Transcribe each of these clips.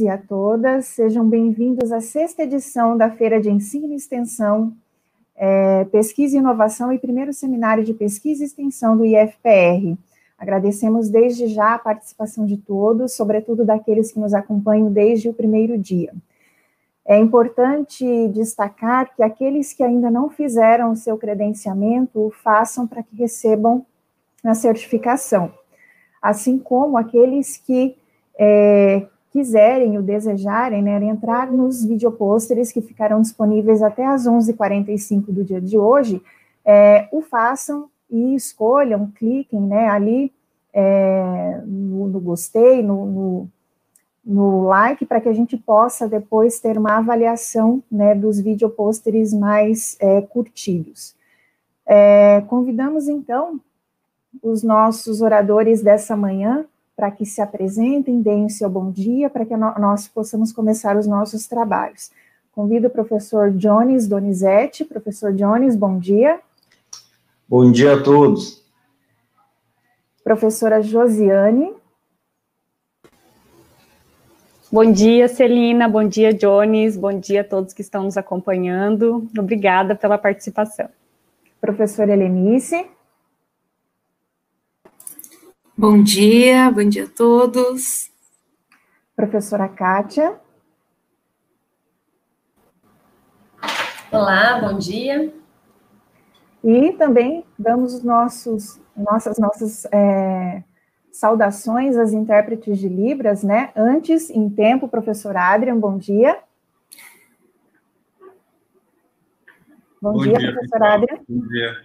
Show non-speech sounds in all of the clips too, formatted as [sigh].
e a todas. Sejam bem-vindos à sexta edição da Feira de Ensino e Extensão, é, Pesquisa e Inovação e primeiro seminário de Pesquisa e Extensão do IFPR. Agradecemos desde já a participação de todos, sobretudo daqueles que nos acompanham desde o primeiro dia. É importante destacar que aqueles que ainda não fizeram o seu credenciamento, o façam para que recebam a certificação, assim como aqueles que é, quiserem ou desejarem né, entrar nos videopôsteres que ficarão disponíveis até às 11h45 do dia de hoje, é, o façam e escolham, cliquem né, ali é, no, no, gostei, no, no, no like, para que a gente possa depois ter uma avaliação né, dos videopôsteres mais é, curtidos. É, convidamos, então, os nossos oradores dessa manhã para que se apresentem, deem o seu bom dia, para que nós possamos começar os nossos trabalhos. Convido o professor Jones Donizete. Professor Jones, bom dia. Bom dia a todos. Professora Josiane. Bom dia, Celina. Bom dia, Jones. Bom dia a todos que estão nos acompanhando. Obrigada pela participação. Professora Helenice. Bom dia, bom dia a todos. Professora Kátia. Olá, bom dia. E também damos os nossos, nossas, nossas é, saudações às intérpretes de Libras, né? Antes, em tempo, professor Adrian, bom dia. Bom, bom dia, dia, professor Adrian. Bom dia.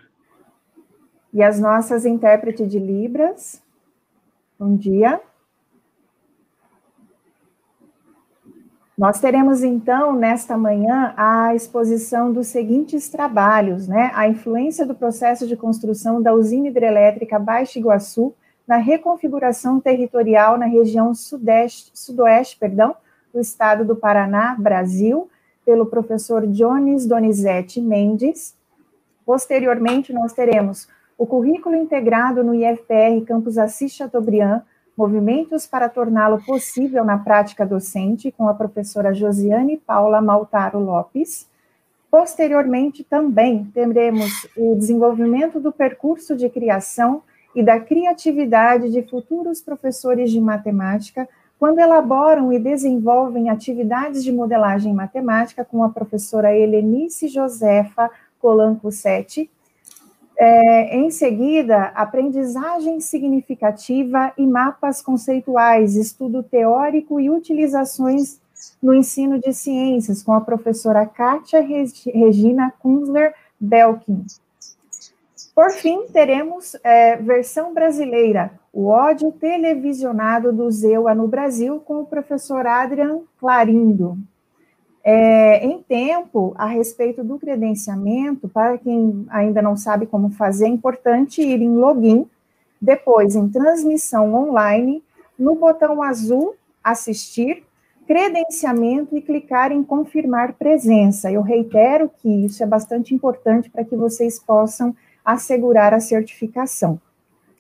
E as nossas intérpretes de Libras. Bom dia. Nós teremos então nesta manhã a exposição dos seguintes trabalhos, né? A influência do processo de construção da usina hidrelétrica Baixo Iguaçu na reconfiguração territorial na região sudeste, sudoeste, perdão, do estado do Paraná, Brasil, pelo professor Jones Donizete Mendes. Posteriormente, nós teremos o currículo integrado no IFPR Campus Assis Chateaubriand, movimentos para torná-lo possível na prática docente, com a professora Josiane Paula Maltaro Lopes. Posteriormente, também teremos o desenvolvimento do percurso de criação e da criatividade de futuros professores de matemática, quando elaboram e desenvolvem atividades de modelagem matemática com a professora Helenice Josefa Colanco Sete, é, em seguida, aprendizagem significativa e mapas conceituais, estudo teórico e utilizações no ensino de ciências, com a professora Kátia Regina Kunzler Belkin. Por fim, teremos é, versão brasileira, o ódio televisionado do Zewa no Brasil, com o professor Adrian Clarindo. É, em tempo, a respeito do credenciamento, para quem ainda não sabe como fazer, é importante ir em login, depois em transmissão online, no botão azul assistir, credenciamento e clicar em confirmar presença. Eu reitero que isso é bastante importante para que vocês possam assegurar a certificação.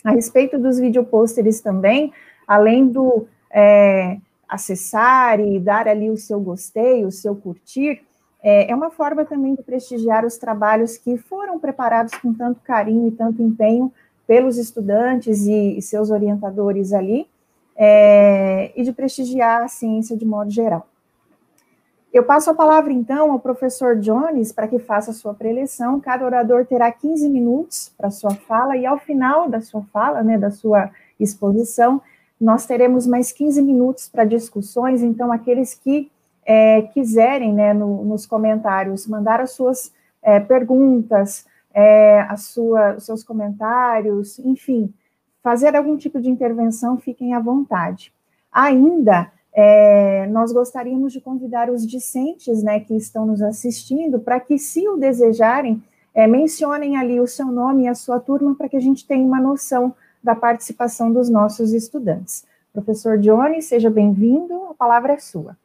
A respeito dos videopôsteres também, além do é, acessar e dar ali o seu gostei, o seu curtir, é, é uma forma também de prestigiar os trabalhos que foram preparados com tanto carinho e tanto empenho pelos estudantes e, e seus orientadores ali, é, e de prestigiar a ciência de modo geral. Eu passo a palavra, então, ao professor Jones para que faça a sua preleção. Cada orador terá 15 minutos para sua fala, e ao final da sua fala, né, da sua exposição, nós teremos mais 15 minutos para discussões, então aqueles que é, quiserem, né, no, nos comentários, mandar as suas é, perguntas, é, a sua, os seus comentários, enfim, fazer algum tipo de intervenção, fiquem à vontade. Ainda, é, nós gostaríamos de convidar os discentes, né, que estão nos assistindo, para que, se o desejarem, é, mencionem ali o seu nome e a sua turma, para que a gente tenha uma noção da participação dos nossos estudantes. Professor Johnny, seja bem-vindo, a palavra é sua.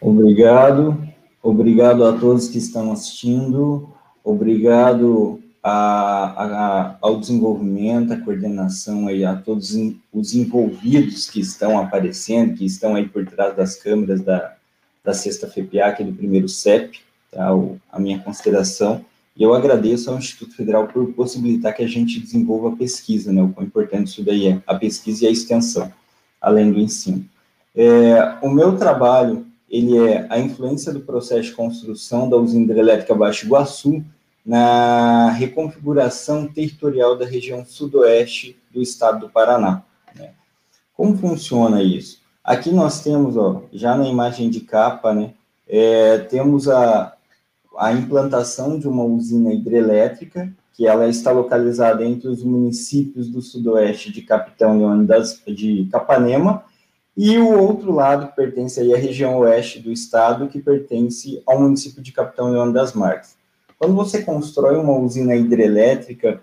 Obrigado, obrigado a todos que estão assistindo, obrigado a, a, ao desenvolvimento, a coordenação aí a todos os envolvidos que estão aparecendo, que estão aí por trás das câmeras da, da sexta é do primeiro CEP, tá, o, a minha consideração, e eu agradeço ao Instituto Federal por possibilitar que a gente desenvolva a pesquisa, né, o quão importante isso daí é, a pesquisa e a extensão, além do ensino. É, o meu trabalho, ele é a influência do processo de construção da usina hidrelétrica Baixo Iguaçu na reconfiguração territorial da região sudoeste do estado do Paraná. Né? Como funciona isso? Aqui nós temos, ó, já na imagem de capa, né, é, temos a, a implantação de uma usina hidrelétrica, que ela está localizada entre os municípios do sudoeste de Capitão Leônidas de Capanema e o outro lado que pertence aí à região oeste do estado, que pertence ao município de Capitão Leão das Marques. Quando você constrói uma usina hidrelétrica,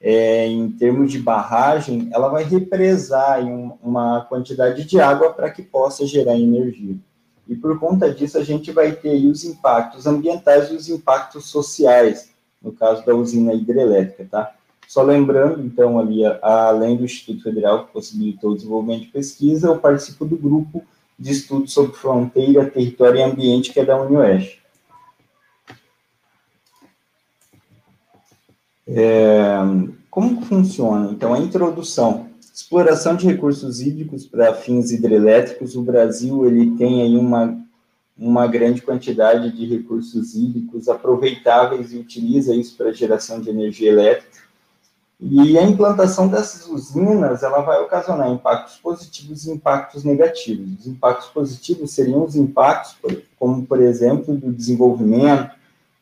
é, em termos de barragem, ela vai represar um, uma quantidade de água para que possa gerar energia. E por conta disso, a gente vai ter os impactos ambientais e os impactos sociais, no caso da usina hidrelétrica, tá? Só lembrando, então, ali, além do Instituto Federal, que possibilitou o desenvolvimento de pesquisa, eu participo do grupo de estudos sobre fronteira, território e ambiente, que é da UniOeste. É, como funciona? Então, a introdução. Exploração de recursos hídricos para fins hidrelétricos. O Brasil ele tem aí uma, uma grande quantidade de recursos hídricos aproveitáveis e utiliza isso para geração de energia elétrica. E a implantação dessas usinas, ela vai ocasionar impactos positivos e impactos negativos. Os impactos positivos seriam os impactos, como, por exemplo, do desenvolvimento,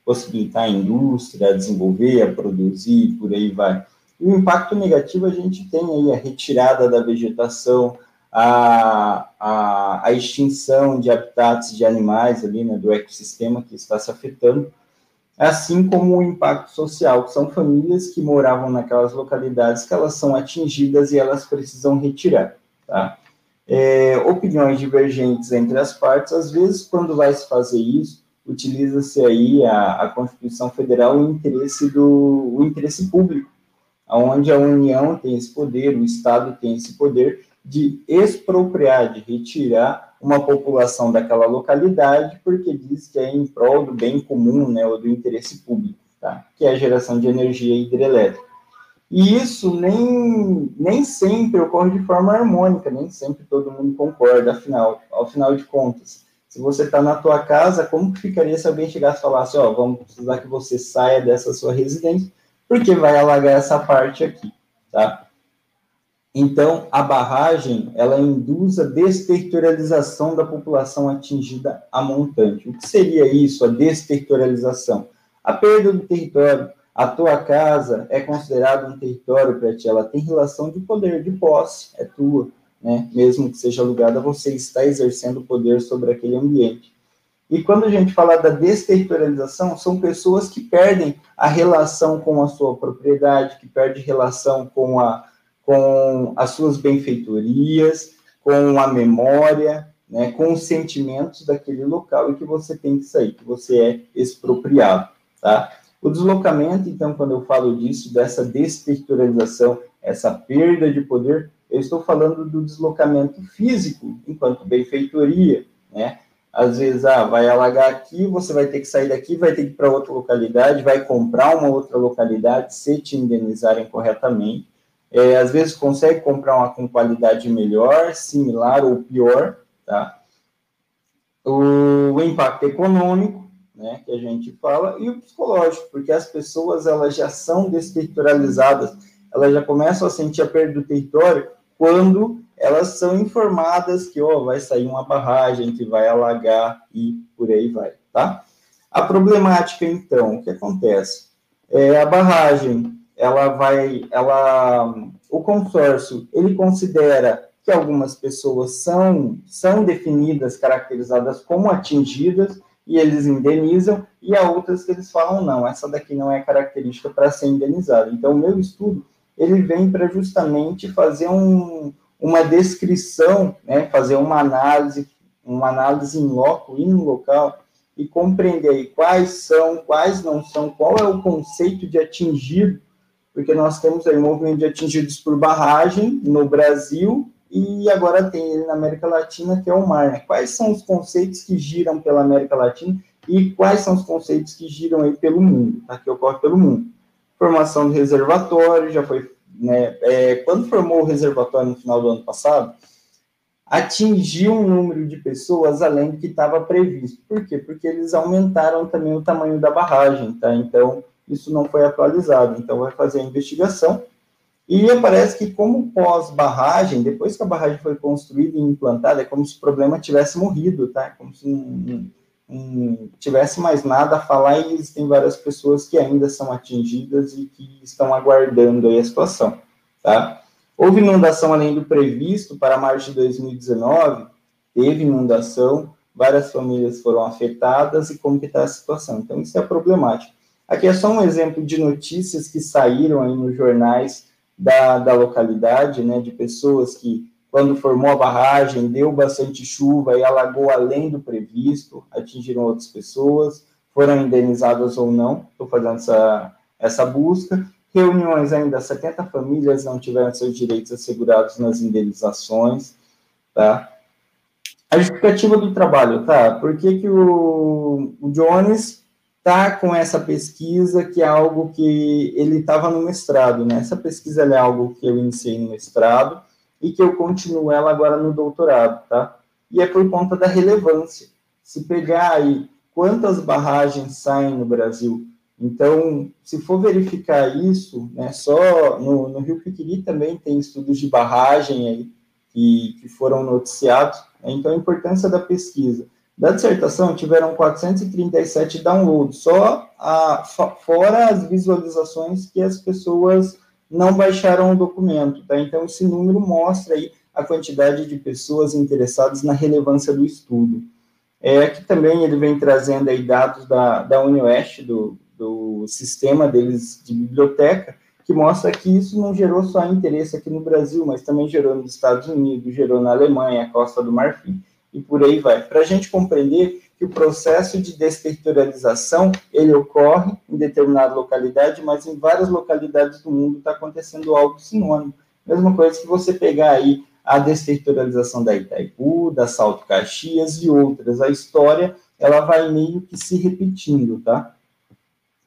possibilitar a indústria a desenvolver, a produzir, por aí vai. E o impacto negativo, a gente tem aí a retirada da vegetação, a, a, a extinção de habitats de animais ali, né, do ecossistema que está se afetando, assim como o impacto social, que são famílias que moravam naquelas localidades que elas são atingidas e elas precisam retirar, tá? É, opiniões divergentes entre as partes, às vezes, quando vai se fazer isso, utiliza-se aí a, a Constituição Federal o interesse do o interesse público, onde a União tem esse poder, o Estado tem esse poder de expropriar, de retirar uma população daquela localidade, porque diz que é em prol do bem comum, né, ou do interesse público, tá? que é a geração de energia hidrelétrica. E isso nem, nem sempre ocorre de forma harmônica, nem sempre todo mundo concorda, afinal, ao final de contas. Se você está na tua casa, como que ficaria se alguém chegasse e falasse, ó, oh, vamos precisar que você saia dessa sua residência, porque vai alagar essa parte aqui, tá? Então, a barragem, ela induz a desterritorialização da população atingida a montante. O que seria isso, a desterritorialização? A perda do território. A tua casa é considerada um território para ti, ela tem relação de poder, de posse, é tua, né? Mesmo que seja alugada, você está exercendo poder sobre aquele ambiente. E quando a gente fala da desterritorialização, são pessoas que perdem a relação com a sua propriedade, que perdem relação com a com as suas benfeitorias, com a memória, né, com os sentimentos daquele local e que você tem que sair, que você é expropriado, tá? O deslocamento, então, quando eu falo disso, dessa desterritorialização, essa perda de poder, eu estou falando do deslocamento físico, enquanto benfeitoria, né? Às vezes, ah, vai alagar aqui, você vai ter que sair daqui, vai ter que ir para outra localidade, vai comprar uma outra localidade se te indenizarem corretamente, é, às vezes consegue comprar uma com qualidade melhor, similar ou pior, tá? O, o impacto econômico, né, que a gente fala, e o psicológico, porque as pessoas elas já são desterritorializadas, elas já começam a sentir a perda do território quando elas são informadas que oh, vai sair uma barragem que vai alagar e por aí vai, tá? A problemática, então, o que acontece? É, a barragem ela vai, ela, o consórcio, ele considera que algumas pessoas são, são definidas, caracterizadas como atingidas, e eles indenizam, e há outras que eles falam, não, essa daqui não é característica para ser indenizada. Então, o meu estudo, ele vem para justamente fazer um, uma descrição, né, fazer uma análise, uma análise em loco e no local, e compreender quais são, quais não são, qual é o conceito de atingido, porque nós temos aí o movimento de atingidos por barragem no Brasil e agora tem ele na América Latina, que é o mar. Né? Quais são os conceitos que giram pela América Latina e quais são os conceitos que giram aí pelo mundo, tá? que ocorre pelo mundo? Formação do reservatório, já foi, né, é, quando formou o reservatório no final do ano passado, atingiu um número de pessoas além do que estava previsto. Por quê? Porque eles aumentaram também o tamanho da barragem, tá? Então, isso não foi atualizado. Então, vai fazer a investigação. E aparece que, como pós-barragem, depois que a barragem foi construída e implantada, é como se o problema tivesse morrido, tá? É como se não, tivesse mais nada a falar e existem várias pessoas que ainda são atingidas e que estão aguardando aí a situação, tá? Houve inundação além do previsto para março de 2019, teve inundação, várias famílias foram afetadas e como que está a situação. Então, isso é problemático. Aqui é só um exemplo de notícias que saíram aí nos jornais da, da localidade, né, de pessoas que, quando formou a barragem, deu bastante chuva e alagou além do previsto, atingiram outras pessoas, foram indenizadas ou não, estou fazendo essa, essa busca, reuniões ainda, 70 famílias não tiveram seus direitos assegurados nas indenizações, tá? A justificativa do trabalho, tá? Por que, que o, o Jones tá com essa pesquisa, que é algo que ele estava no mestrado, né? Essa pesquisa é algo que eu iniciei no mestrado e que eu continuo ela agora no doutorado, tá? E é por conta da relevância. Se pegar aí quantas barragens saem no Brasil, então, se for verificar isso, né, só no, no Rio Piquiri também tem estudos de barragem aí que, que foram noticiados, né, então a importância da pesquisa. Da dissertação tiveram 437 downloads, só a, fora as visualizações que as pessoas não baixaram o documento, tá? Então esse número mostra aí a quantidade de pessoas interessadas na relevância do estudo. É, aqui também ele vem trazendo aí dados da, da UniOeste, do, do sistema deles de biblioteca, que mostra que isso não gerou só interesse aqui no Brasil, mas também gerou nos Estados Unidos, gerou na Alemanha, Costa do Marfim, e por aí vai. Para a gente compreender que o processo de desterritorialização, ele ocorre em determinada localidade, mas em várias localidades do mundo está acontecendo algo sinônimo. Mesma coisa que você pegar aí a desterritorialização da Itaipu, da Salto Caxias e outras. A história, ela vai meio que se repetindo, tá?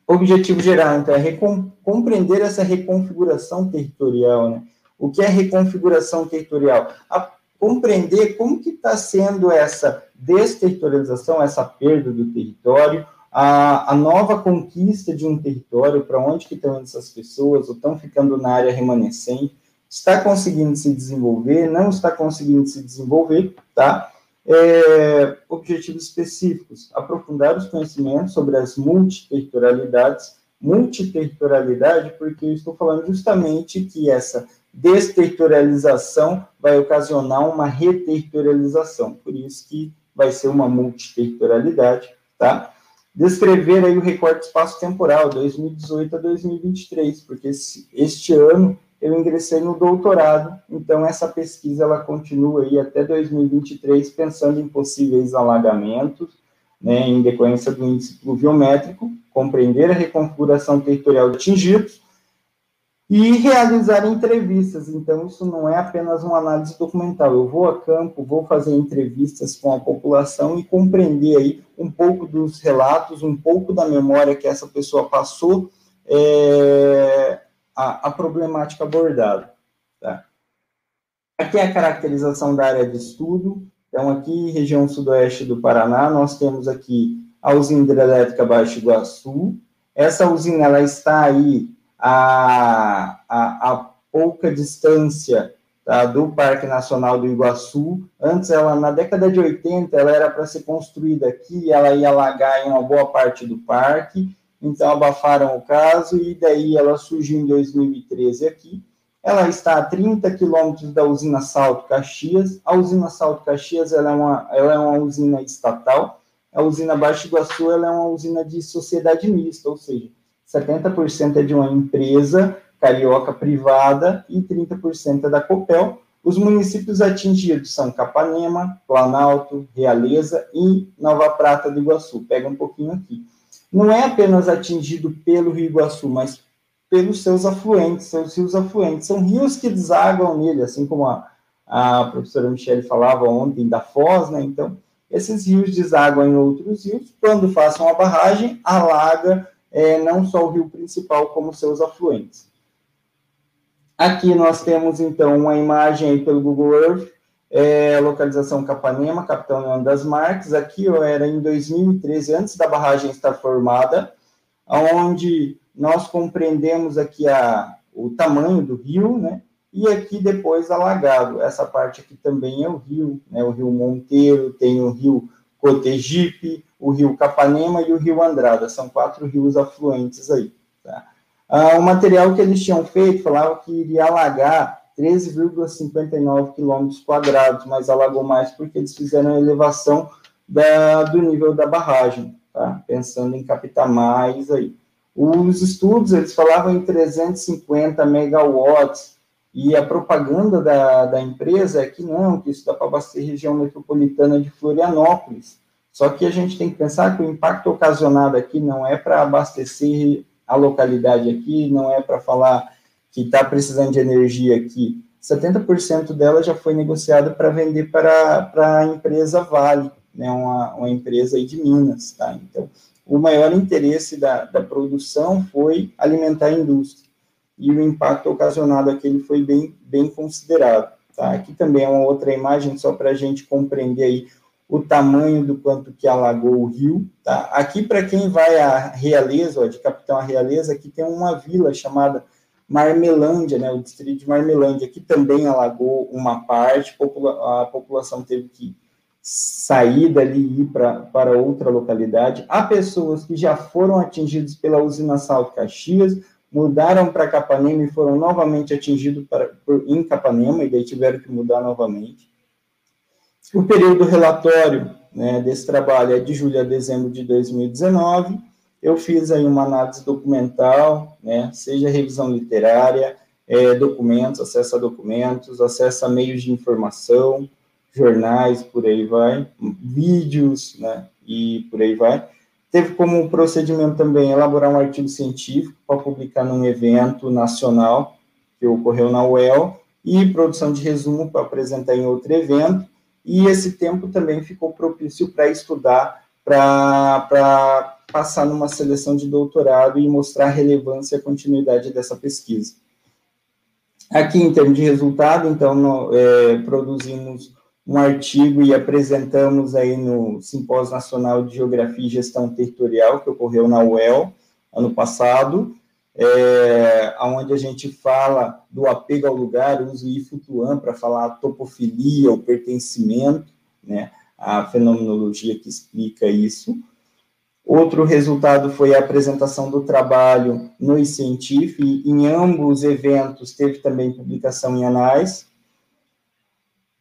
objetivo geral, então, é compreender essa reconfiguração territorial, né? O que é reconfiguração territorial? A compreender como que está sendo essa desterritorialização, essa perda do território, a, a nova conquista de um território, para onde que estão essas pessoas, ou estão ficando na área remanescente, está conseguindo se desenvolver, não está conseguindo se desenvolver, tá? É, objetivos específicos, aprofundar os conhecimentos sobre as multiterritorialidades, multiterritorialidade, porque eu estou falando justamente que essa desterritorialização vai ocasionar uma reterritorialização, por isso que vai ser uma multiterritorialidade, tá? Descrever aí o recorte espaço-temporal, 2018 a 2023, porque este ano eu ingressei no doutorado, então essa pesquisa ela continua aí até 2023, pensando em possíveis alagamentos, né, em decorrência do índice pluviométrico, compreender a reconfiguração territorial de atingidos e realizar entrevistas. Então, isso não é apenas uma análise documental. Eu vou a campo, vou fazer entrevistas com a população e compreender aí um pouco dos relatos, um pouco da memória que essa pessoa passou é, a, a problemática abordada. Tá? Aqui é a caracterização da área de estudo. Então, aqui, região sudoeste do Paraná, nós temos aqui a usina hidrelétrica Baixo Iguaçu. Essa usina, ela está aí a, a, a pouca distância tá, do Parque Nacional do Iguaçu. Antes, ela, na década de 80, ela era para ser construída aqui, ela ia alagar em uma boa parte do parque, então abafaram o caso e daí ela surgiu em 2013 aqui. Ela está a 30 quilômetros da usina Salto Caxias. A usina Salto Caxias ela é, uma, ela é uma usina estatal. A usina Baixo Iguaçu ela é uma usina de sociedade mista, ou seja, 70% é de uma empresa carioca privada e 30% é da Copel. Os municípios atingidos são Capanema, Planalto, Realeza e Nova Prata do Iguaçu. Pega um pouquinho aqui. Não é apenas atingido pelo Rio Iguaçu, mas pelos seus afluentes, seus rios afluentes. São rios que desaguam nele, assim como a, a professora Michele falava ontem da Foz, né? Então, esses rios desaguam em outros rios. Quando façam a barragem, alaga é, não só o rio principal, como seus afluentes. Aqui nós temos, então, uma imagem pelo Google Earth, é, localização Capanema, Capitão Leão das Marques. Aqui ó, era em 2013, antes da barragem estar formada, onde nós compreendemos aqui a, o tamanho do rio, né? E aqui depois alagado. Essa parte aqui também é o rio, né? O rio Monteiro, tem o rio Cotegipe, o rio Capanema e o rio Andrada. São quatro rios afluentes aí. Tá? Ah, o material que eles tinham feito falava que iria alagar 13,59 quilômetros quadrados, mas alagou mais porque eles fizeram a elevação da, do nível da barragem, tá? pensando em captar mais aí. Os estudos, eles falavam em 350 megawatts, e a propaganda da, da empresa é que não, que isso dá para abastecer região metropolitana de Florianópolis. Só que a gente tem que pensar que o impacto ocasionado aqui não é para abastecer a localidade aqui, não é para falar que está precisando de energia aqui. 70% dela já foi negociada para vender para, a empresa Vale, né, uma, uma empresa de Minas. Tá? Então, o maior interesse da, da produção foi alimentar a indústria e o impacto ocasionado aqui foi bem, bem considerado. Tá? Aqui também é uma outra imagem, só para a gente compreender aí o tamanho do quanto que alagou o rio. Tá? Aqui, para quem vai a Realeza, ó, de Capitão a Realeza, aqui tem uma vila chamada Marmelândia, né, o distrito de Marmelândia, que também alagou uma parte, a população teve que sair dali e ir para outra localidade. Há pessoas que já foram atingidas pela usina Salto Caxias, mudaram para Capanema e foram novamente atingidos para, por, em Capanema, e daí tiveram que mudar novamente. O período relatório né, desse trabalho é de julho a dezembro de 2019. Eu fiz aí uma análise documental, né, seja revisão literária, é, documentos, acesso a documentos, acesso a meios de informação, jornais, por aí vai, vídeos, né, e por aí vai. Teve como procedimento também elaborar um artigo científico para publicar num evento nacional que ocorreu na UEL e produção de resumo para apresentar em outro evento. E esse tempo também ficou propício para estudar, para passar numa seleção de doutorado e mostrar a relevância e a continuidade dessa pesquisa. Aqui, em termos de resultado, então, no, é, produzimos um artigo e apresentamos aí no Simpósio Nacional de Geografia e Gestão Territorial, que ocorreu na UEL, ano passado, é, onde a gente fala do apego ao lugar, uso IFUTUAN para falar a topofilia, o pertencimento, né, a fenomenologia que explica isso. Outro resultado foi a apresentação do trabalho no Científico, e em ambos eventos teve também publicação em anais,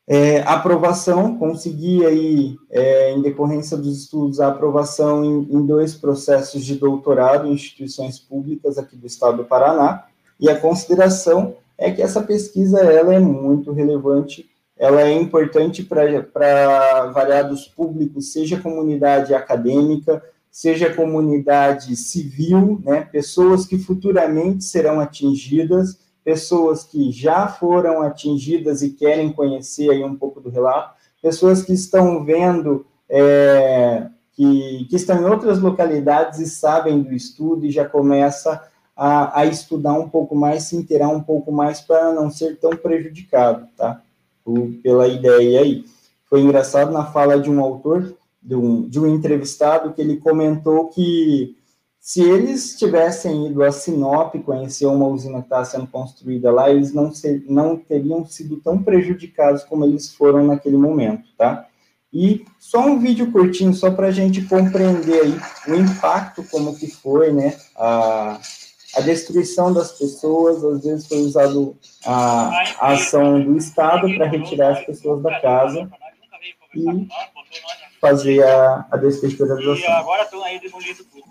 é, aprovação, consegui aí, é, em decorrência dos estudos, a aprovação em, em, dois processos de doutorado em instituições públicas aqui do estado do Paraná, e a consideração é que essa pesquisa, ela é muito relevante, ela é importante para variados públicos, seja comunidade acadêmica, seja comunidade civil, né, pessoas que futuramente serão atingidas, pessoas que já foram atingidas e querem conhecer aí um pouco do relato, pessoas que estão vendo, é, que, que estão em outras localidades e sabem do estudo e já começa a, a estudar um pouco mais, se inteirar um pouco mais para não ser tão prejudicado, tá? Por, pela ideia aí. Foi engraçado na fala de um autor, de um, de um entrevistado, que ele comentou que se eles tivessem ido a Sinop conhecer uma usina que estava sendo construída lá, eles não, ser, não teriam sido tão prejudicados como eles foram naquele momento, tá? E só um vídeo curtinho, só para a gente compreender aí o impacto, como que foi, né? A, a destruição das pessoas, às vezes foi usado a, a ação do Estado para retirar as pessoas da casa e fazer a, a desterritorialização. E agora estão aí demolindo tudo.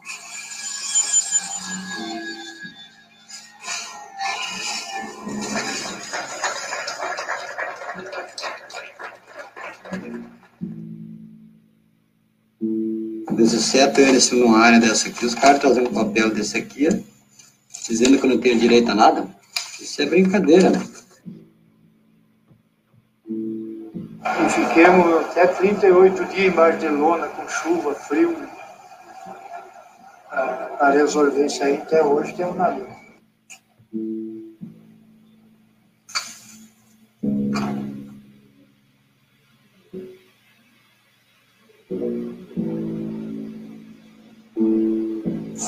17 anos numa área dessa aqui, os caras trazendo um papel desse aqui, dizendo que eu não tenho direito a nada. Isso é brincadeira, né? E fiquemos até 38 dias embaixo de lona, com chuva, frio. Para resolver isso aí, até hoje temos nada.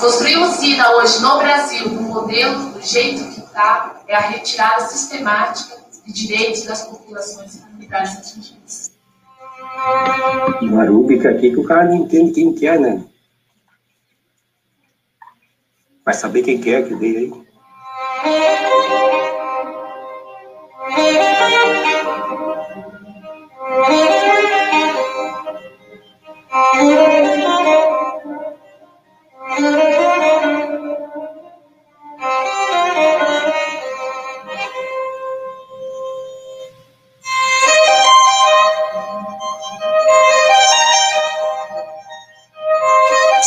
Construir usina hoje no Brasil, no modelo, do jeito que está, é a retirada sistemática de direitos das populações e comunidades atingidas. Uma rúbrica aqui que o cara não entende quem que é, né? Vai saber quem que é que veio aí.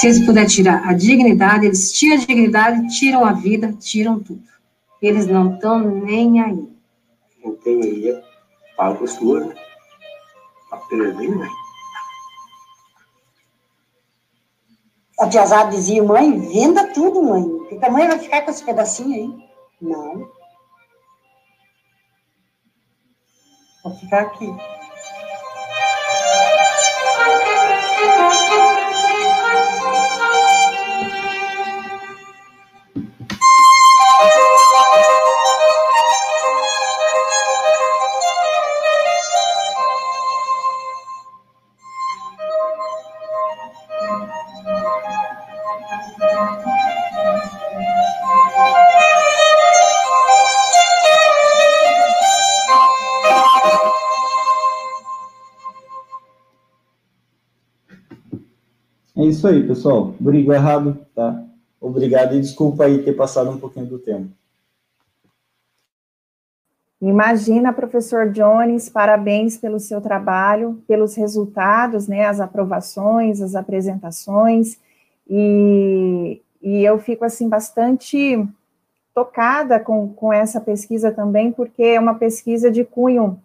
Se eles puderem tirar a dignidade, eles tiram a dignidade, tiram a vida, tiram tudo. Eles não estão nem aí. Não tem aí, fala com sua, né? Tá perdendo, né? A tiazada dizia, mãe, venda tudo, mãe. Porque a mãe vai ficar com esse pedacinho aí. Não. Vou ficar aqui. Isso aí, pessoal. Brigo errado, tá? Obrigado e desculpa aí ter passado um pouquinho do tempo. Imagina, professor Jones, parabéns pelo seu trabalho, pelos resultados, né, as aprovações, as apresentações, e, e eu fico, assim, bastante tocada com, com essa pesquisa também, porque é uma pesquisa de cunho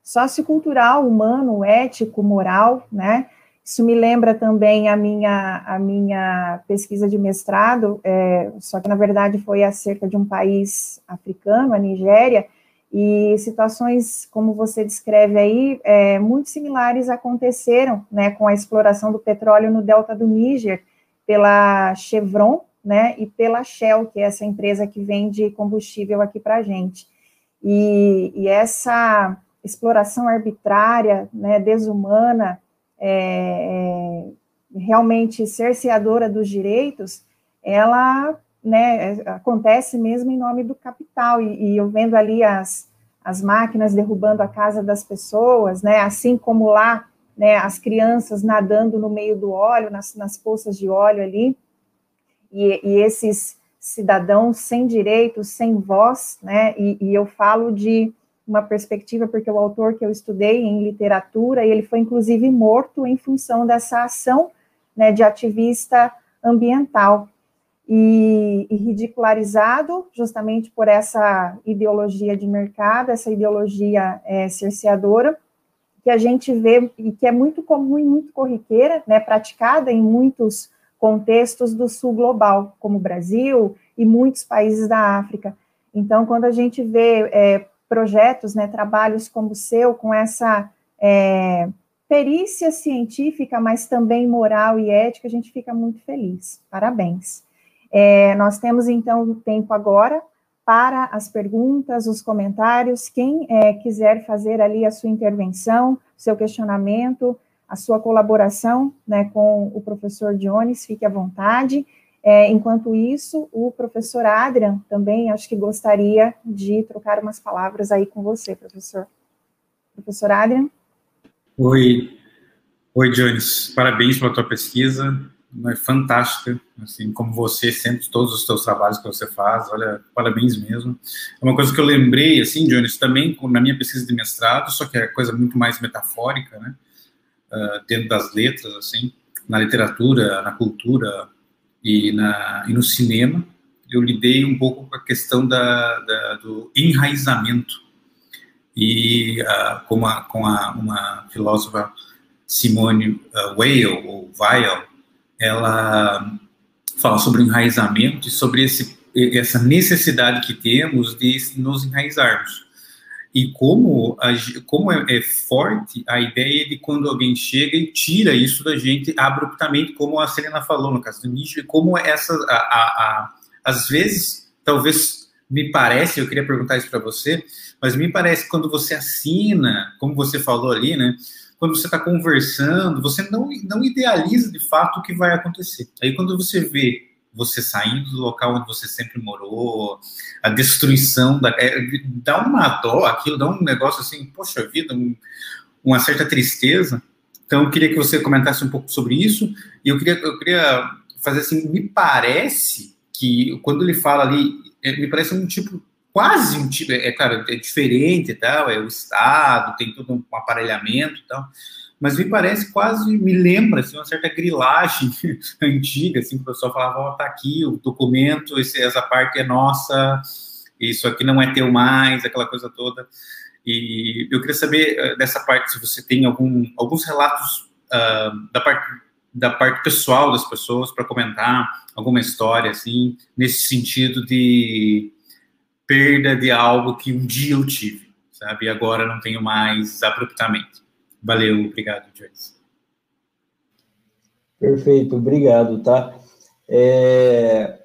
sociocultural, humano, ético, moral, né, isso me lembra também a minha, a minha pesquisa de mestrado, é, só que na verdade foi acerca de um país africano, a Nigéria, e situações, como você descreve aí, é, muito similares aconteceram né, com a exploração do petróleo no delta do Níger pela Chevron né, e pela Shell, que é essa empresa que vende combustível aqui para a gente. E, e essa exploração arbitrária, né, desumana, é, é, realmente cerceadora dos direitos, ela né, acontece mesmo em nome do capital, e, e, eu vendo ali as, as máquinas derrubando a casa das pessoas, né, assim como lá, né, as crianças nadando no meio do óleo, nas, nas poças de óleo ali, e, e esses cidadãos sem direitos, sem voz, né, e, e eu falo de uma perspectiva, porque o autor que eu estudei em literatura, ele foi inclusive morto em função dessa ação né, de ativista ambiental e, e, ridicularizado justamente por essa ideologia de mercado, essa ideologia é, cerceadora, que a gente vê e que é muito comum e muito corriqueira, né, praticada em muitos contextos do sul global, como o Brasil e muitos países da África. Então, quando a gente vê é, projetos, né, trabalhos como o seu, com essa é, perícia científica, mas também moral e ética, a gente fica muito feliz. Parabéns. É, nós temos, então, tempo agora para as perguntas, os comentários. Quem é, quiser fazer ali a sua intervenção, seu questionamento, a sua colaboração né, com o professor Jones, fique à vontade. É, enquanto isso, o professor Adrian também acho que gostaria de trocar umas palavras aí com você, professor. Professor Adrian? Oi, oi, Jones. Parabéns pela tua pesquisa. É fantástica, assim como você sempre todos os teus trabalhos que você faz. Olha, parabéns mesmo. É uma coisa que eu lembrei, assim, Jones, também na minha pesquisa de mestrado, só que é coisa muito mais metafórica, né? uh, dentro das letras, assim, na literatura, na cultura e, na, e no cinema, eu lidei um pouco com a questão da, da do enraizamento. E uh, com, a, com a, uma filósofa, Simone uh, Weil, ou Weil, ela fala sobre enraizamento e sobre esse, essa necessidade que temos de nos enraizarmos. E como, a, como é, é, forte a ideia de quando alguém chega e tira isso da gente abruptamente, como a Selena falou no caso do Nietzsche, como essa, a, a, a, às vezes, talvez me parece, eu queria perguntar isso para você, mas me parece que quando você assina, como você falou ali, né, quando você está conversando, você não, não idealiza de fato o que vai acontecer. Aí quando você vê você saindo do local onde você sempre morou, a destruição, da, é, dá uma dó, aquilo dá um negócio assim, poxa vida, um, uma certa tristeza. Então, eu queria que você comentasse um pouco sobre isso, e eu queria, eu queria fazer assim, me parece que quando ele fala ali, é, me parece um tipo, quase um tipo, é, é claro, é diferente tal, é o Estado, tem todo um aparelhamento tal, mas me parece quase, me lembra, assim, uma certa grilagem [laughs] antiga, assim, que o pessoal falava, ó, oh, tá aqui o documento, esse, essa parte é nossa, isso aqui não é teu mais, aquela coisa toda. E eu queria saber uh, dessa parte, se você tem algum, alguns relatos uh, da parte da parte pessoal das pessoas para comentar alguma história assim nesse sentido de perda de algo que um dia eu tive, sabe? E agora não tenho mais abruptamente. Valeu, obrigado, Joyce. Perfeito, obrigado, tá? É,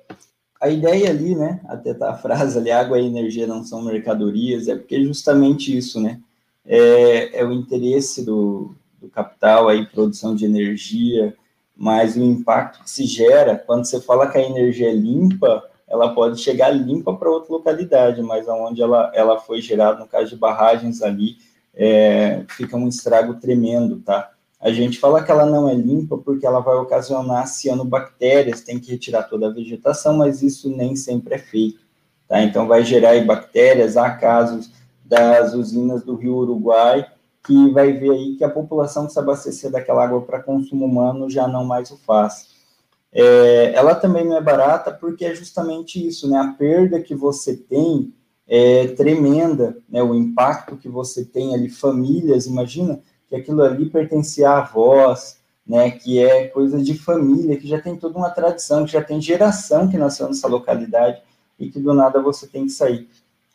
a ideia ali, né, até tá a frase ali, água e energia não são mercadorias, é porque justamente isso, né, é, é o interesse do, do capital aí, produção de energia, mas o impacto que se gera, quando você fala que a energia é limpa, ela pode chegar limpa para outra localidade, mas aonde ela, ela foi gerada, no caso de barragens ali, é, fica um estrago tremendo, tá? A gente fala que ela não é limpa porque ela vai ocasionar cianobactérias, tem que retirar toda a vegetação, mas isso nem sempre é feito, tá? Então vai gerar bactérias, há casos das usinas do Rio Uruguai, que vai ver aí que a população que se abastecer daquela água para consumo humano já não mais o faz. É, ela também não é barata porque é justamente isso, né? A perda que você tem é tremenda, né? O impacto que você tem ali, famílias, imagina que aquilo ali pertencia a avós, né? Que é coisa de família, que já tem toda uma tradição, que já tem geração que nasceu nessa localidade e que do nada você tem que sair.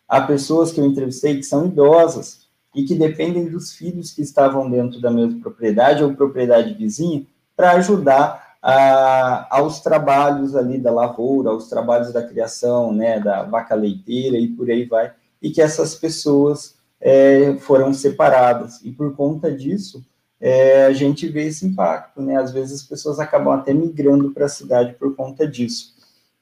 Há pessoas que eu entrevistei que são idosas e que dependem dos filhos que estavam dentro da mesma propriedade ou propriedade vizinha para ajudar a, aos trabalhos ali da lavoura, aos trabalhos da criação, né, da vaca leiteira e por aí vai, e que essas pessoas é, foram separadas. E por conta disso, é, a gente vê esse impacto, né? Às vezes as pessoas acabam até migrando para a cidade por conta disso.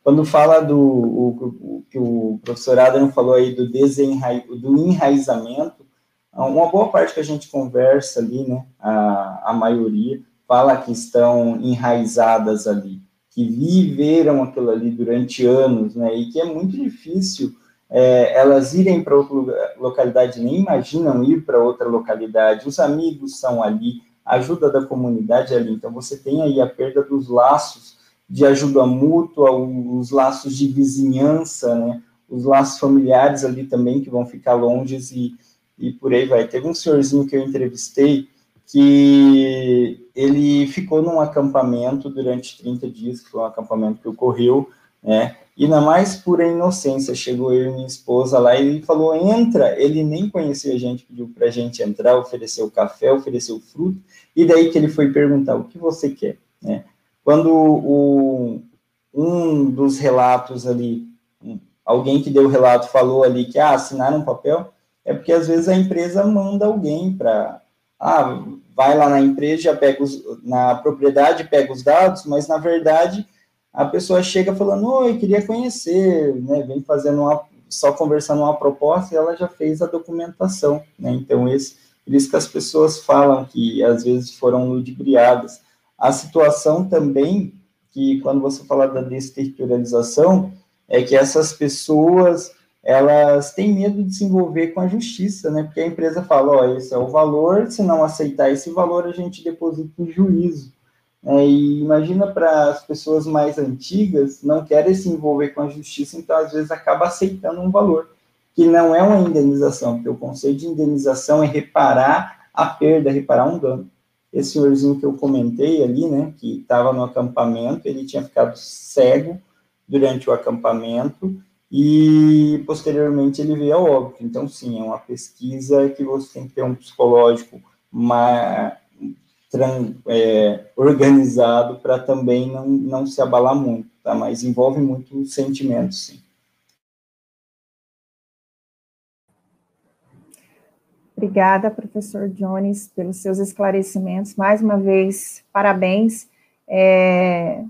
Quando fala do o, que o professor Adam falou aí do, desenra, do enraizamento, uma boa parte que a gente conversa ali, né, a, a maioria, fala que estão enraizadas ali, que viveram aquilo ali durante anos, né, e que é muito difícil é, elas irem para outra localidade, nem imaginam ir para outra localidade, os amigos são ali, a ajuda da comunidade é ali, então você tem aí a perda dos laços de ajuda mútua, os laços de vizinhança, né, os laços familiares ali também que vão ficar longes e, e por aí vai. Teve um senhorzinho que eu entrevistei, que ele ficou num acampamento durante 30 dias, que foi um acampamento que ocorreu, né? E na mais pura inocência, chegou eu e minha esposa lá e ele falou: entra. Ele nem conhecia a gente, pediu para a gente entrar, ofereceu café, ofereceu fruto, e daí que ele foi perguntar: o que você quer? Né? Quando o, um dos relatos ali, alguém que deu o relato falou ali que ah, assinaram um papel, é porque às vezes a empresa manda alguém para. Ah, vai lá na empresa, pega os, na propriedade, pega os dados, mas na verdade a pessoa chega falando, oi, queria conhecer, né, vem fazendo uma, só conversando uma proposta e ela já fez a documentação, né, então esse, por isso que as pessoas falam que às vezes foram ludibriadas. A situação também, que quando você fala da desterritorialização, é que essas pessoas elas têm medo de se envolver com a justiça, né? Porque a empresa fala, ó, esse é o valor, se não aceitar esse valor, a gente deposita em juízo. É, e imagina para as pessoas mais antigas, não querem se envolver com a justiça, então às vezes acaba aceitando um valor, que não é uma indenização, porque o conceito de indenização é reparar a perda, reparar um dano. Esse senhorzinho que eu comentei ali, né, que estava no acampamento, ele tinha ficado cego durante o acampamento, e posteriormente ele veio ao óbito. Então, sim, é uma pesquisa que você tem que ter um psicológico mais, é, organizado para também não, não se abalar muito, tá? Mas envolve muito sentimento, sim. Obrigada, professor Jones, pelos seus esclarecimentos. Mais uma vez, parabéns. É,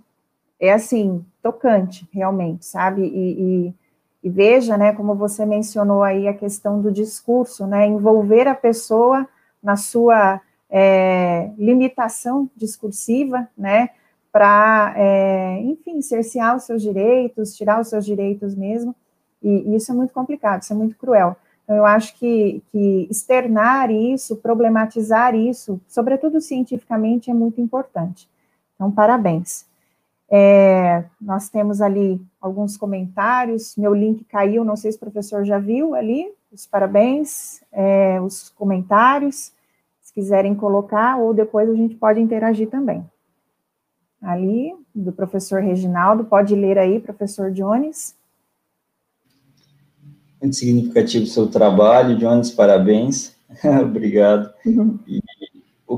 é assim, tocante, realmente, sabe? E, e e veja, né, como você mencionou aí a questão do discurso, né, envolver a pessoa na sua é, limitação discursiva, né, para, é, enfim, cercear os seus direitos, tirar os seus direitos mesmo, e, e, isso é muito complicado, isso é muito cruel. Então, eu acho que, que externar isso, problematizar isso, sobretudo cientificamente, é muito importante. Então, parabéns. É, nós temos ali alguns comentários, meu link caiu, não sei se o professor já viu ali, os parabéns, é, os comentários, se quiserem colocar, ou depois a gente pode interagir também. Ali, do professor Reginaldo, pode ler aí, professor Jones. Muito significativo o seu trabalho, Jones, parabéns, [laughs] obrigado. E [laughs]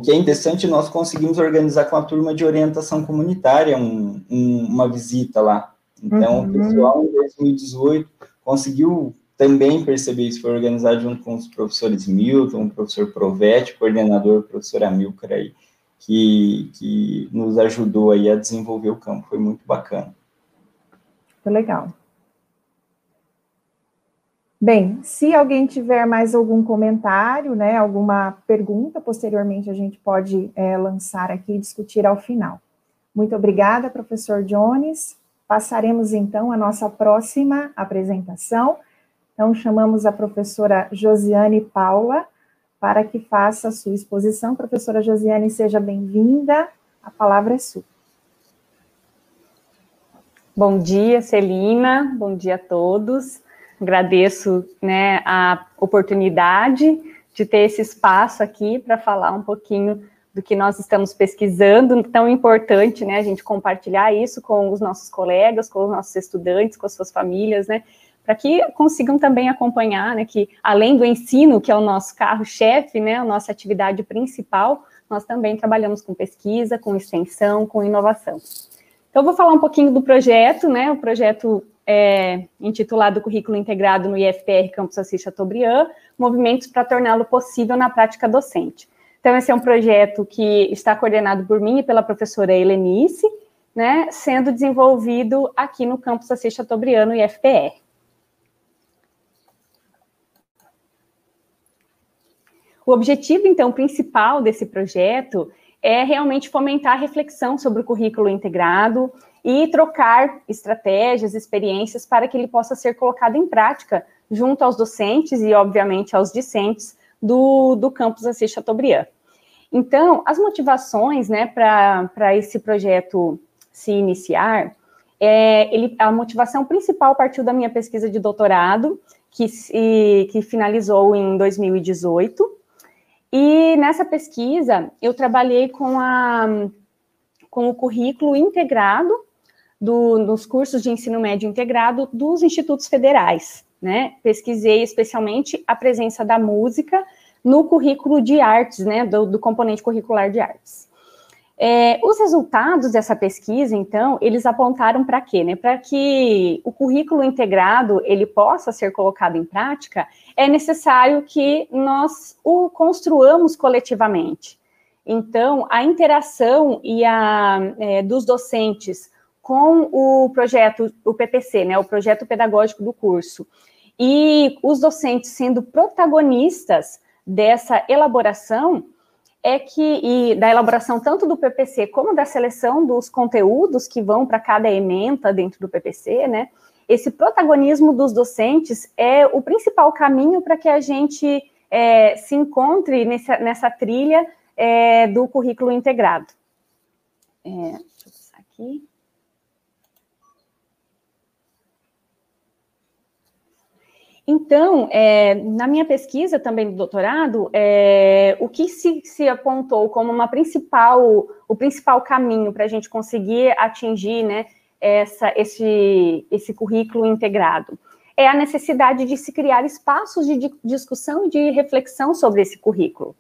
que é interessante, nós conseguimos organizar com a turma de orientação comunitária um, um, uma visita lá. Então, uhum. o pessoal, em 2018, conseguiu também perceber isso, foi organizado junto com os professores Milton, o professor Provete, coordenador, o professor Amilcar aí, que, que nos ajudou aí a desenvolver o campo, foi muito bacana. Foi legal. Bem, se alguém tiver mais algum comentário, né, alguma pergunta, posteriormente a gente pode é, lançar aqui e discutir ao final. Muito obrigada, professor Jones. Passaremos então a nossa próxima apresentação. Então, chamamos a professora Josiane Paula para que faça a sua exposição. Professora Josiane, seja bem-vinda. A palavra é sua. Bom dia, Celina. Bom dia a todos. Agradeço né, a oportunidade de ter esse espaço aqui para falar um pouquinho do que nós estamos pesquisando, tão importante, né, a gente compartilhar isso com os nossos colegas, com os nossos estudantes, com as suas famílias, né, para que consigam também acompanhar, né, que além do ensino, que é o nosso carro-chefe, né, a nossa atividade principal, nós também trabalhamos com pesquisa, com extensão, com inovação. Então, eu vou falar um pouquinho do projeto, né, o projeto é, intitulado Currículo Integrado no IFPR Campus Assis Chateaubriand, movimentos para torná-lo possível na prática docente. Então, esse é um projeto que está coordenado por mim e pela professora Helenice, né, sendo desenvolvido aqui no campus Assis Chateaubriand, no IFPR. O objetivo, então, principal desse projeto é realmente fomentar a reflexão sobre o currículo integrado e trocar estratégias, experiências para que ele possa ser colocado em prática junto aos docentes e, obviamente, aos discentes do, do campus Assis Chateaubriand. Então, as motivações né, para esse projeto se iniciar, é, ele, a motivação principal partiu da minha pesquisa de doutorado, que, se, que finalizou em 2018, e nessa pesquisa eu trabalhei com, a, com o currículo integrado do, dos cursos de ensino médio integrado dos institutos federais. Né? Pesquisei especialmente a presença da música no currículo de artes, né, do, do componente curricular de artes. É, os resultados dessa pesquisa, então, eles apontaram para quê? Né? Para que o currículo integrado ele possa ser colocado em prática, é necessário que nós o construamos coletivamente. Então, a interação e a, é, dos docentes com o projeto, o PPC, né, o projeto pedagógico do curso, e os docentes sendo protagonistas dessa elaboração, é que, e da elaboração tanto do PPC como da seleção dos conteúdos que vão para cada ementa dentro do PPC, né, esse protagonismo dos docentes é o principal caminho para que a gente é, se encontre nessa, nessa trilha é, do currículo integrado. É, deixa eu passar aqui. Então, é, na minha pesquisa também do doutorado, é, o que se, se, apontou como uma principal, o principal caminho para a gente conseguir atingir né, essa, esse, esse currículo integrado é a necessidade de se criar espaços de discussão e de reflexão sobre esse currículo.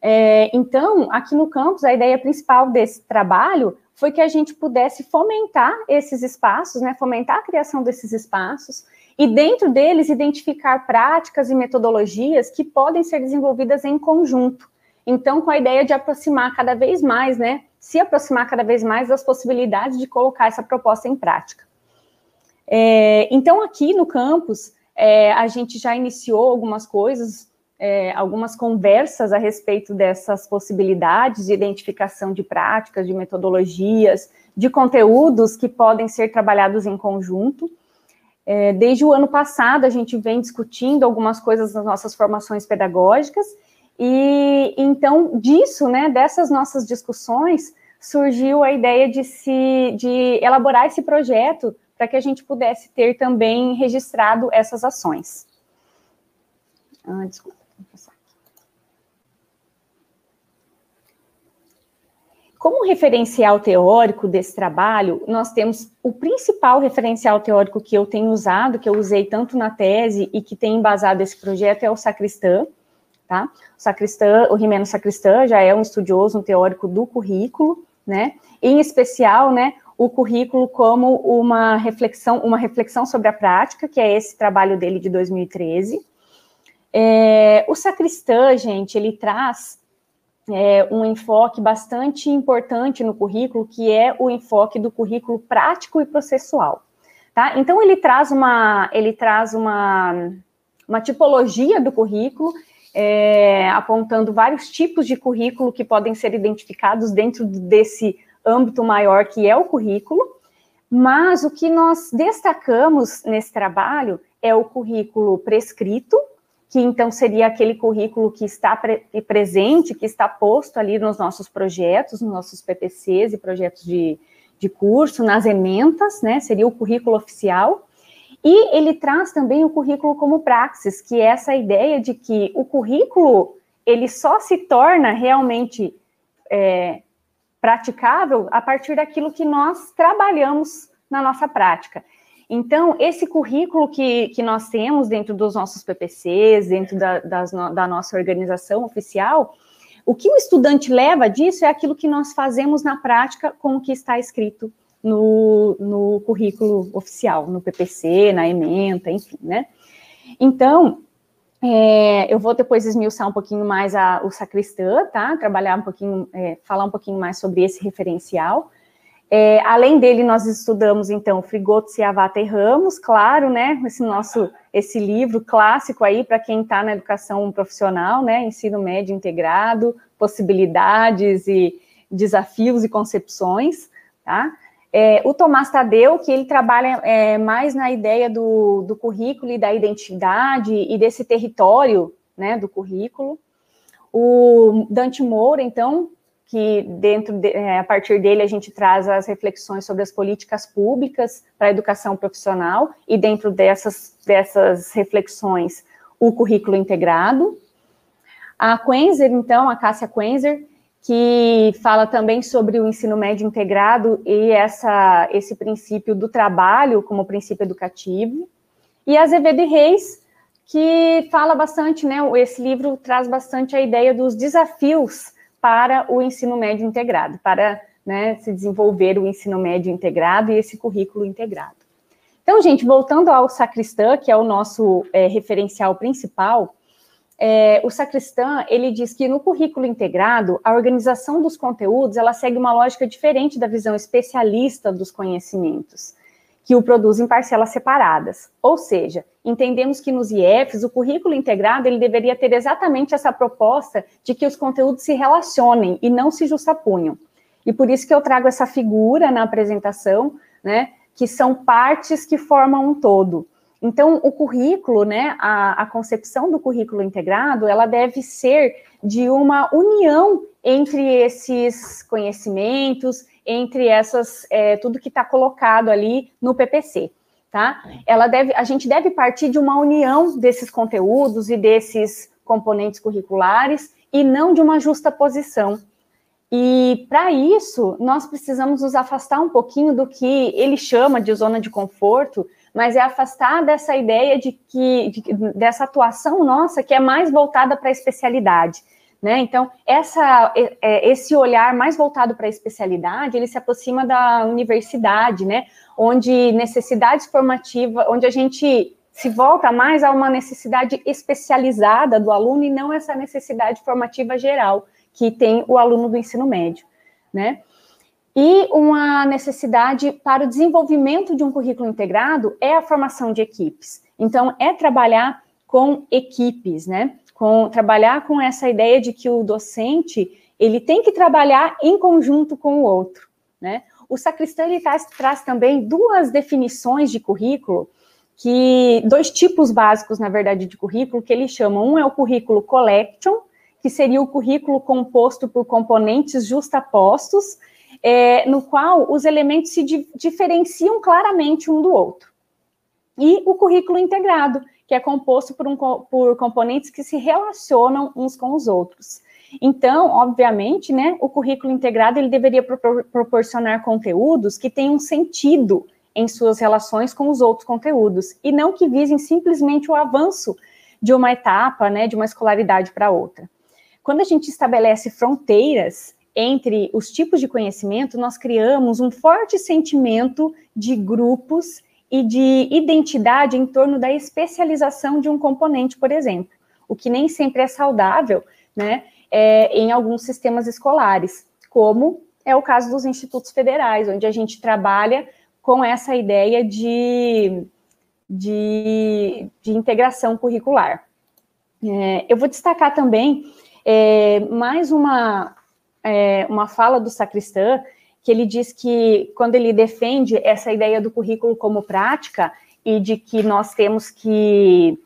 É, então, aqui no campus, a ideia principal desse trabalho foi que a gente pudesse fomentar esses espaços, né, fomentar a criação desses espaços, e dentro deles identificar práticas e metodologias que podem ser desenvolvidas em conjunto. Então, com a ideia de aproximar cada vez mais, né, se aproximar cada vez mais das possibilidades de colocar essa proposta em prática. É, então, aqui no campus, é, a gente já iniciou algumas coisas, é, algumas conversas a respeito dessas possibilidades de identificação de práticas, de metodologias, de conteúdos que podem ser trabalhados em conjunto. É, desde o ano passado, a gente vem discutindo algumas coisas nas nossas formações pedagógicas, e então, disso, né, dessas nossas discussões, surgiu a ideia de se de elaborar esse projeto para que a gente pudesse ter também registrado essas ações. Ah, desculpa, vou passar aqui. Como referencial teórico desse trabalho, nós temos o principal referencial teórico que eu tenho usado, que eu usei tanto na tese e que tem embasado esse projeto, é o Sacristã, tá? O Sacristã, o Rimeno Sacristã já é um estudioso, um teórico do currículo, né? Em especial, né, o currículo como uma reflexão, uma reflexão sobre a prática, que é esse trabalho dele de 2013. É, o Sacristã, gente, ele traz é, um enfoque bastante importante no currículo, que é o enfoque do currículo prático e processual. Tá? Então ele traz uma, ele traz uma, uma tipologia do currículo, é, apontando vários tipos de currículo que podem ser identificados dentro desse âmbito maior que é o currículo. Mas o que nós destacamos nesse trabalho é o currículo prescrito, que então seria aquele currículo que está pre presente, que está posto ali nos nossos projetos, nos nossos PPCs e projetos de, de curso, nas ementas, né? Seria o currículo oficial. E ele traz também o currículo como praxis, que é essa ideia de que o currículo ele só se torna realmente é, praticável a partir daquilo que nós trabalhamos na nossa prática. Então, esse currículo que, que nós temos dentro dos nossos PPCs, dentro da, das, da nossa organização oficial, o que o estudante leva disso é aquilo que nós fazemos na prática com o que está escrito no, no currículo oficial, no PPC, na ementa, enfim, né? Então, é, eu vou depois esmiuçar um pouquinho mais a, o sacristã, tá? Trabalhar um pouquinho, é, falar um pouquinho mais sobre esse referencial. É, além dele, nós estudamos, então, Frigoto, Ciavata e Ramos, claro, né, esse nosso, esse livro clássico aí para quem está na educação profissional, né, ensino médio integrado, possibilidades e desafios e concepções, tá? É, o Tomás Tadeu, que ele trabalha é, mais na ideia do, do currículo e da identidade e desse território, né, do currículo. O Dante Moura, então, que dentro de, é, a partir dele a gente traz as reflexões sobre as políticas públicas para a educação profissional e dentro dessas, dessas reflexões o currículo integrado. A Quenzer, então, a Cássia Quenzer, que fala também sobre o ensino médio integrado e essa, esse princípio do trabalho como princípio educativo. E a Azevedo Reis, que fala bastante, né? Esse livro traz bastante a ideia dos desafios para o ensino médio integrado, para né, se desenvolver o ensino médio integrado e esse currículo integrado. Então, gente, voltando ao Sacristã, que é o nosso é, referencial principal, é, o Sacristã, ele diz que no currículo integrado, a organização dos conteúdos, ela segue uma lógica diferente da visão especialista dos conhecimentos que o produz em parcelas separadas. Ou seja, entendemos que nos IEFs o currículo integrado ele deveria ter exatamente essa proposta de que os conteúdos se relacionem e não se justapunham. E por isso que eu trago essa figura na apresentação, né, que são partes que formam um todo. Então, o currículo, né, a, a concepção do currículo integrado, ela deve ser de uma união entre esses conhecimentos, entre essas, é, tudo que está colocado ali no PPC, tá? Ela deve, a gente deve partir de uma união desses conteúdos e desses componentes curriculares e não de uma justa posição. E para isso, nós precisamos nos afastar um pouquinho do que ele chama de zona de conforto, mas é afastar dessa ideia de que de, dessa atuação nossa que é mais voltada para a especialidade. Né? Então, essa, é, esse olhar mais voltado para a especialidade, ele se aproxima da universidade, né? onde necessidades formativas, onde a gente se volta mais a uma necessidade especializada do aluno e não essa necessidade formativa geral que tem o aluno do ensino médio, né? E uma necessidade para o desenvolvimento de um currículo integrado é a formação de equipes. Então, é trabalhar com equipes, né? Com, trabalhar com essa ideia de que o docente ele tem que trabalhar em conjunto com o outro, né? O sacristão ele traz, traz também duas definições de currículo que dois tipos básicos, na verdade, de currículo que ele chama. Um é o currículo collection, que seria o currículo composto por componentes justapostos, é, no qual os elementos se di diferenciam claramente um do outro. E o currículo integrado, que é composto por, um, por componentes que se relacionam uns com os outros. Então, obviamente, né, o currículo integrado ele deveria propor proporcionar conteúdos que tenham sentido em suas relações com os outros conteúdos e não que visem simplesmente o avanço de uma etapa, né, de uma escolaridade para outra. Quando a gente estabelece fronteiras entre os tipos de conhecimento, nós criamos um forte sentimento de grupos e de identidade em torno da especialização de um componente, por exemplo, o que nem sempre é saudável, né, é, em alguns sistemas escolares, como é o caso dos institutos federais, onde a gente trabalha com essa ideia de, de, de integração curricular. É, eu vou destacar também é, mais uma, é, uma fala do sacristã, que ele diz que quando ele defende essa ideia do currículo como prática e de que nós temos que,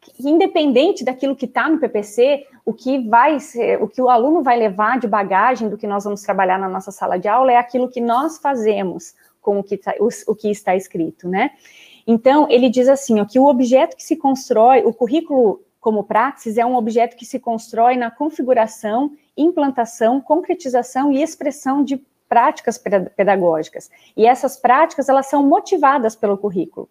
que independente daquilo que está no PPC, o que vai ser, o que o aluno vai levar de bagagem do que nós vamos trabalhar na nossa sala de aula é aquilo que nós fazemos com o que, tá, o, o que está escrito, né? Então, ele diz assim, ó, que o objeto que se constrói, o currículo como praxis é um objeto que se constrói na configuração implantação, concretização e expressão de práticas pedagógicas. E essas práticas, elas são motivadas pelo currículo.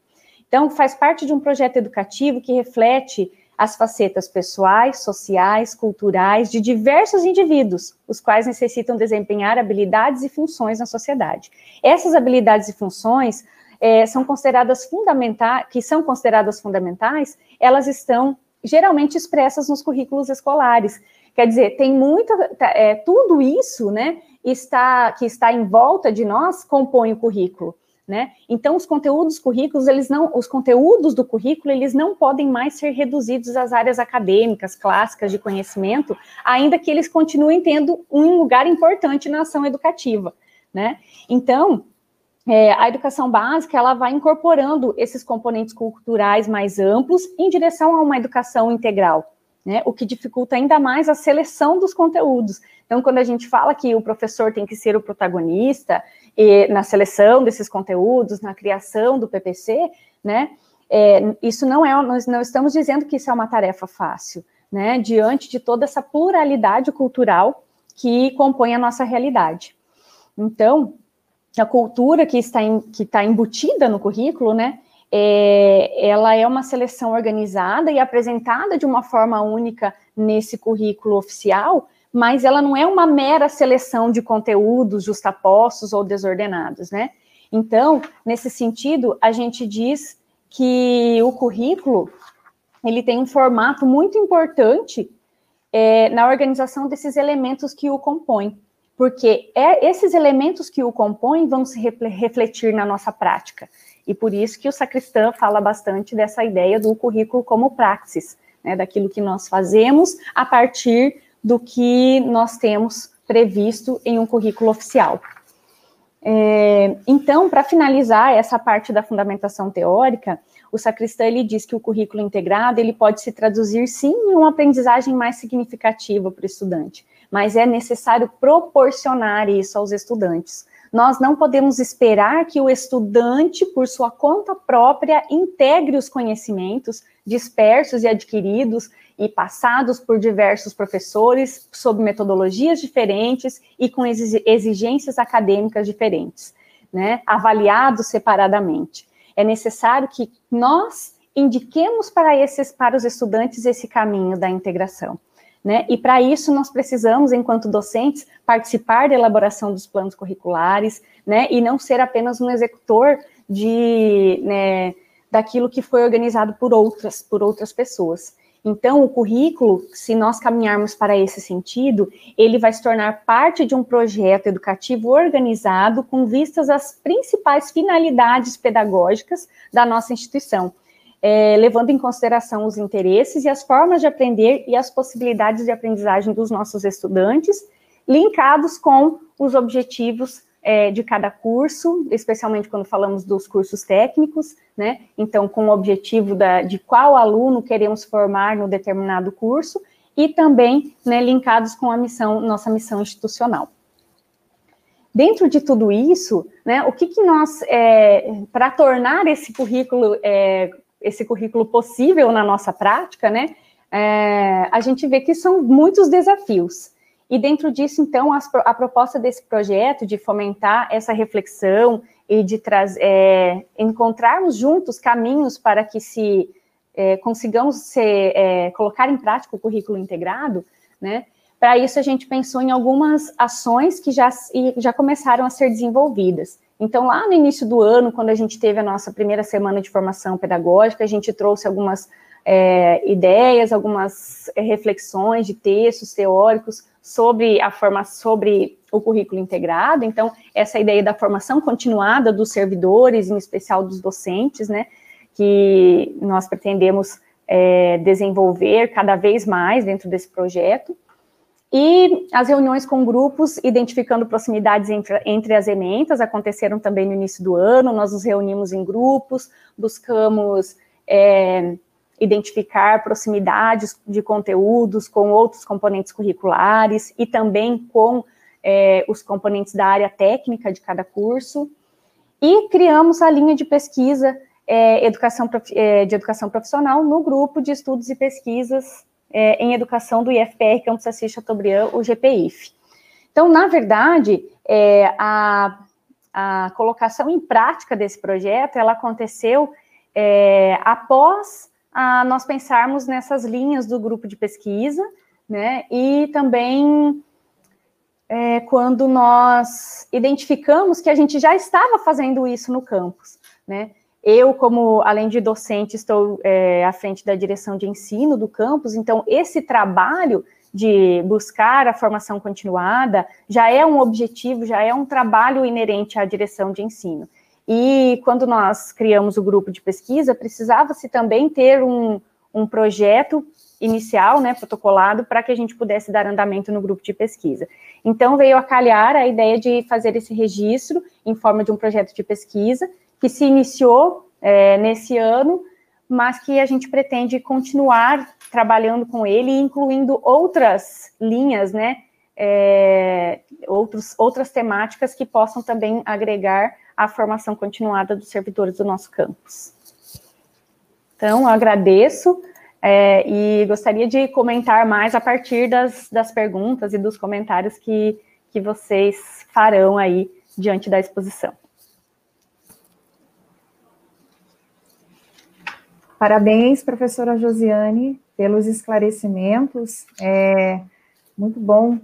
Então, faz parte de um projeto educativo que reflete as facetas pessoais, sociais, culturais de diversos indivíduos, os quais necessitam desempenhar habilidades e funções na sociedade. Essas habilidades e funções é, são consideradas fundamentais, que são consideradas fundamentais, elas estão geralmente expressas nos currículos escolares, Quer dizer, tem muita, tá, é, tudo isso, né, está, que está em volta de nós compõe o currículo, né? Então, os conteúdos currículos, eles não, os conteúdos do currículo, eles não podem mais ser reduzidos às áreas acadêmicas, clássicas de conhecimento, ainda que eles continuem tendo um lugar importante na ação educativa, né? Então, é, a educação básica ela vai incorporando esses componentes culturais mais amplos em direção a uma educação integral, né, o que dificulta ainda mais a seleção dos conteúdos. Então, quando a gente fala que o professor tem que ser o protagonista e, na seleção desses conteúdos, na criação do PPC, né, é, isso não é, nós não estamos dizendo que isso é uma tarefa fácil, né, diante de toda essa pluralidade cultural que compõe a nossa realidade. Então, a cultura que está, em, que está embutida no currículo, né, é, ela é uma seleção organizada e apresentada de uma forma única nesse currículo oficial, mas ela não é uma mera seleção de conteúdos justapostos ou desordenados, né? Então, nesse sentido, a gente diz que o currículo ele tem um formato muito importante é, na organização desses elementos que o compõem, porque é esses elementos que o compõem vão se refletir na nossa prática. E por isso que o sacristão fala bastante dessa ideia do currículo como praxis, né, daquilo que nós fazemos a partir do que nós temos previsto em um currículo oficial. É, então, para finalizar essa parte da fundamentação teórica, o sacristão ele diz que o currículo integrado ele pode se traduzir sim em uma aprendizagem mais significativa para o estudante, mas é necessário proporcionar isso aos estudantes. Nós não podemos esperar que o estudante, por sua conta própria, integre os conhecimentos dispersos e adquiridos e passados por diversos professores, sob metodologias diferentes e com exigências acadêmicas diferentes, né, avaliados separadamente. É necessário que nós indiquemos para esses para os estudantes esse caminho da integração. Né? E para isso nós precisamos, enquanto docentes, participar da elaboração dos planos curriculares, né? E não ser apenas um executor de né, daquilo que foi organizado por outras, por outras pessoas. Então, o currículo, se nós caminharmos para esse sentido, ele vai se tornar parte de um projeto educativo organizado com vistas às principais finalidades pedagógicas da nossa instituição, é, levando em consideração os interesses e as formas de aprender e as possibilidades de aprendizagem dos nossos estudantes, linkados com os objetivos é, de cada curso, especialmente quando falamos dos cursos técnicos, né? Então, com o objetivo da, de qual aluno queremos formar no determinado curso, e também né, linkados com a missão, nossa missão institucional. Dentro de tudo isso, né, o que, que nós, é, para tornar esse currículo, é, esse currículo possível na nossa prática, né, é, a gente vê que são muitos desafios. E dentro disso, então, as, a proposta desse projeto de fomentar essa reflexão e de trazer, é, encontrarmos juntos caminhos para que se é, consigamos ser, é, colocar em prática o currículo integrado, né? Para isso, a gente pensou em algumas ações que já, já começaram a ser desenvolvidas. Então, lá no início do ano, quando a gente teve a nossa primeira semana de formação pedagógica, a gente trouxe algumas é, ideias, algumas é, reflexões de textos teóricos sobre a forma, sobre o currículo integrado. Então, essa ideia da formação continuada dos servidores, em especial dos docentes, né, que nós pretendemos é, desenvolver cada vez mais dentro desse projeto. E as reuniões com grupos, identificando proximidades entre, entre as ementas, aconteceram também no início do ano. Nós nos reunimos em grupos, buscamos é, identificar proximidades de conteúdos com outros componentes curriculares e também com é, os componentes da área técnica de cada curso. E criamos a linha de pesquisa é, educação, é, de educação profissional no grupo de estudos e pesquisas é, em educação do IFPR Campus Assis Chateaubriand, o GPIF. Então, na verdade, é, a, a colocação em prática desse projeto, ela aconteceu é, após a nós pensarmos nessas linhas do grupo de pesquisa, né, e também é, quando nós identificamos que a gente já estava fazendo isso no campus, né, eu, como, além de docente, estou é, à frente da direção de ensino do campus, então esse trabalho de buscar a formação continuada já é um objetivo, já é um trabalho inerente à direção de ensino. E quando nós criamos o grupo de pesquisa, precisava-se também ter um, um projeto inicial, né, protocolado, para que a gente pudesse dar andamento no grupo de pesquisa. Então, veio a calhar a ideia de fazer esse registro em forma de um projeto de pesquisa, que se iniciou é, nesse ano, mas que a gente pretende continuar trabalhando com ele, incluindo outras linhas, né, é, outros, outras temáticas que possam também agregar a formação continuada dos servidores do nosso campus. Então, agradeço é, e gostaria de comentar mais a partir das, das perguntas e dos comentários que, que vocês farão aí diante da exposição. Parabéns, professora Josiane, pelos esclarecimentos. É muito bom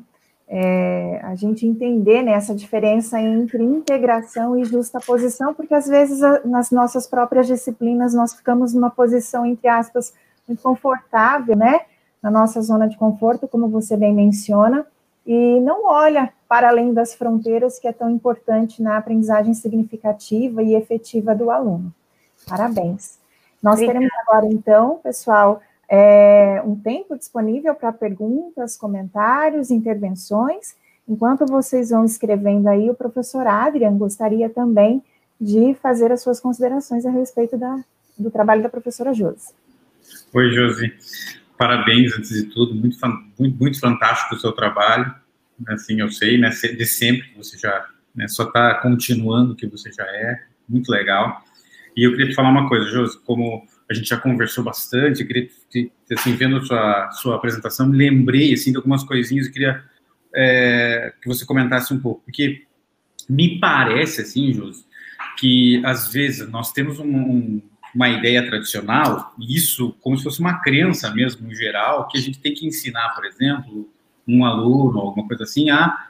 é, a gente entender né, essa diferença entre integração e justaposição, porque às vezes a, nas nossas próprias disciplinas nós ficamos numa posição, entre aspas, muito confortável, né, na nossa zona de conforto, como você bem menciona, e não olha para além das fronteiras, que é tão importante na aprendizagem significativa e efetiva do aluno. Parabéns. Nós Obrigada. teremos agora, então, pessoal, é, um tempo disponível para perguntas, comentários, intervenções. enquanto vocês vão escrevendo aí, o professor Adrian gostaria também de fazer as suas considerações a respeito da, do trabalho da professora Josi. Oi, Josi. Parabéns, antes de tudo, muito, muito, muito fantástico o seu trabalho. Assim, eu sei, né, de sempre que você já né, só está continuando o que você já é, muito legal. E eu queria te falar uma coisa, Josi, como a gente já conversou bastante, eu queria, assim, vendo a sua, sua apresentação, lembrei, assim, de algumas coisinhas, eu queria é, que você comentasse um pouco, porque me parece, assim, Josi, que às vezes nós temos um, um, uma ideia tradicional, e isso como se fosse uma crença mesmo, em geral, que a gente tem que ensinar, por exemplo, um aluno, alguma coisa assim, a,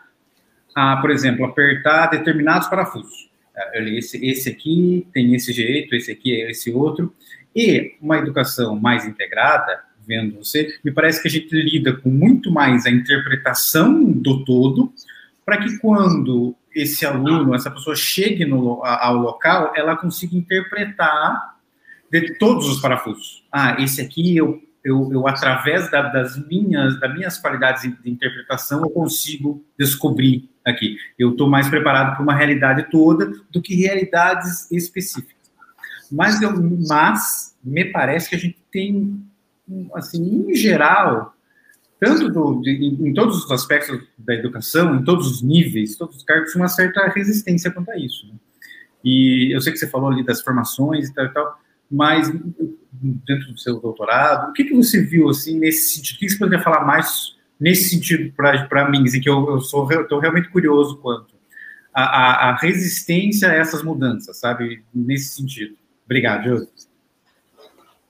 a por exemplo, apertar determinados parafusos. É, esse, esse aqui tem esse jeito, esse aqui é esse outro. E uma educação mais integrada, vendo você, me parece que a gente lida com muito mais a interpretação do todo, para que quando esse aluno, essa pessoa chegue no, ao local, ela consiga interpretar de todos os parafusos. Ah, esse aqui eu, eu, eu através da, das minhas das minhas qualidades de interpretação eu consigo descobrir aqui. Eu estou mais preparado para uma realidade toda do que realidades específicas. Mas, eu, mas me parece que a gente tem, assim, em geral, tanto do, de, em todos os aspectos da educação, em todos os níveis, todos os cargos, uma certa resistência quanto a isso. Né? E eu sei que você falou ali das formações e tal e tal, mas dentro do seu doutorado, o que, que você viu assim nesse sentido? O que você poderia falar mais nesse sentido para mim, que eu, eu sou estou realmente curioso quanto a, a, a, resistência a essas mudanças, sabe? Nesse sentido. Obrigado, José.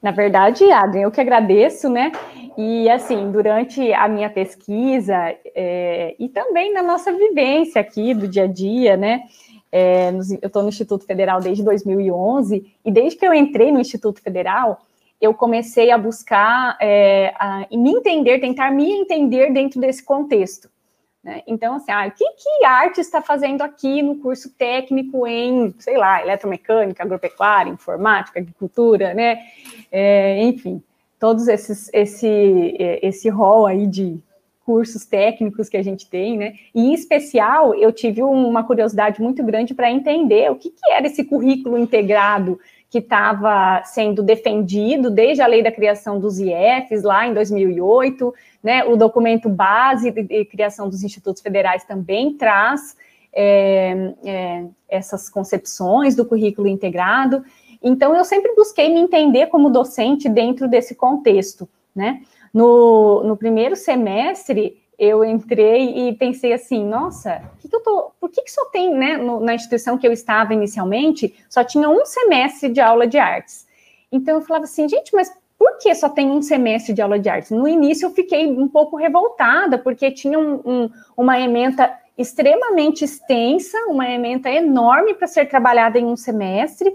Na verdade, Adrian, eu que agradeço, né? E assim, durante a minha pesquisa é, e também na nossa vivência aqui do dia a dia, né? É, eu estou no Instituto Federal desde 2011 e desde que eu entrei no Instituto Federal, eu comecei a buscar é, a, me entender, tentar me entender dentro desse contexto. Né? Então, assim, ah, o que, que a arte está fazendo aqui no curso técnico em, sei lá, eletromecânica, agropecuária, informática, agricultura, né? É, enfim, todos esses, esse, esse rol aí de cursos técnicos que a gente tem, né? E, em especial, eu tive uma curiosidade muito grande para entender o que, que era esse currículo integrado que estava sendo defendido desde a lei da criação dos IEFs, lá em 2008, né, o documento base de, de criação dos institutos federais também traz é, é, essas concepções do currículo integrado. Então, eu sempre busquei me entender como docente dentro desse contexto, né? No, no primeiro semestre, eu entrei e pensei assim, nossa, que que eu tô, por que, que só tem, né, no, na instituição que eu estava inicialmente, só tinha um semestre de aula de artes. Então eu falava assim, gente, mas por que só tem um semestre de aula de artes? No início eu fiquei um pouco revoltada, porque tinha um, um, uma ementa extremamente extensa, uma ementa enorme para ser trabalhada em um semestre,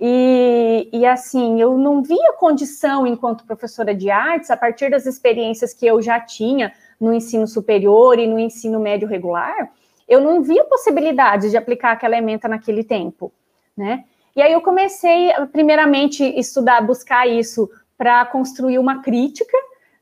e, e, assim, eu não via condição, enquanto professora de artes, a partir das experiências que eu já tinha no ensino superior e no ensino médio regular, eu não via possibilidade de aplicar aquela ementa naquele tempo, né? E aí eu comecei, primeiramente, estudar, buscar isso para construir uma crítica,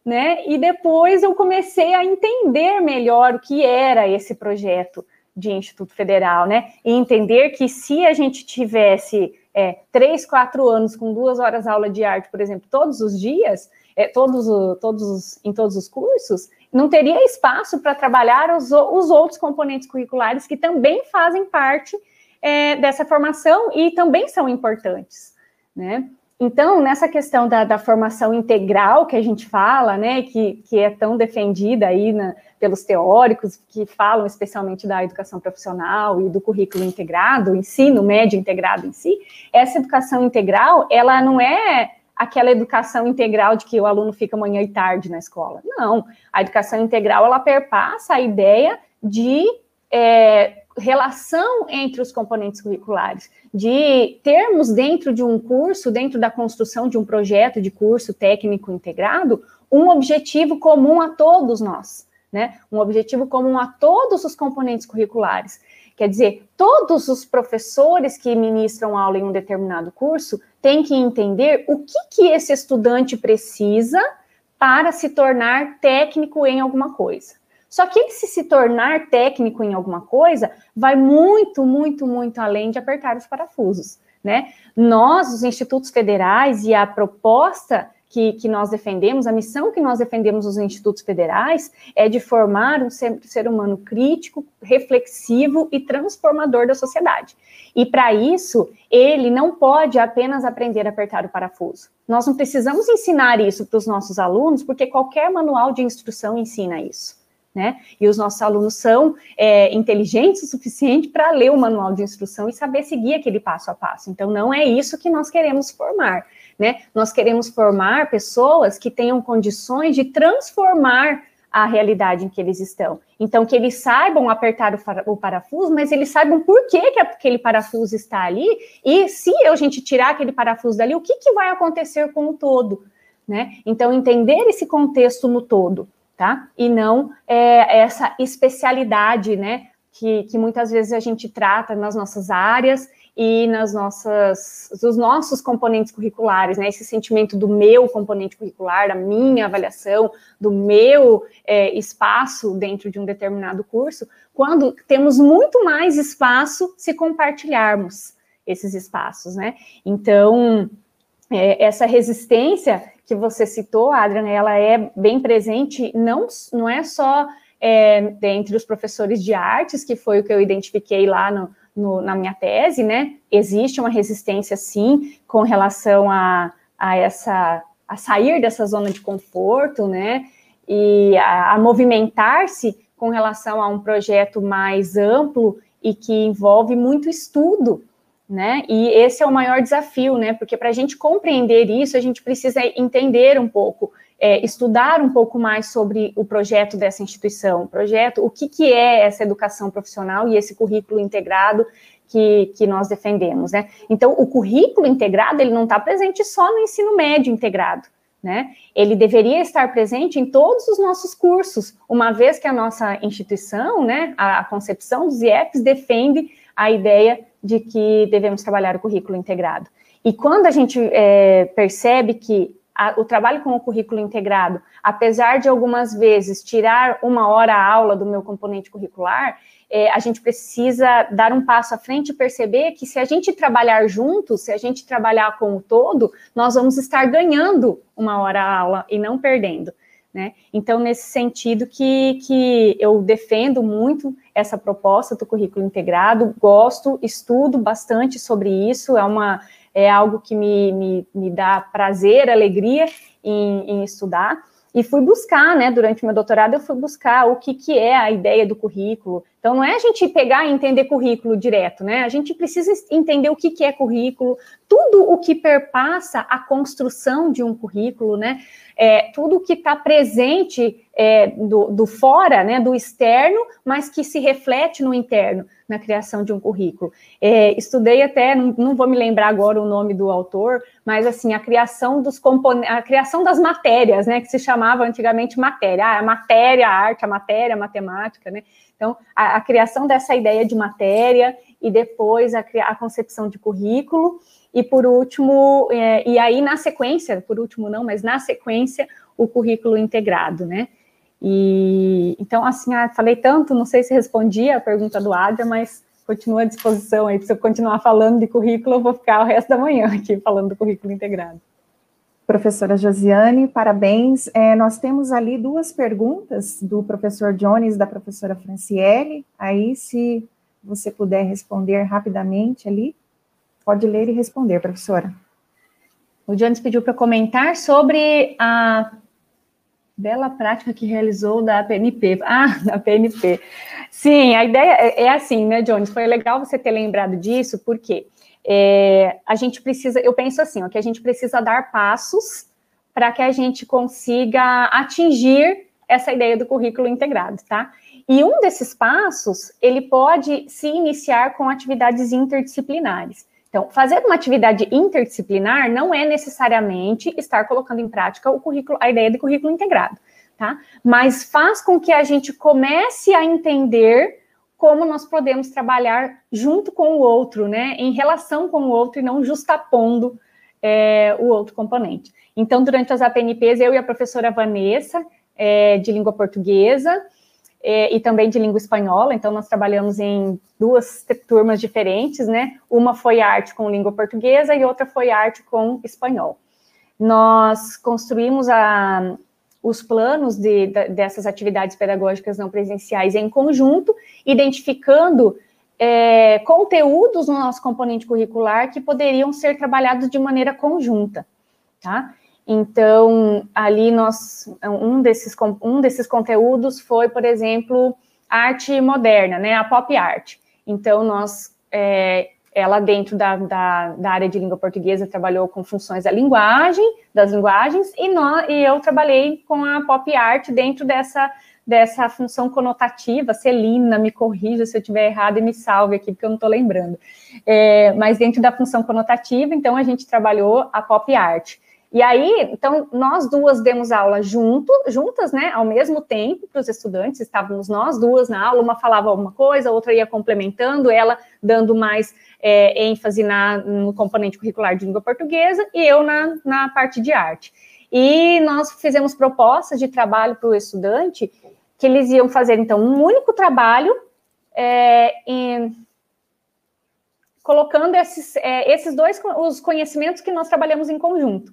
né? E depois eu comecei a entender melhor o que era esse projeto de Instituto Federal, né? E entender que se a gente tivesse é, três, quatro anos com duas horas aula de arte, por exemplo, todos os dias, é, todos, todos em todos os cursos, não teria espaço para trabalhar os, os, outros componentes curriculares que também fazem parte é, dessa formação e também são importantes, né? Então, nessa questão da, da, formação integral que a gente fala, né, que, que é tão defendida aí na, pelos teóricos que falam especialmente da educação profissional e do currículo integrado, ensino médio integrado em si, essa educação integral, ela não é aquela educação integral de que o aluno fica manhã e tarde na escola. Não, a educação integral ela perpassa a ideia de é, relação entre os componentes curriculares, de termos dentro de um curso, dentro da construção de um projeto de curso técnico integrado, um objetivo comum a todos nós, né? Um objetivo comum a todos os componentes curriculares. Quer dizer, todos os professores que ministram aula em um determinado curso têm que entender o que, que esse estudante precisa para se tornar técnico em alguma coisa. Só que ele se se tornar técnico em alguma coisa vai muito, muito, muito além de apertar os parafusos, né? Nós, os institutos federais e a proposta que, que, nós defendemos, a missão que nós defendemos nos institutos federais é de formar um ser, ser humano crítico, reflexivo e transformador da sociedade. E para isso, ele não pode apenas aprender a apertar o parafuso. Nós não precisamos ensinar isso para os nossos alunos, porque qualquer manual de instrução ensina isso. Né? E os nossos alunos são é, inteligentes o suficiente para ler o manual de instrução e saber seguir aquele passo a passo. Então, não é isso que nós queremos formar né? Nós queremos formar pessoas que tenham condições de transformar a realidade em que eles estão. Então, que eles saibam apertar o, parafuso, mas eles saibam por que, que aquele parafuso está ali, e se a gente tirar aquele parafuso dali, o que, que vai acontecer com o todo, né? Então, entender esse contexto no todo, tá? E não é, essa especialidade, né? Que, que muitas vezes a gente trata nas nossas áreas e nas nossas, dos nossos componentes curriculares, né? Esse sentimento do meu componente curricular, da minha avaliação, do meu é, espaço dentro de um determinado curso, quando temos muito mais espaço se compartilharmos esses espaços, né? Então, é, essa resistência que você citou, Adriana, ela é bem presente, não, não é só é, entre os professores de artes, que foi o que eu identifiquei lá no, no, na minha tese, né? Existe uma resistência, sim, com relação a, a essa a sair dessa zona de conforto, né? E a, a movimentar-se com relação a um projeto mais amplo e que envolve muito estudo, né? E esse é o maior desafio, né? Porque para a gente compreender isso, a gente precisa entender um pouco é, estudar um pouco mais sobre o projeto dessa instituição, o projeto, o que, que é essa educação profissional e esse currículo integrado que, que nós defendemos, né? Então, o currículo integrado, ele não está presente só no ensino médio integrado, né? Ele deveria estar presente em todos os nossos cursos, uma vez que a nossa instituição, né, a, a concepção dos IEPs defende a ideia de que devemos trabalhar o currículo integrado. E quando a gente é, percebe que a, o trabalho com o currículo integrado, apesar de algumas vezes tirar uma hora a aula do meu componente curricular, é, a gente precisa dar um passo à frente e perceber que se a gente trabalhar juntos, se a gente trabalhar com o todo, nós vamos estar ganhando uma hora a aula e não perdendo. Né? Então, nesse sentido que, que eu defendo muito essa proposta do currículo integrado, gosto, estudo bastante sobre isso, é uma é algo que me, me, me dá prazer, alegria em, em estudar. E fui buscar, né, durante meu doutorado, eu fui buscar o que, que é a ideia do currículo. Então, não é a gente pegar e entender currículo direto, né? A gente precisa entender o que, é currículo, tudo o que perpassa a construção de um currículo, né? É, tudo que está presente é, do, do fora, né, do externo, mas que se reflete no interno na criação de um currículo. É, estudei até, não, não, vou me lembrar agora o nome do autor, mas assim, a criação dos componentes, a criação das matérias, né, que se chamava antigamente matéria, ah, a matéria, a arte, a matéria, a matemática, né, então, a, a criação dessa ideia de matéria e depois a, a concepção de currículo, e por último, é, e aí na sequência, por último não, mas na sequência, o currículo integrado, né, e então, assim, ah, falei tanto, não sei se respondi a pergunta do Adria, mas continua à disposição aí. Se eu continuar falando de currículo, eu vou ficar o resto da manhã aqui falando do currículo integrado. Professora Josiane, parabéns. É, nós temos ali duas perguntas do professor Jones e da professora Franciele. Aí, se você puder responder rapidamente ali, pode ler e responder, professora. O Jones pediu para comentar sobre a bela prática que realizou da PNP. Ah, [laughs] da PNP. Sim, a ideia é, é assim, né, Jones? Foi legal você ter lembrado disso, porque é, a gente precisa, eu penso assim, ó, que a gente precisa dar passos para que a gente consiga atingir essa ideia do currículo integrado, tá? E um desses passos, ele pode se iniciar com atividades interdisciplinares. Então, fazer uma atividade interdisciplinar não é necessariamente estar colocando em prática o currículo, a ideia de currículo integrado, tá? Mas faz com que a gente comece a entender como nós podemos trabalhar junto com o outro, né? Em relação com o outro e não justapondo é, o outro componente. Então, durante as APNPs, eu e a professora Vanessa, é, de língua portuguesa, é, e também de língua espanhola, então nós trabalhamos em duas turmas diferentes, né? Uma foi arte com língua portuguesa e outra foi arte com espanhol. Nós construímos a, os planos de, de, dessas atividades pedagógicas não presenciais em conjunto, identificando é, conteúdos no nosso componente curricular que poderiam ser trabalhados de maneira conjunta, tá? Então, ali nós, um desses, um desses conteúdos foi, por exemplo, arte moderna, né, a pop art. Então, nós, é, ela dentro da, da, da, área de língua portuguesa trabalhou com funções da linguagem, das linguagens, e, nós, e eu trabalhei com a pop art dentro dessa, dessa função conotativa. Celina, me corrija se eu estiver errado e me salve aqui, porque eu não estou lembrando. É, mas dentro da função conotativa, então, a gente trabalhou a pop art. E aí, então, nós duas demos aula junto, juntas, né, ao mesmo tempo para os estudantes, estávamos nós duas na aula, uma falava alguma coisa, a outra ia complementando, ela dando mais é, ênfase na, no componente curricular de língua portuguesa e eu na, na parte de arte. E nós fizemos propostas de trabalho para o estudante, que eles iam fazer, então, um único trabalho, é, em, colocando esses, é, esses dois os conhecimentos que nós trabalhamos em conjunto.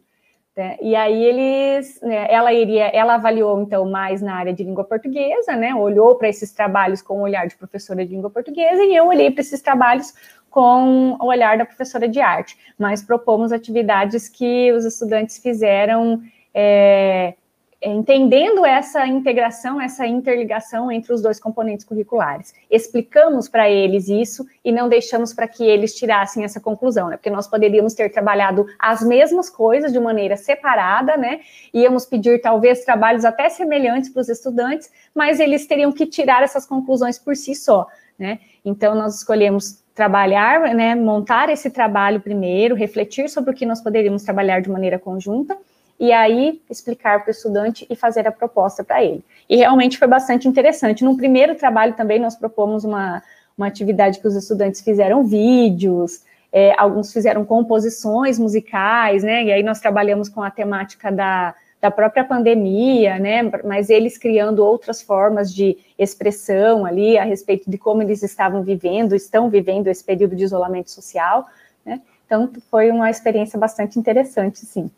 Né? E aí eles, né, ela iria, ela avaliou então mais na área de língua portuguesa, né? Olhou para esses trabalhos com o olhar de professora de língua portuguesa e eu olhei para esses trabalhos com o olhar da professora de arte. Mas propomos atividades que os estudantes fizeram é, entendendo essa integração, essa interligação entre os dois componentes curriculares. Explicamos para eles isso e não deixamos para que eles tirassem essa conclusão, né? Porque nós poderíamos ter trabalhado as mesmas coisas de maneira separada, né? Íamos pedir talvez trabalhos até semelhantes para os estudantes, mas eles teriam que tirar essas conclusões por si só, né? Então nós escolhemos trabalhar, né, montar esse trabalho primeiro, refletir sobre o que nós poderíamos trabalhar de maneira conjunta e aí explicar para o estudante e fazer a proposta para ele. E realmente foi bastante interessante. No primeiro trabalho também nós propomos uma, uma atividade que os estudantes fizeram vídeos, é, alguns fizeram composições musicais, né? E aí nós trabalhamos com a temática da, da própria pandemia, né? Mas eles criando outras formas de expressão ali a respeito de como eles estavam vivendo, estão vivendo esse período de isolamento social, né? Então foi uma experiência bastante interessante, sim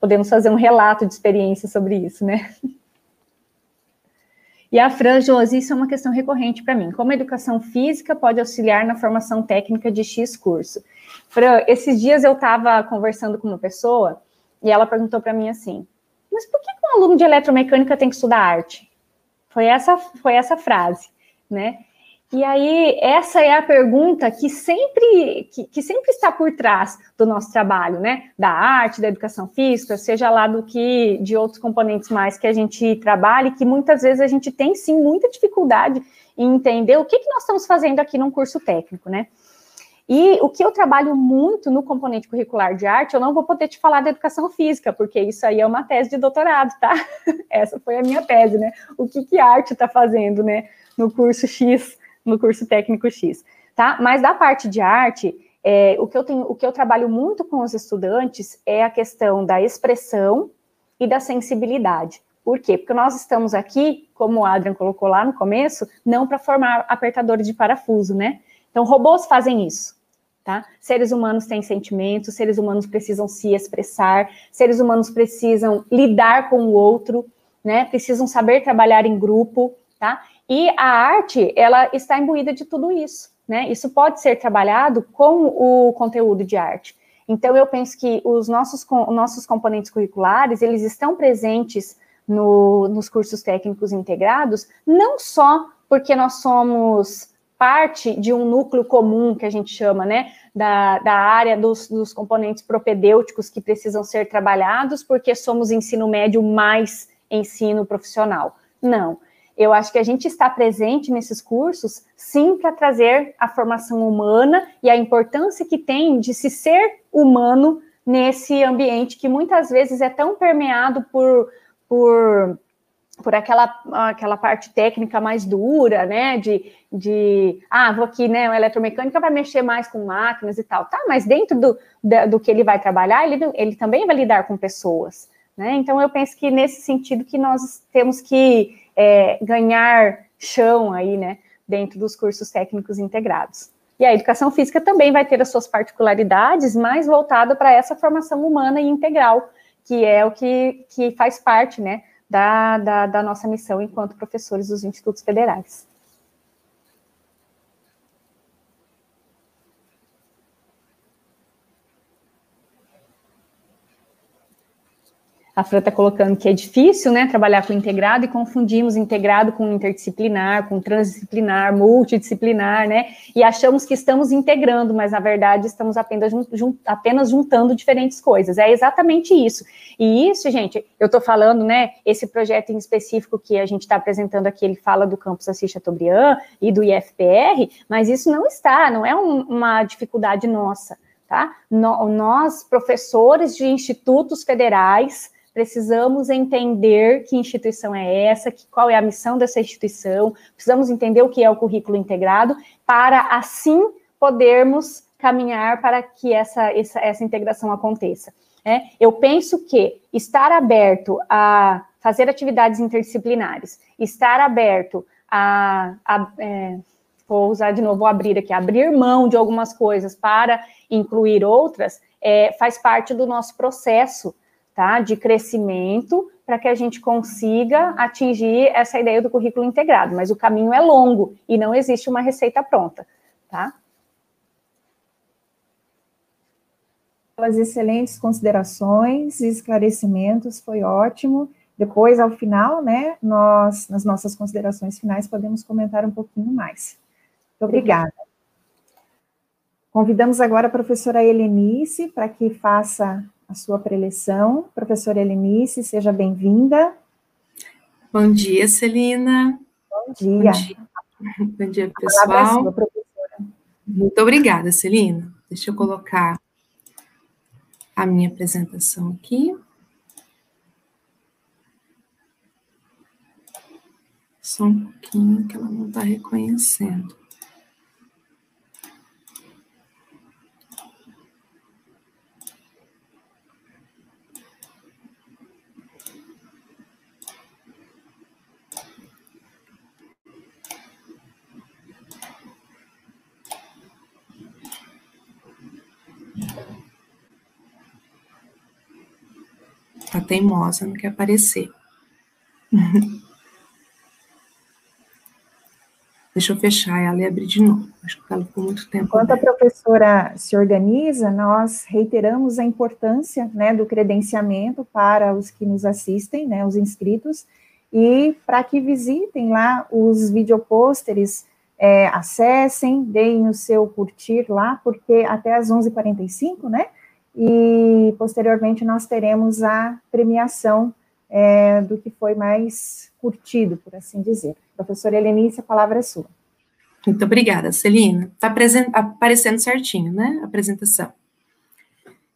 podemos fazer um relato de experiência sobre isso, né? E a Fran, Josi, isso é uma questão recorrente para mim. Como a educação física pode auxiliar na formação técnica de X curso? Fran, esses dias eu estava conversando com uma pessoa e ela perguntou para mim assim: mas por que um aluno de eletromecânica tem que estudar arte? Foi essa, foi essa frase, né? E aí, essa é a pergunta que sempre, que, que, sempre está por trás do nosso trabalho, né? Da arte, da educação física, seja lá do que de outros componentes mais que a gente trabalha, e que muitas vezes a gente tem sim muita dificuldade em entender o que, que nós estamos fazendo aqui num curso técnico, né? E o que eu trabalho muito no componente curricular de arte, eu não vou poder te falar da educação física, porque isso aí é uma tese de doutorado, tá? [laughs] Essa foi a minha tese, né? O que, que arte está fazendo, né? No curso X no curso técnico X, tá? Mas da parte de arte, é, o, que eu tenho, o que eu trabalho muito com os estudantes é a questão da expressão e da sensibilidade. Por quê? Porque nós estamos aqui, como o Adrian colocou lá no começo, não para formar apertadores de parafuso, né? Então, robôs fazem isso, tá? Seres humanos têm sentimentos, seres humanos precisam se expressar, seres humanos precisam lidar com o outro, né? Precisam saber trabalhar em grupo, tá? E a arte, ela está imbuída de tudo isso, né? Isso pode ser trabalhado com o conteúdo de arte. Então, eu penso que os nossos, nossos componentes curriculares, eles estão presentes no, nos cursos técnicos integrados, não só porque nós somos parte de um núcleo comum, que a gente chama, né, da, da área dos, dos componentes propedêuticos que precisam ser trabalhados, porque somos ensino médio mais ensino profissional. Não, eu acho que a gente está presente nesses cursos, sim, para trazer a formação humana e a importância que tem de se ser humano nesse ambiente que muitas vezes é tão permeado por, por, por aquela, aquela parte técnica mais dura, né? De, de ah, vou aqui, né? O eletromecânica vai mexer mais com máquinas e tal. Tá, mas dentro do, do que ele vai trabalhar, ele, ele também vai lidar com pessoas. Né? Então, eu penso que nesse sentido que nós temos que é, ganhar chão aí, né, dentro dos cursos técnicos integrados. E a educação física também vai ter as suas particularidades, mais voltada para essa formação humana e integral, que é o que, que faz parte, né, da, da, da nossa missão enquanto professores dos institutos federais. A Fran está colocando que é difícil, né, trabalhar com integrado e confundimos integrado com interdisciplinar, com transdisciplinar, multidisciplinar, né, e achamos que estamos integrando, mas na verdade estamos apenas, jun apenas juntando diferentes coisas. É exatamente isso. E isso, gente, eu estou falando, né, esse projeto em específico que a gente está apresentando aqui, ele fala do campus Assis Chateaubriand e do IFPR, mas isso não está, não é um, uma dificuldade nossa, tá? No, nós, professores de institutos federais, precisamos entender que instituição é essa, que, qual é a missão dessa instituição, precisamos entender o que é o currículo integrado, para assim podermos caminhar para que essa, essa, essa integração aconteça. É, eu penso que estar aberto a fazer atividades interdisciplinares, estar aberto a, a é, vou usar de novo, abrir aqui, abrir mão de algumas coisas para incluir outras, é, faz parte do nosso processo tá, de crescimento para que a gente consiga atingir essa ideia do currículo integrado, mas o caminho é longo e não existe uma receita pronta, tá? As excelentes considerações e esclarecimentos, foi ótimo. Depois, ao final, né, nós, nas nossas considerações finais, podemos comentar um pouquinho mais. Muito obrigada. Convidamos agora a professora Helenice para que faça a sua preleção. Professora Helenice, seja bem-vinda. Bom dia, Celina. Bom dia. Bom dia, Bom dia pessoal. É sua, professora. Muito obrigada, Celina. Deixa eu colocar a minha apresentação aqui. Só um pouquinho que ela não está reconhecendo. Tá teimosa, não quer aparecer. [laughs] Deixa eu fechar ela e abrir de novo. Acho que ela ficou muito tempo. Enquanto a professora se organiza, nós reiteramos a importância né, do credenciamento para os que nos assistem, né, os inscritos, e para que visitem lá os videopôsteres, é, acessem, deem o seu curtir lá, porque até às 11h45, né, e posteriormente nós teremos a premiação é, do que foi mais curtido, por assim dizer. Professora Helenice, a palavra é sua. Muito obrigada, Celina. Está aparecendo certinho, né, a apresentação.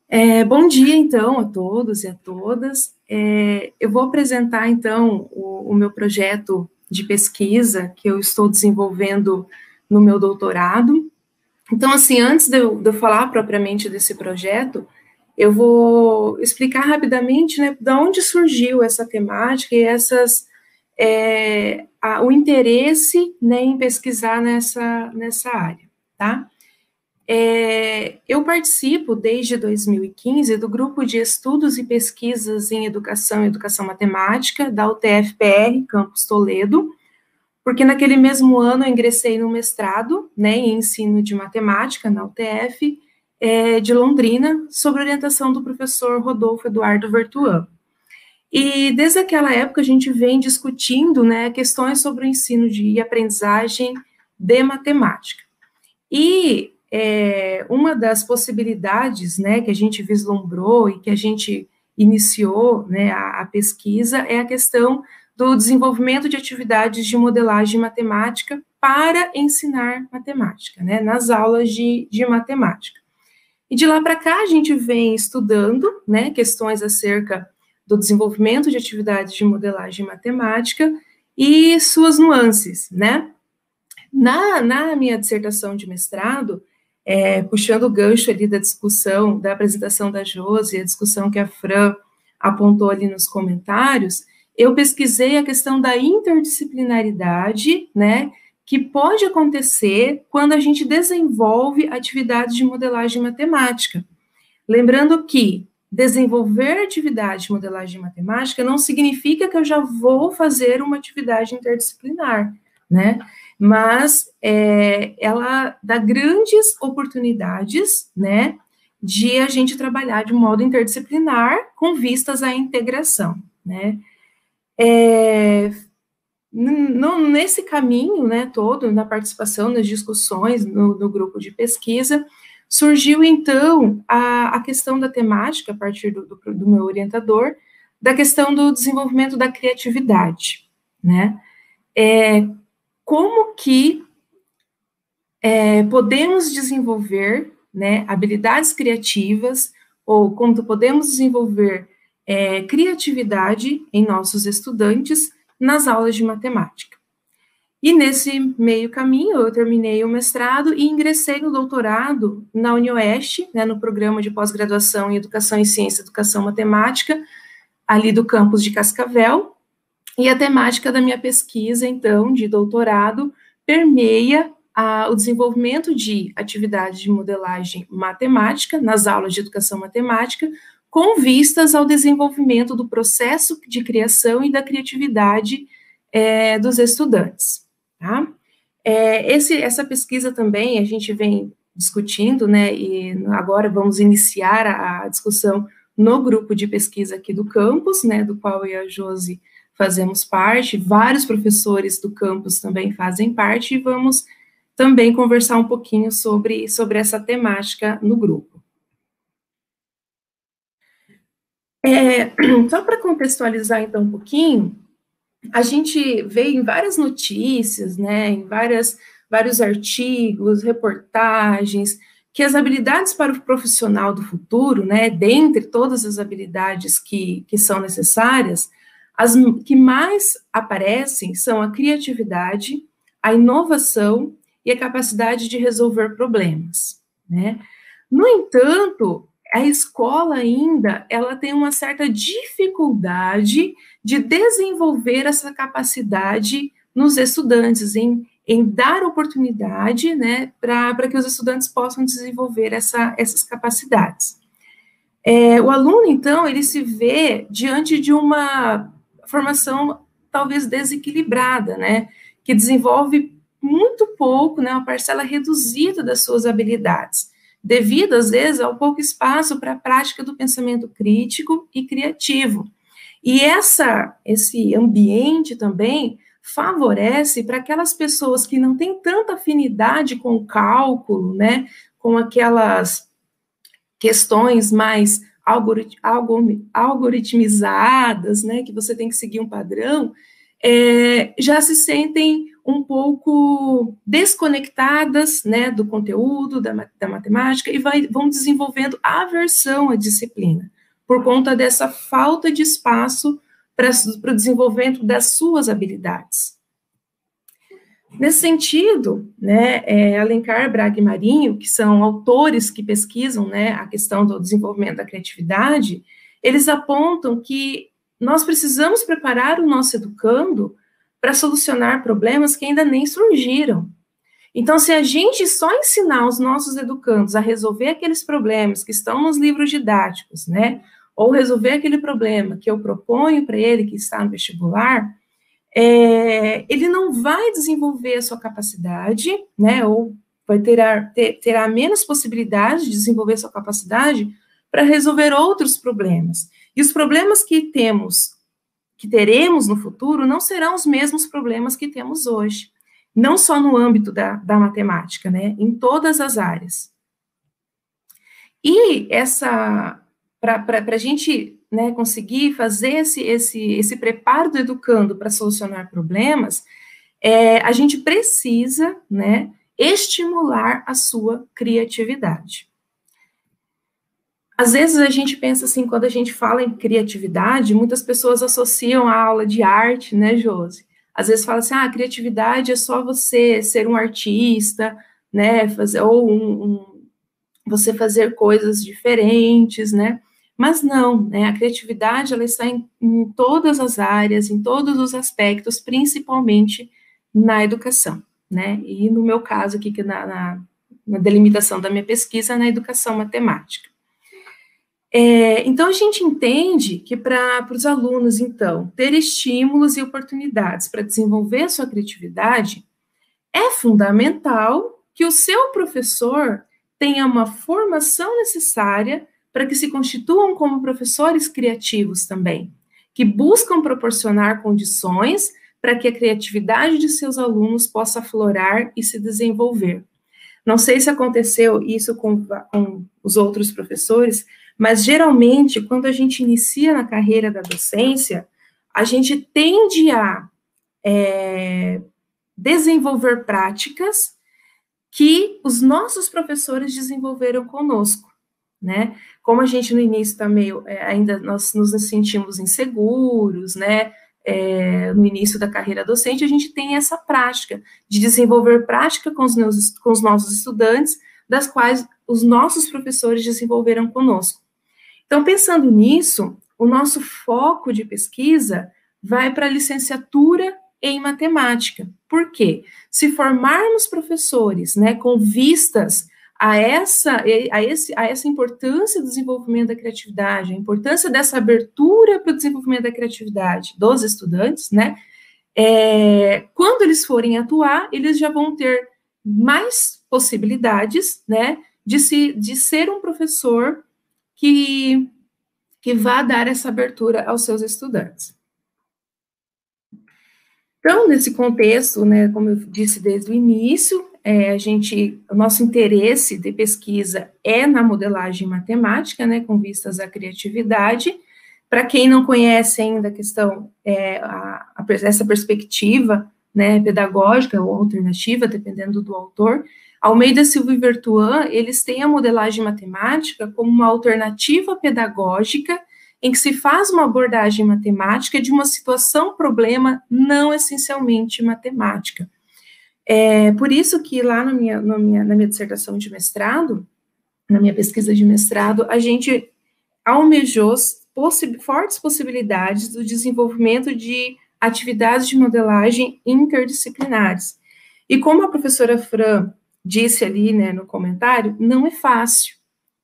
É, bom dia, então, a todos e a todas. É, eu vou apresentar, então, o, o meu projeto de pesquisa que eu estou desenvolvendo no meu doutorado, então, assim, antes de eu, de eu, falar propriamente desse projeto, eu vou explicar rapidamente, né, de onde surgiu essa temática e essas, é, a, o interesse, né, em pesquisar nessa, nessa área, tá? É, eu participo desde 2015 do grupo de estudos e pesquisas em educação e educação matemática da UTFPR, Campus Toledo, porque naquele mesmo ano eu ingressei no mestrado né, em ensino de matemática na UTF é, de Londrina, sob orientação do professor Rodolfo Eduardo Vertuan. E desde aquela época a gente vem discutindo né, questões sobre o ensino de aprendizagem de matemática. E é, uma das possibilidades né, que a gente vislumbrou e que a gente iniciou né, a, a pesquisa é a questão do desenvolvimento de atividades de modelagem matemática para ensinar matemática, né, nas aulas de, de matemática. E de lá para cá a gente vem estudando, né, questões acerca do desenvolvimento de atividades de modelagem matemática e suas nuances, né. Na, na minha dissertação de mestrado, é, puxando o gancho ali da discussão, da apresentação da Josi, a discussão que a Fran apontou ali nos comentários, eu pesquisei a questão da interdisciplinaridade, né, que pode acontecer quando a gente desenvolve atividades de modelagem matemática. Lembrando que desenvolver atividade de modelagem matemática não significa que eu já vou fazer uma atividade interdisciplinar, né? Mas é, ela dá grandes oportunidades, né, de a gente trabalhar de modo interdisciplinar com vistas à integração, né? É, nesse caminho, né, todo, na participação nas discussões no, no grupo de pesquisa, surgiu então a, a, questão da temática, a partir do, do, do, meu orientador, da questão do desenvolvimento da criatividade, né? É, como que é, podemos desenvolver né, habilidades criativas, ou como podemos desenvolver é, criatividade em nossos estudantes nas aulas de matemática. E nesse meio caminho, eu terminei o mestrado e ingressei no doutorado na UniOeste, né, no programa de pós-graduação em Educação em Ciência e Educação Matemática, ali do campus de Cascavel. E a temática da minha pesquisa, então, de doutorado, permeia a, o desenvolvimento de atividades de modelagem matemática nas aulas de educação matemática, com vistas ao desenvolvimento do processo de criação e da criatividade é, dos estudantes. Tá? É, esse, essa pesquisa também a gente vem discutindo, né, e agora vamos iniciar a, a discussão no grupo de pesquisa aqui do campus, né, do qual eu e a Josi fazemos parte, vários professores do campus também fazem parte, e vamos também conversar um pouquinho sobre, sobre essa temática no grupo. É, [clears throat] só para contextualizar então um pouquinho, a gente vê em várias notícias, né, em várias, vários artigos, reportagens, que as habilidades para o profissional do futuro, né, dentre todas as habilidades que, que são necessárias, as que mais aparecem são a criatividade, a inovação e a capacidade de resolver problemas, né? No entanto, a escola ainda ela tem uma certa dificuldade de desenvolver essa capacidade nos estudantes, em, em dar oportunidade né, para que os estudantes possam desenvolver essa, essas capacidades. É, o aluno, então, ele se vê diante de uma formação talvez desequilibrada, né, que desenvolve muito pouco, né, uma parcela reduzida das suas habilidades, devido, às vezes, ao pouco espaço para a prática do pensamento crítico e criativo. E essa, esse ambiente também favorece para aquelas pessoas que não têm tanta afinidade com o cálculo, né, com aquelas questões mais algoritmizadas, né, que você tem que seguir um padrão, é, já se sentem um pouco desconectadas né, do conteúdo, da, da matemática, e vai, vão desenvolvendo aversão à disciplina, por conta dessa falta de espaço para o desenvolvimento das suas habilidades. Nesse sentido, né, é, Alencar, Braga e Marinho, que são autores que pesquisam né, a questão do desenvolvimento da criatividade, eles apontam que nós precisamos preparar o nosso educando para solucionar problemas que ainda nem surgiram. Então, se a gente só ensinar os nossos educandos a resolver aqueles problemas que estão nos livros didáticos, né, ou resolver aquele problema que eu proponho para ele que está no vestibular, é, ele não vai desenvolver a sua capacidade, né, ou vai ter, ter, terá menos possibilidade de desenvolver sua capacidade para resolver outros problemas. E os problemas que temos que teremos no futuro não serão os mesmos problemas que temos hoje. Não só no âmbito da, da matemática, né? Em todas as áreas. E essa, para a gente né, conseguir fazer esse, esse, esse preparo do educando para solucionar problemas, é, a gente precisa, né, estimular a sua criatividade. Às vezes a gente pensa assim, quando a gente fala em criatividade, muitas pessoas associam a aula de arte, né, Josi? Às vezes fala assim, ah, criatividade é só você ser um artista, né, fazer, ou um, um, você fazer coisas diferentes, né? Mas não, né? A criatividade ela está em, em todas as áreas, em todos os aspectos, principalmente na educação, né? E no meu caso aqui, que na, na, na delimitação da minha pesquisa, na educação matemática. É, então, a gente entende que para os alunos, então, ter estímulos e oportunidades para desenvolver a sua criatividade, é fundamental que o seu professor tenha uma formação necessária para que se constituam como professores criativos também, que buscam proporcionar condições para que a criatividade de seus alunos possa aflorar e se desenvolver. Não sei se aconteceu isso com, com os outros professores, mas geralmente, quando a gente inicia na carreira da docência, a gente tende a é, desenvolver práticas que os nossos professores desenvolveram conosco, né? Como a gente no início está meio, é, ainda nós nos sentimos inseguros, né? É, no início da carreira docente, a gente tem essa prática de desenvolver prática com os, meus, com os nossos estudantes, das quais os nossos professores desenvolveram conosco. Então, pensando nisso, o nosso foco de pesquisa vai para a licenciatura em matemática. Por quê? Se formarmos professores, né, com vistas a essa, a, esse, a essa importância do desenvolvimento da criatividade, a importância dessa abertura para o desenvolvimento da criatividade dos estudantes, né, é, quando eles forem atuar, eles já vão ter mais possibilidades, né, de, se, de ser um professor que, que vá dar essa abertura aos seus estudantes. Então, nesse contexto, né, como eu disse desde o início, é, a gente, o nosso interesse de pesquisa é na modelagem matemática, né, com vistas à criatividade. Para quem não conhece ainda a questão, é, a, a, essa perspectiva né, pedagógica ou alternativa, dependendo do autor, Almeida Silva e Vertuan, eles têm a modelagem matemática como uma alternativa pedagógica em que se faz uma abordagem matemática de uma situação problema não essencialmente matemática. É por isso que lá na minha, na minha, na minha dissertação de mestrado, na minha pesquisa de mestrado, a gente almejou possi fortes possibilidades do desenvolvimento de atividades de modelagem interdisciplinares. E como a professora Fran disse ali, né, no comentário, não é fácil,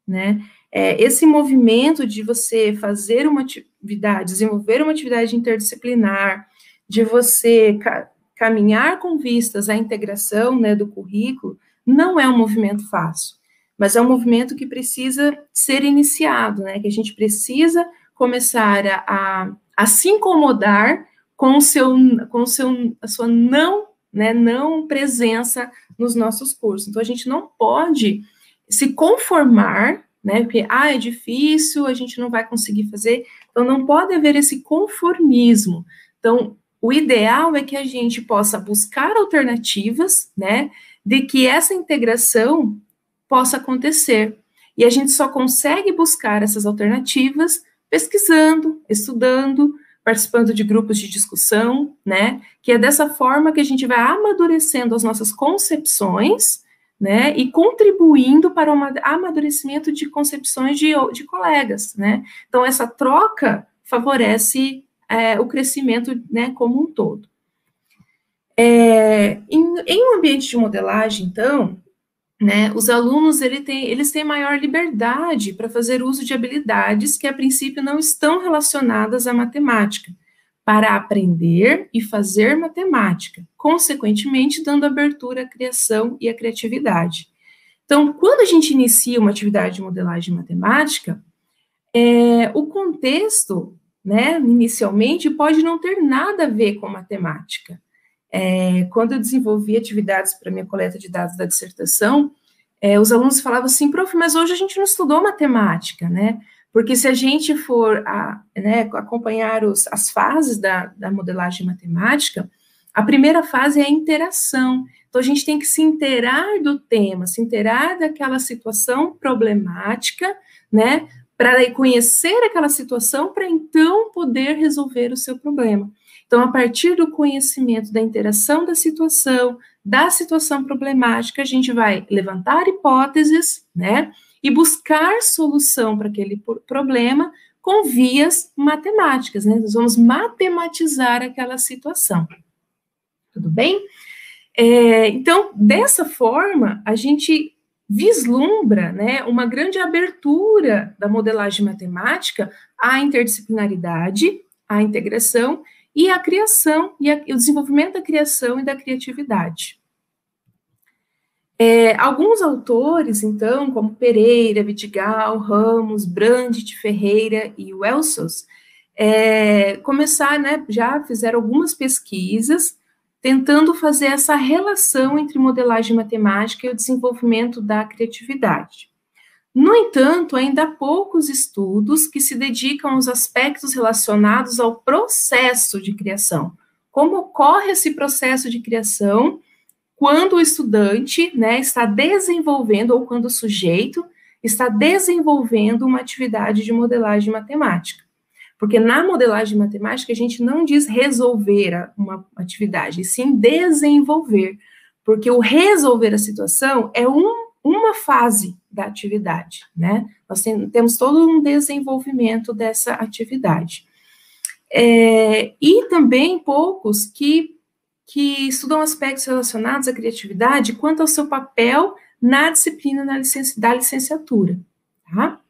né? É, esse movimento de você fazer uma atividade, desenvolver uma atividade interdisciplinar, de você ca caminhar com vistas à integração, né, do currículo, não é um movimento fácil, mas é um movimento que precisa ser iniciado, né? Que a gente precisa começar a, a, a se incomodar com o seu, com o seu, a sua não né, não presença nos nossos cursos. Então, a gente não pode se conformar, né, porque, ah, é difícil, a gente não vai conseguir fazer. Então, não pode haver esse conformismo. Então, o ideal é que a gente possa buscar alternativas, né, de que essa integração possa acontecer. E a gente só consegue buscar essas alternativas pesquisando, estudando, participando de grupos de discussão, né? Que é dessa forma que a gente vai amadurecendo as nossas concepções, né? E contribuindo para o amadurecimento de concepções de, de colegas, né? Então, essa troca favorece é, o crescimento, né, como um todo. É, em, em um ambiente de modelagem, então, né, os alunos ele tem, eles têm maior liberdade para fazer uso de habilidades que a princípio não estão relacionadas à matemática, para aprender e fazer matemática, consequentemente dando abertura à criação e à criatividade. Então, quando a gente inicia uma atividade de modelagem matemática, é, o contexto, né, inicialmente, pode não ter nada a ver com matemática. É, quando eu desenvolvi atividades para minha coleta de dados da dissertação, é, os alunos falavam assim, prof, mas hoje a gente não estudou matemática, né? Porque se a gente for a, né, acompanhar os, as fases da, da modelagem matemática, a primeira fase é a interação. Então, a gente tem que se inteirar do tema, se inteirar daquela situação problemática, né? Para conhecer aquela situação, para então poder resolver o seu problema. Então, a partir do conhecimento da interação da situação, da situação problemática, a gente vai levantar hipóteses, né? e buscar solução para aquele problema com vias matemáticas, né? Nós vamos matematizar aquela situação. Tudo bem? É, então, dessa forma, a gente vislumbra né, uma grande abertura da modelagem matemática à interdisciplinaridade, à integração e à criação, e, a, o desenvolvimento da criação e da criatividade. É, alguns autores, então, como Pereira, Vidigal, Ramos, Brandt, Ferreira e Welsos, é, começaram, né, já fizeram algumas pesquisas tentando fazer essa relação entre modelagem matemática e o desenvolvimento da criatividade. No entanto, ainda há poucos estudos que se dedicam aos aspectos relacionados ao processo de criação. Como ocorre esse processo de criação quando o estudante né, está desenvolvendo, ou quando o sujeito está desenvolvendo uma atividade de modelagem matemática. Porque na modelagem matemática a gente não diz resolver uma atividade, sim desenvolver. Porque o resolver a situação é um, uma fase da atividade, né? Nós tem, temos todo um desenvolvimento dessa atividade. É, e também poucos que, que estudam aspectos relacionados à criatividade quanto ao seu papel na disciplina da, da licenciatura, tá?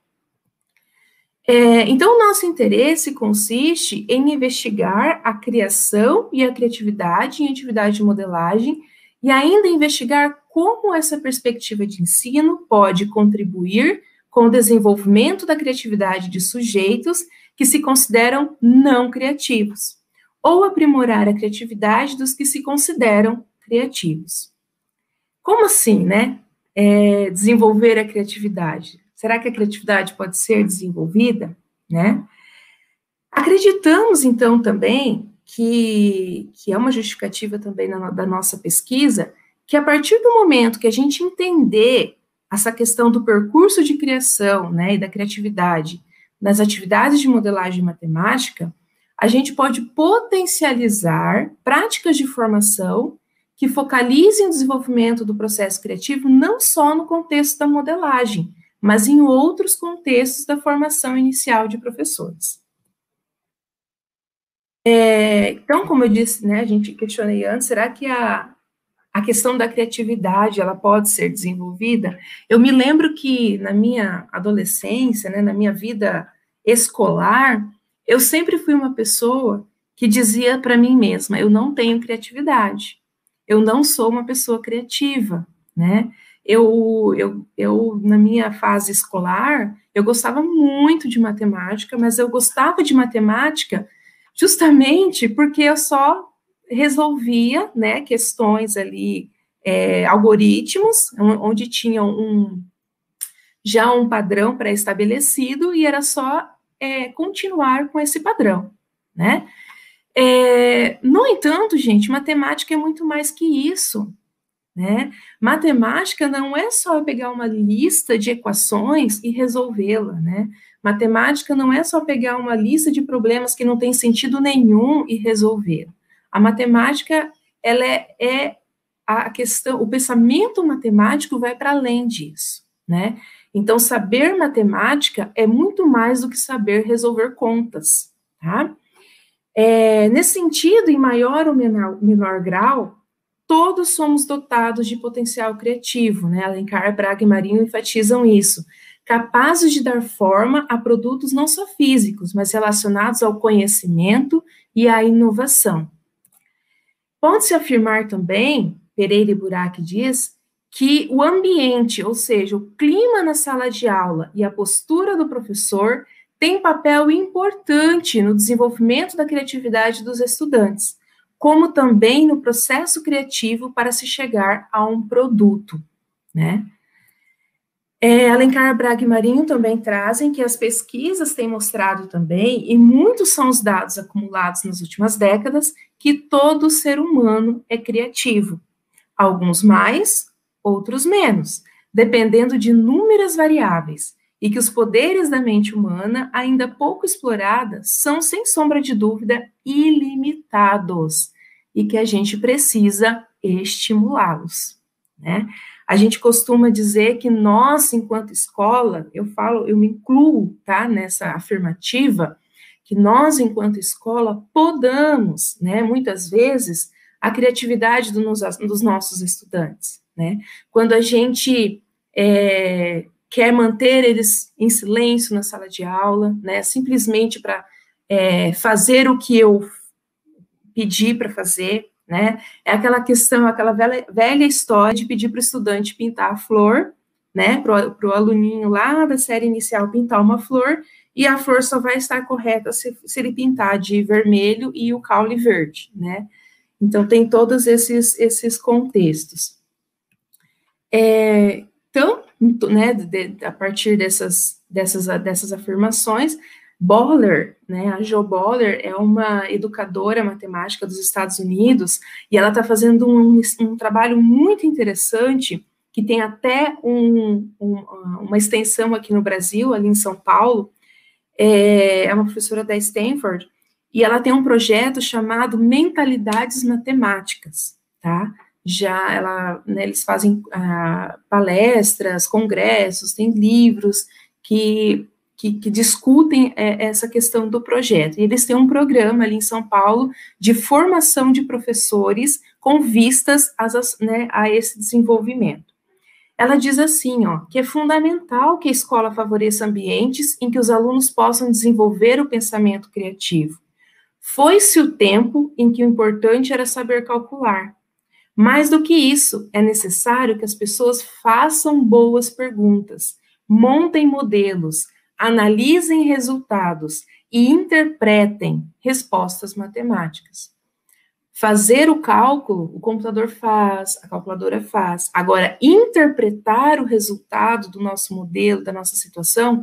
É, então, o nosso interesse consiste em investigar a criação e a criatividade em atividade de modelagem e ainda investigar como essa perspectiva de ensino pode contribuir com o desenvolvimento da criatividade de sujeitos que se consideram não criativos, ou aprimorar a criatividade dos que se consideram criativos. Como assim, né? É, desenvolver a criatividade. Será que a criatividade pode ser desenvolvida? Né? Acreditamos, então, também que, que é uma justificativa também na, da nossa pesquisa, que a partir do momento que a gente entender essa questão do percurso de criação né, e da criatividade nas atividades de modelagem matemática, a gente pode potencializar práticas de formação que focalizem o desenvolvimento do processo criativo não só no contexto da modelagem, mas em outros contextos da formação inicial de professores. É, então, como eu disse, né, a gente questionei antes, será que a, a questão da criatividade ela pode ser desenvolvida? Eu me lembro que na minha adolescência, né, na minha vida escolar, eu sempre fui uma pessoa que dizia para mim mesma: eu não tenho criatividade, eu não sou uma pessoa criativa, né? eu, eu, eu, na minha fase escolar, eu gostava muito de matemática, mas eu gostava de matemática justamente porque eu só resolvia, né, questões ali, é, algoritmos, onde tinham um, já um padrão pré-estabelecido e era só é, continuar com esse padrão, né? É, no entanto, gente, matemática é muito mais que isso. Né? Matemática não é só pegar uma lista de equações e resolvê-la, né? Matemática não é só pegar uma lista de problemas que não tem sentido nenhum e resolver. A matemática, ela é, é a questão, o pensamento matemático vai para além disso, né? Então, saber matemática é muito mais do que saber resolver contas, tá? É, nesse sentido, em maior ou menor, menor grau, todos somos dotados de potencial criativo, né? Alencar, Braga e Marinho enfatizam isso, capazes de dar forma a produtos não só físicos, mas relacionados ao conhecimento e à inovação. Pode-se afirmar também, Pereira e Burac diz, que o ambiente, ou seja, o clima na sala de aula e a postura do professor tem papel importante no desenvolvimento da criatividade dos estudantes como também no processo criativo para se chegar a um produto, né? É, Alencar Braga e Marinho também trazem que as pesquisas têm mostrado também, e muitos são os dados acumulados nas últimas décadas, que todo ser humano é criativo. Alguns mais, outros menos, dependendo de inúmeras variáveis, e que os poderes da mente humana, ainda pouco explorada, são, sem sombra de dúvida, ilimitados e que a gente precisa estimulá-los. Né? A gente costuma dizer que nós, enquanto escola, eu falo, eu me incluo, tá, nessa afirmativa, que nós, enquanto escola, podamos, né, muitas vezes, a criatividade do nos, dos nossos estudantes, né? Quando a gente é, quer manter eles em silêncio na sala de aula, né, simplesmente para é, fazer o que eu pedi para fazer, né? É aquela questão, aquela velha, velha história de pedir para o estudante pintar a flor, né? Para o aluninho lá da série inicial pintar uma flor, e a flor só vai estar correta se, se ele pintar de vermelho e o caule verde, né? Então, tem todos esses, esses contextos. É, então, né, de, a partir dessas, dessas, dessas afirmações, Boller, né, a Jo Boller é uma educadora matemática dos Estados Unidos e ela está fazendo um, um, trabalho muito interessante que tem até um, um, uma extensão aqui no Brasil, ali em São Paulo. É, é uma professora da Stanford e ela tem um projeto chamado Mentalidades Matemáticas, tá? Já ela, né, eles fazem ah, palestras, congressos, tem livros que que, que discutem é, essa questão do projeto. E eles têm um programa ali em São Paulo de formação de professores com vistas as, né, a esse desenvolvimento. Ela diz assim, ó, que é fundamental que a escola favoreça ambientes em que os alunos possam desenvolver o pensamento criativo. Foi-se o tempo em que o importante era saber calcular. Mais do que isso, é necessário que as pessoas façam boas perguntas, montem modelos, analisem resultados e interpretem respostas matemáticas. Fazer o cálculo, o computador faz, a calculadora faz. Agora, interpretar o resultado do nosso modelo, da nossa situação,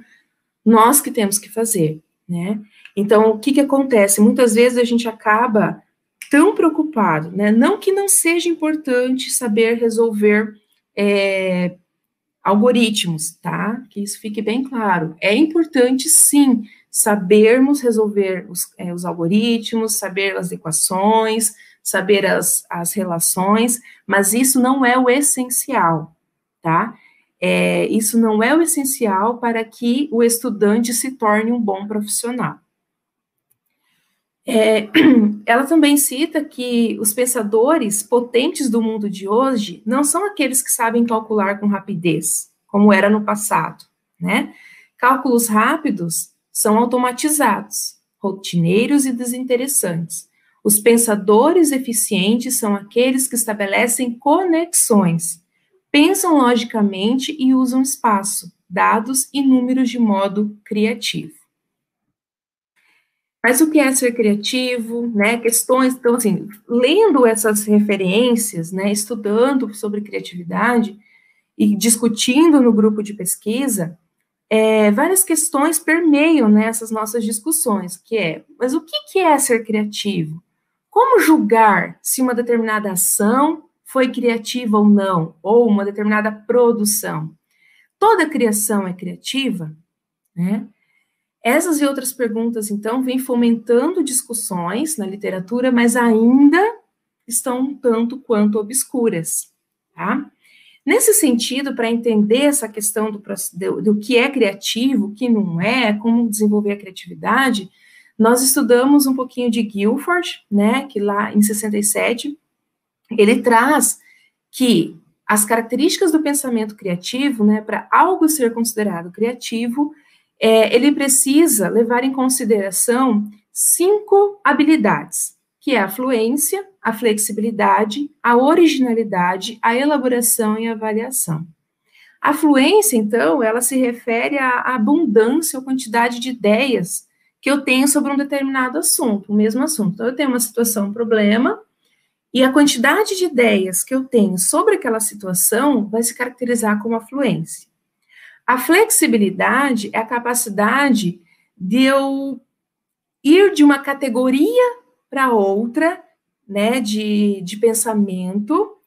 nós que temos que fazer, né? Então, o que que acontece? Muitas vezes a gente acaba tão preocupado, né? Não que não seja importante saber resolver é, algoritmos, tá? Que isso fique bem claro. É importante, sim, sabermos resolver os, é, os algoritmos, saber as equações, saber as, as relações, mas isso não é o essencial, tá? É, isso não é o essencial para que o estudante se torne um bom profissional. É, [clears throat] ela também cita que os pensadores potentes do mundo de hoje não são aqueles que sabem calcular com rapidez, como era no passado, né? Cálculos rápidos são automatizados, rotineiros e desinteressantes. Os pensadores eficientes são aqueles que estabelecem conexões, pensam logicamente e usam espaço, dados e números de modo criativo. Mas o que é ser criativo, né? Questões, então, assim, lendo essas referências, né, estudando sobre criatividade e discutindo no grupo de pesquisa, é, várias questões permeiam né, nossas discussões, que é, mas o que, que é ser criativo? Como julgar se uma determinada ação foi criativa ou não, ou uma determinada produção? Toda criação é criativa, né? Essas e outras perguntas, então, vêm fomentando discussões na literatura, mas ainda estão tanto quanto obscuras, tá? Nesse sentido, para entender essa questão do, do, do, que é criativo, o que não é, como desenvolver a criatividade, nós estudamos um pouquinho de Guilford, né, que lá em 67, ele traz que as características do pensamento criativo, né, para algo ser considerado criativo, é, ele precisa levar em consideração cinco habilidades, que é a fluência, a flexibilidade, a originalidade, a elaboração e a avaliação. A fluência, então, ela se refere à abundância ou quantidade de ideias que eu tenho sobre um determinado assunto, o mesmo assunto. Então, eu tenho uma situação, um problema, e a quantidade de ideias que eu tenho sobre aquela situação vai se caracterizar como fluência. A flexibilidade é a capacidade de eu ir de uma categoria para outra, né, de, de pensamento,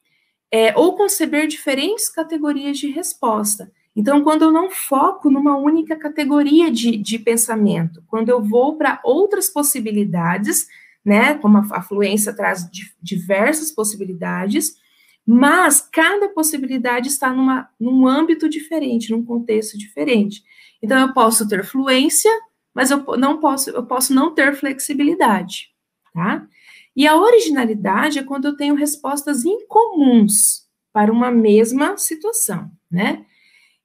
é, ou conceber diferentes categorias de resposta. Então, quando eu não foco numa única categoria de, de pensamento, quando eu vou para outras possibilidades, né, como a, a fluência traz diversas possibilidades, mas cada possibilidade está numa, num âmbito diferente, num contexto diferente. Então, eu posso ter fluência, mas eu não posso, eu posso não ter flexibilidade, tá? E a originalidade é quando eu tenho respostas incomuns para uma mesma situação, né?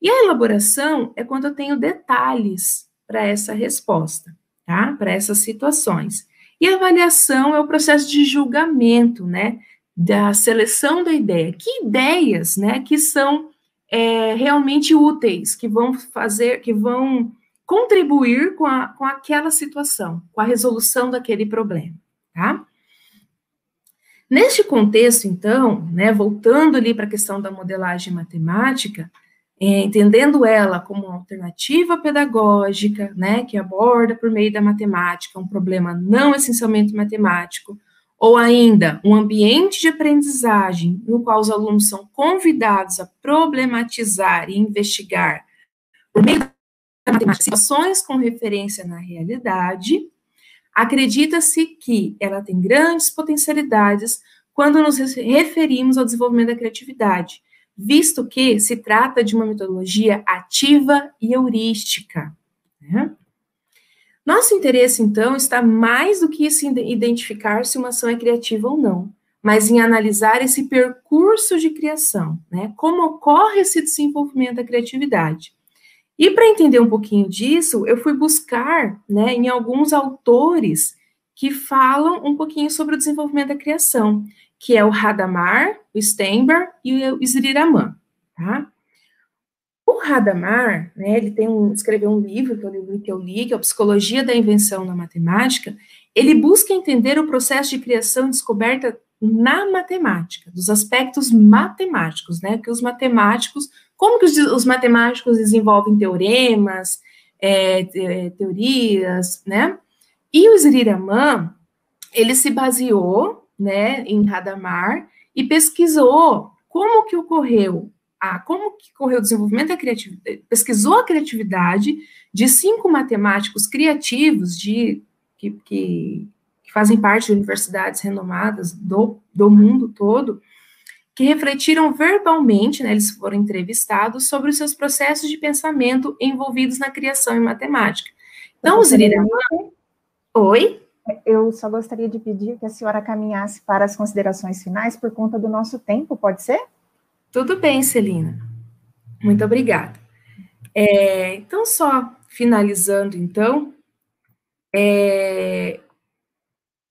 E a elaboração é quando eu tenho detalhes para essa resposta, tá? Para essas situações. E a avaliação é o processo de julgamento, né? Da seleção da ideia. Que ideias, né? Que são é, realmente úteis, que vão fazer, que vão contribuir com, a, com aquela situação, com a resolução daquele problema, tá? Neste contexto, então, né, voltando ali para a questão da modelagem matemática, é, entendendo ela como uma alternativa pedagógica, né, que aborda por meio da matemática um problema não essencialmente matemático, ou ainda um ambiente de aprendizagem no qual os alunos são convidados a problematizar e investigar por meio matemática situações com referência na realidade, acredita-se que ela tem grandes potencialidades quando nos referimos ao desenvolvimento da criatividade, visto que se trata de uma metodologia ativa e heurística. Né? Nosso interesse, então, está mais do que em identificar se uma ação é criativa ou não, mas em analisar esse percurso de criação, né? Como ocorre esse desenvolvimento da criatividade. E para entender um pouquinho disso, eu fui buscar, né, em alguns autores que falam um pouquinho sobre o desenvolvimento da criação que é o Hadamar, o Steinberg e o Sriraman, tá? O Hadamar, né, ele tem um, escreveu um livro, que é que eu li, que é Psicologia da Invenção na Matemática, ele busca entender o processo de criação e descoberta na matemática, dos aspectos matemáticos, né, que os matemáticos, como que os, os matemáticos desenvolvem teoremas, é, te, teorias, né, e o Sriraman, ele se baseou né, em Hadamar, e pesquisou como que ocorreu a, como que ocorreu o desenvolvimento da criatividade, pesquisou a criatividade de cinco matemáticos criativos de, que, que, que fazem parte de universidades renomadas do, do mundo todo, que refletiram verbalmente, né, eles foram entrevistados sobre os seus processos de pensamento envolvidos na criação em matemática. Então, os Oi? Eu só gostaria de pedir que a senhora caminhasse para as considerações finais por conta do nosso tempo, pode ser? Tudo bem, Celina. Muito obrigada. É, então, só finalizando, então, é,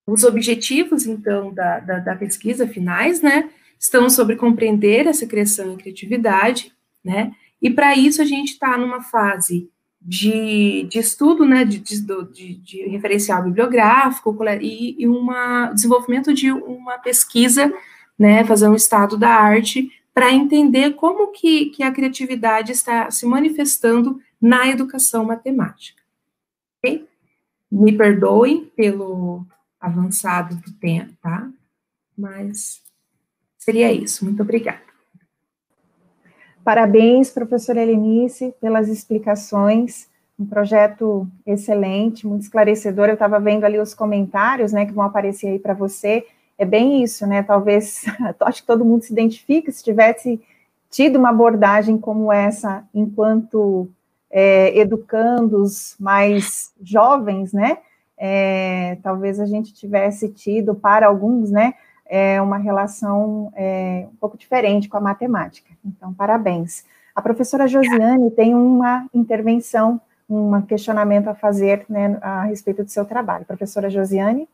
os objetivos, então, da, da, da, pesquisa finais, né, estão sobre compreender essa criação e criatividade, né, e para isso a gente está numa fase de, de estudo, né, de, de, de referencial bibliográfico e, e uma desenvolvimento de uma pesquisa, né, fazer um estado da arte para entender como que, que a criatividade está se manifestando na educação matemática. Okay? Me perdoem pelo avançado do tempo, tá? Mas seria isso. Muito obrigada. Parabéns, professora Helenice, pelas explicações. Um projeto excelente, muito esclarecedor. Eu estava vendo ali os comentários, né, que vão aparecer aí para você. É bem isso, né? Talvez, [laughs] acho que todo mundo se identifica se tivesse tido uma abordagem como essa enquanto é, educandos mais jovens, né? É, talvez a gente tivesse tido, para alguns, né, é uma relação é, um pouco diferente com a matemática. Então, parabéns. A professora Josiane tem uma intervenção, um questionamento a fazer né, a respeito do seu trabalho. Professora Josiane?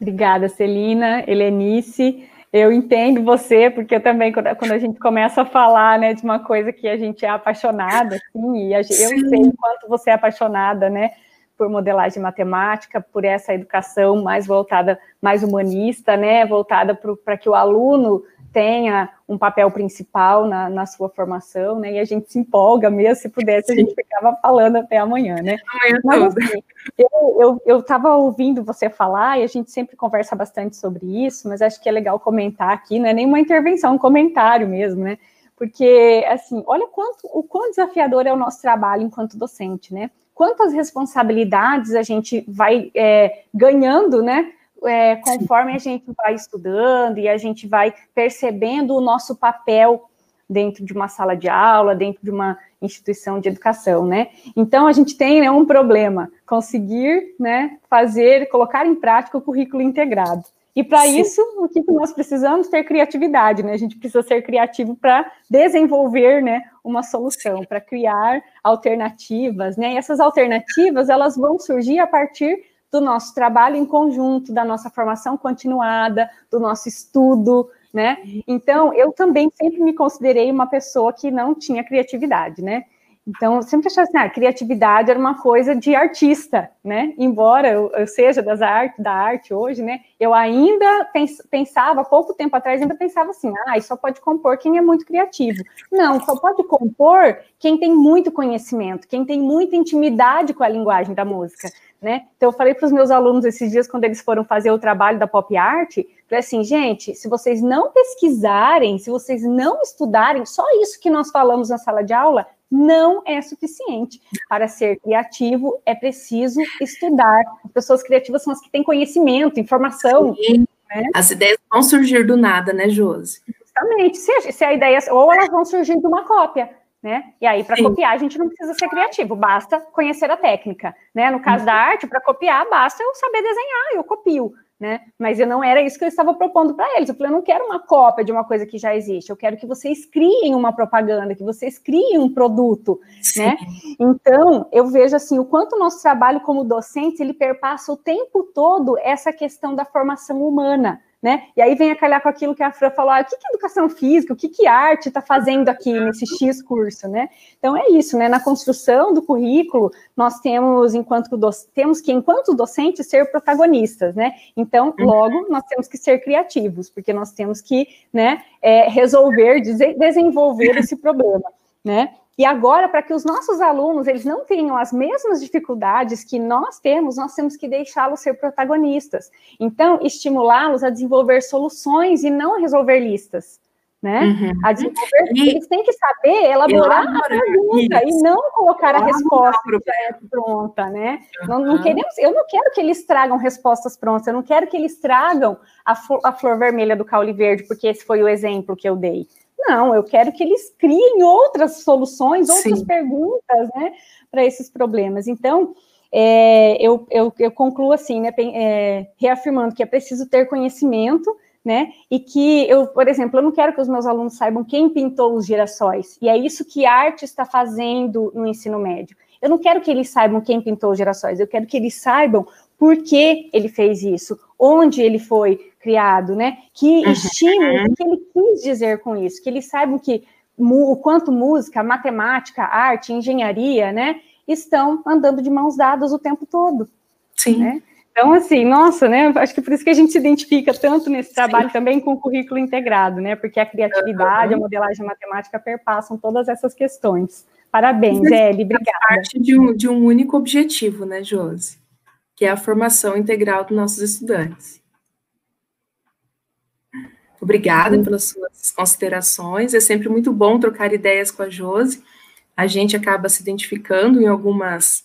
Obrigada, Celina, Helenice. Eu entendo você, porque eu também, quando a gente começa a falar né, de uma coisa que a gente é apaixonada, assim, e eu Sim. sei o quanto você é apaixonada, né? Por modelagem matemática, por essa educação mais voltada, mais humanista, né, voltada para que o aluno tenha um papel principal na, na, sua formação, né, e a gente se empolga mesmo, se pudesse, Sim. a gente ficava falando até amanhã, né. Amanhã Mas, assim, eu estava ouvindo você falar, e a gente sempre conversa bastante sobre isso, mas acho que é legal comentar aqui, não é nenhuma intervenção, um comentário mesmo, né, porque, assim, olha quanto, o quão desafiador é o nosso trabalho enquanto docente, né, quantas responsabilidades a gente vai é, ganhando, né? é, conforme a gente vai estudando e a gente vai percebendo o nosso papel dentro de uma sala de aula, dentro de uma instituição de educação, né? Então a gente tem né, um problema, conseguir, né, fazer, colocar em prática o currículo integrado. E para isso, o que nós precisamos? Ter criatividade, né? A gente precisa ser criativo para desenvolver, né, uma solução, para criar alternativas, né? E essas alternativas, elas vão surgir a partir do nosso trabalho em conjunto, da nossa formação continuada, do nosso estudo, né? Então, eu também sempre me considerei uma pessoa que não tinha criatividade, né? Então, eu sempre achava assim, ah, criatividade era uma coisa de artista, né? Embora eu, eu seja das arte, da arte hoje, né? Eu ainda pens, pensava, pouco tempo atrás, ainda pensava assim, ah, só pode compor quem é muito criativo. Não, só pode compor quem tem muito conhecimento, quem tem muita intimidade com a linguagem da música, né? Então, eu falei para os meus alunos esses dias, quando eles foram fazer o trabalho da pop art, falei assim, gente, se vocês não pesquisarem, se vocês não estudarem, só isso que nós falamos na sala de aula não é suficiente. Para ser criativo, é preciso estudar. As pessoas criativas são as que têm conhecimento, informação. Né? As ideias vão surgir do nada, né, Josi? Justamente. Se, se a ideia, ou elas vão surgir de uma cópia. Né? E aí, para copiar, a gente não precisa ser criativo, basta conhecer a técnica. Né? No caso da arte, para copiar, basta eu saber desenhar, eu copio né? Mas eu não era isso que eu estava propondo para eles. Eu falei, eu não quero uma cópia de uma coisa que já existe. Eu quero que vocês criem uma propaganda, que vocês criem um produto, Sim. né? Então, eu vejo assim, o quanto o nosso trabalho como docente, ele perpassa o tempo todo essa questão da formação humana, né? E aí vem a calhar com aquilo que a Fran falou, ah, o que, que educação física, o que, que arte está fazendo aqui nesse X curso, né? Então é isso, né? Na construção do currículo, nós temos, enquanto temos que, enquanto docentes, ser protagonistas, né? Então, uhum. logo, nós temos que ser criativos, porque nós temos que, né, é, resolver, desenvolver esse problema, né? E agora, para que os nossos alunos eles não tenham as mesmas dificuldades que nós temos, nós temos que deixá-los ser protagonistas. Então, estimulá-los a desenvolver soluções e não resolver listas. Né? Uhum. A desenvolver, e eles têm que saber elaborar, elaborar a pergunta isso. e não colocar elaborar a resposta pronta, né? Uhum. Não, não, queremos, eu não quero que eles tragam respostas prontas, eu não quero que eles tragam a, a flor vermelha do caule verde, porque esse foi o exemplo que eu dei. Não, eu quero que eles criem outras soluções, outras Sim. perguntas, né, para esses problemas. Então, é, eu, eu, eu, concluo assim, né, é, reafirmando que é preciso ter conhecimento, né, e que eu, por exemplo, eu não quero que os meus alunos saibam quem pintou os girassóis, e é isso que a arte está fazendo no ensino médio. Eu não quero que eles saibam quem pintou os girassóis, eu quero que eles saibam por que ele fez isso, onde ele foi criado, né? Que uhum. estímulo, o que ele quis dizer com isso, que eles saibam que o quanto música, matemática, arte, engenharia, né, estão andando de mãos dadas o tempo todo. Sim. Né? Então, assim, nossa, né? Acho que por isso que a gente se identifica tanto nesse trabalho Sim. também com o currículo integrado, né? Porque a criatividade, uhum. a modelagem matemática perpassam todas essas questões. Parabéns, Eli, obrigada. parte de um, de um único objetivo, né, Josi? Que é a formação integral dos nossos estudantes. Obrigada pelas suas considerações. É sempre muito bom trocar ideias com a Josi. A gente acaba se identificando em algumas,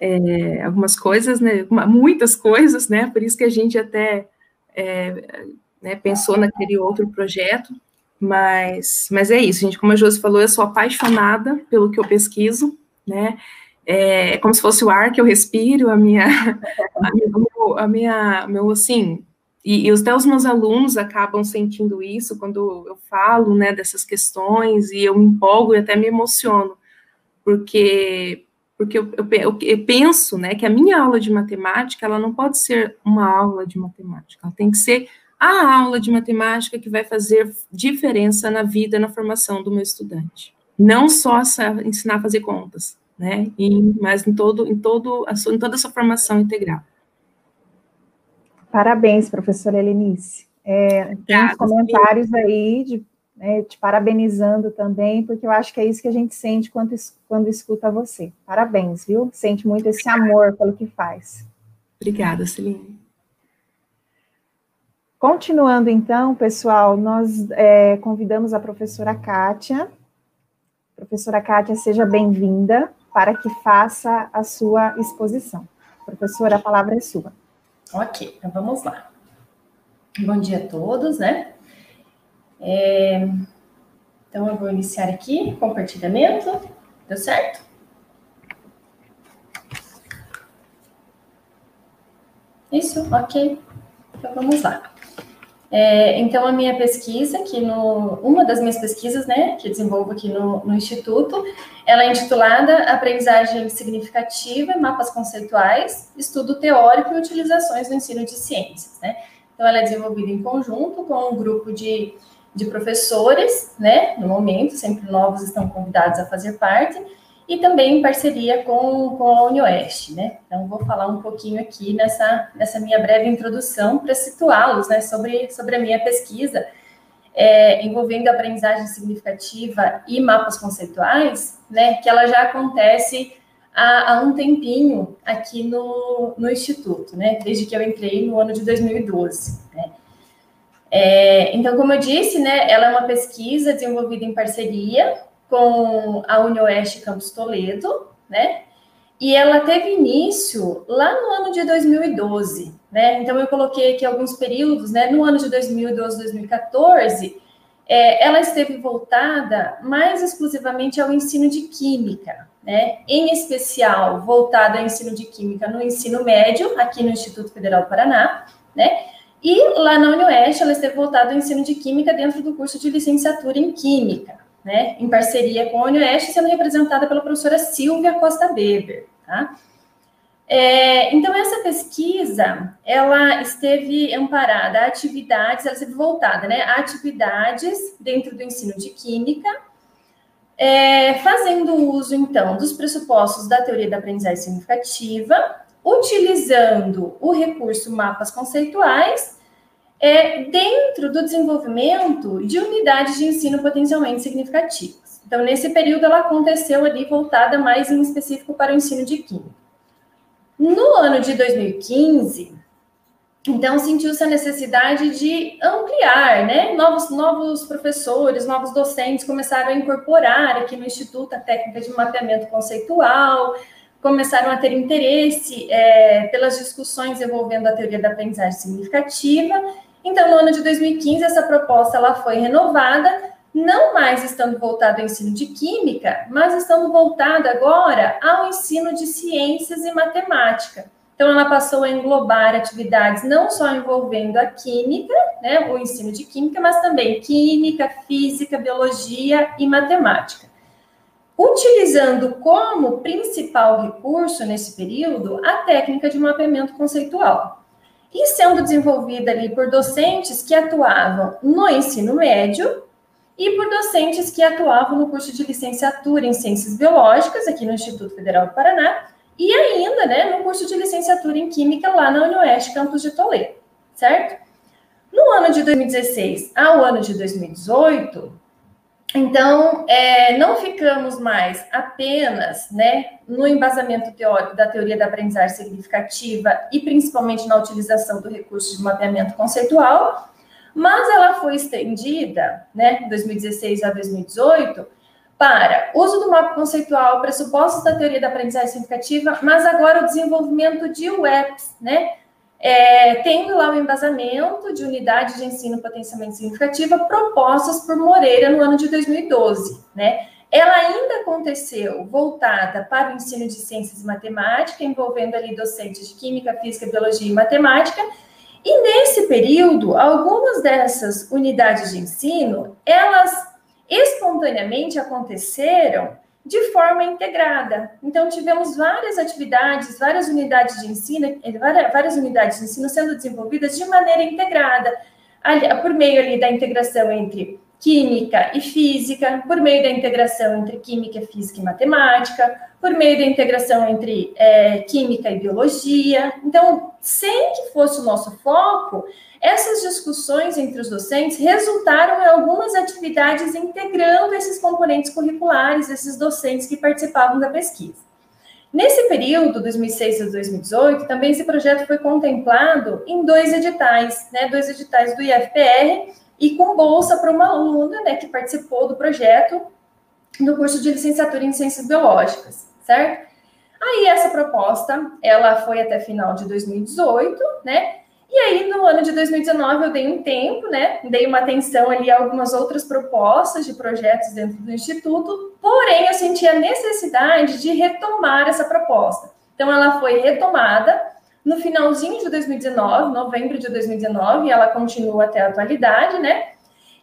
é, algumas coisas, né? Muitas coisas, né? Por isso que a gente até é, né, pensou naquele outro projeto. Mas, mas é isso, gente. Como a Josi falou, eu sou apaixonada pelo que eu pesquiso, né? É, é como se fosse o ar que eu respiro, a minha, a a minha meu assim, e, e até os meus alunos acabam sentindo isso quando eu falo, né, dessas questões, e eu me empolgo e até me emociono, porque porque eu, eu, eu, penso, né, que a minha aula de matemática, ela não pode ser uma aula de matemática, ela tem que ser a aula de matemática que vai fazer diferença na vida, na formação do meu estudante. Não só ensinar a fazer contas, né, e, mas em todo, em todo, em toda essa formação integral. Parabéns, professora Helenice. É, tem uns comentários aí de, né, te parabenizando também, porque eu acho que é isso que a gente sente quando, quando escuta você. Parabéns, viu? Sente muito esse amor pelo que faz. Obrigada, Celine. Continuando, então, pessoal, nós é, convidamos a professora Kátia. Professora Kátia, seja bem-vinda para que faça a sua exposição. Professora, a palavra é sua. Ok, então vamos lá. Bom dia a todos, né? É, então, eu vou iniciar aqui compartilhamento. Deu certo? Isso, ok. Então, vamos lá. É, então, a minha pesquisa, que no, uma das minhas pesquisas, né, que desenvolvo aqui no, no Instituto, ela é intitulada Aprendizagem Significativa, Mapas Conceituais, Estudo Teórico e Utilizações no Ensino de Ciências, né. Então, ela é desenvolvida em conjunto com um grupo de, de professores, né, no momento, sempre novos estão convidados a fazer parte, e também em parceria com, com a UniOeste, né? Então, vou falar um pouquinho aqui nessa, nessa minha breve introdução para situá-los, né, sobre, sobre a minha pesquisa, é, envolvendo aprendizagem significativa e mapas conceituais, né, que ela já acontece há, há um tempinho aqui no, no Instituto, né, desde que eu entrei no ano de 2012, né. É, então, como eu disse, né, ela é uma pesquisa desenvolvida em parceria com a UniOeste Campus Toledo, né? E ela teve início lá no ano de 2012, né? Então eu coloquei aqui alguns períodos, né? No ano de 2012, 2014, é, ela esteve voltada mais exclusivamente ao ensino de química, né? Em especial voltada ao ensino de química no ensino médio, aqui no Instituto Federal do Paraná, né? E lá na UniOeste ela esteve voltada ao ensino de química dentro do curso de licenciatura em química, né, em parceria com a Unioeste, sendo representada pela professora Silvia Costa Beber, tá? É, então, essa pesquisa, ela esteve amparada a atividades, ela esteve voltada, né, a atividades dentro do ensino de Química, é, fazendo uso, então, dos pressupostos da teoria da aprendizagem significativa, utilizando o recurso mapas conceituais é, dentro do desenvolvimento de unidades de ensino potencialmente significativas. Então, nesse período, ela aconteceu ali voltada mais em específico para o ensino de química. No ano de 2015, então, sentiu-se a necessidade de ampliar, né? Novos, novos professores, novos docentes começaram a incorporar aqui no Instituto a técnica de mapeamento conceitual, começaram a ter interesse é, pelas discussões envolvendo a teoria da aprendizagem significativa então, no ano de 2015, essa proposta ela foi renovada, não mais estando voltada ao ensino de química, mas estando voltada agora ao ensino de ciências e matemática. Então, ela passou a englobar atividades não só envolvendo a química, né, o ensino de química, mas também química, física, biologia e matemática. Utilizando como principal recurso nesse período a técnica de mapeamento conceitual e sendo desenvolvida ali por docentes que atuavam no ensino médio e por docentes que atuavam no curso de licenciatura em Ciências Biológicas, aqui no Instituto Federal do Paraná, e ainda né, no curso de licenciatura em Química lá na UniOeste, campus de Toledo, certo? No ano de 2016 ao ano de 2018, então, é, não ficamos mais apenas né, no embasamento teórico da teoria da aprendizagem significativa e principalmente na utilização do recurso de mapeamento conceitual, mas ela foi estendida, né, 2016 a 2018, para uso do mapa conceitual, pressupostos da teoria da aprendizagem significativa, mas agora o desenvolvimento de UEPs, né, é, tendo lá o embasamento de unidade de ensino potencialmente significativa propostas por Moreira no ano de 2012, né? Ela ainda aconteceu voltada para o ensino de ciências e matemática, envolvendo ali docentes de química, física, biologia e matemática. E nesse período, algumas dessas unidades de ensino, elas espontaneamente aconteceram de forma integrada. Então, tivemos várias atividades, várias unidades de ensino, eh, várias unidades de ensino sendo desenvolvidas de maneira integrada, por meio ali da integração entre química e física, por meio da integração entre química, física e matemática, por meio da integração entre é, química e biologia. Então, sem que fosse o nosso foco, essas discussões entre os docentes resultaram em algumas atividades integrando esses componentes curriculares, esses docentes que participavam da pesquisa. Nesse período, 2006 a 2018, também esse projeto foi contemplado em dois editais, né, dois editais do IFPR e com bolsa para uma aluna né, que participou do projeto no curso de licenciatura em Ciências Biológicas, certo? Aí essa proposta, ela foi até final de 2018, né? E aí, no ano de 2019, eu dei um tempo, né? Dei uma atenção ali a algumas outras propostas de projetos dentro do Instituto, porém, eu senti a necessidade de retomar essa proposta. Então, ela foi retomada no finalzinho de 2019, novembro de 2019, e ela continua até a atualidade, né?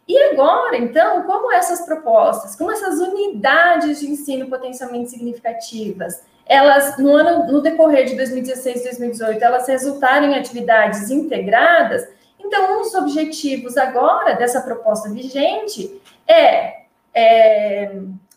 E agora, então, como essas propostas, como essas unidades de ensino potencialmente significativas, elas, no ano, no decorrer de 2016 e 2018, elas resultaram em atividades integradas, então, um dos objetivos agora dessa proposta vigente é, é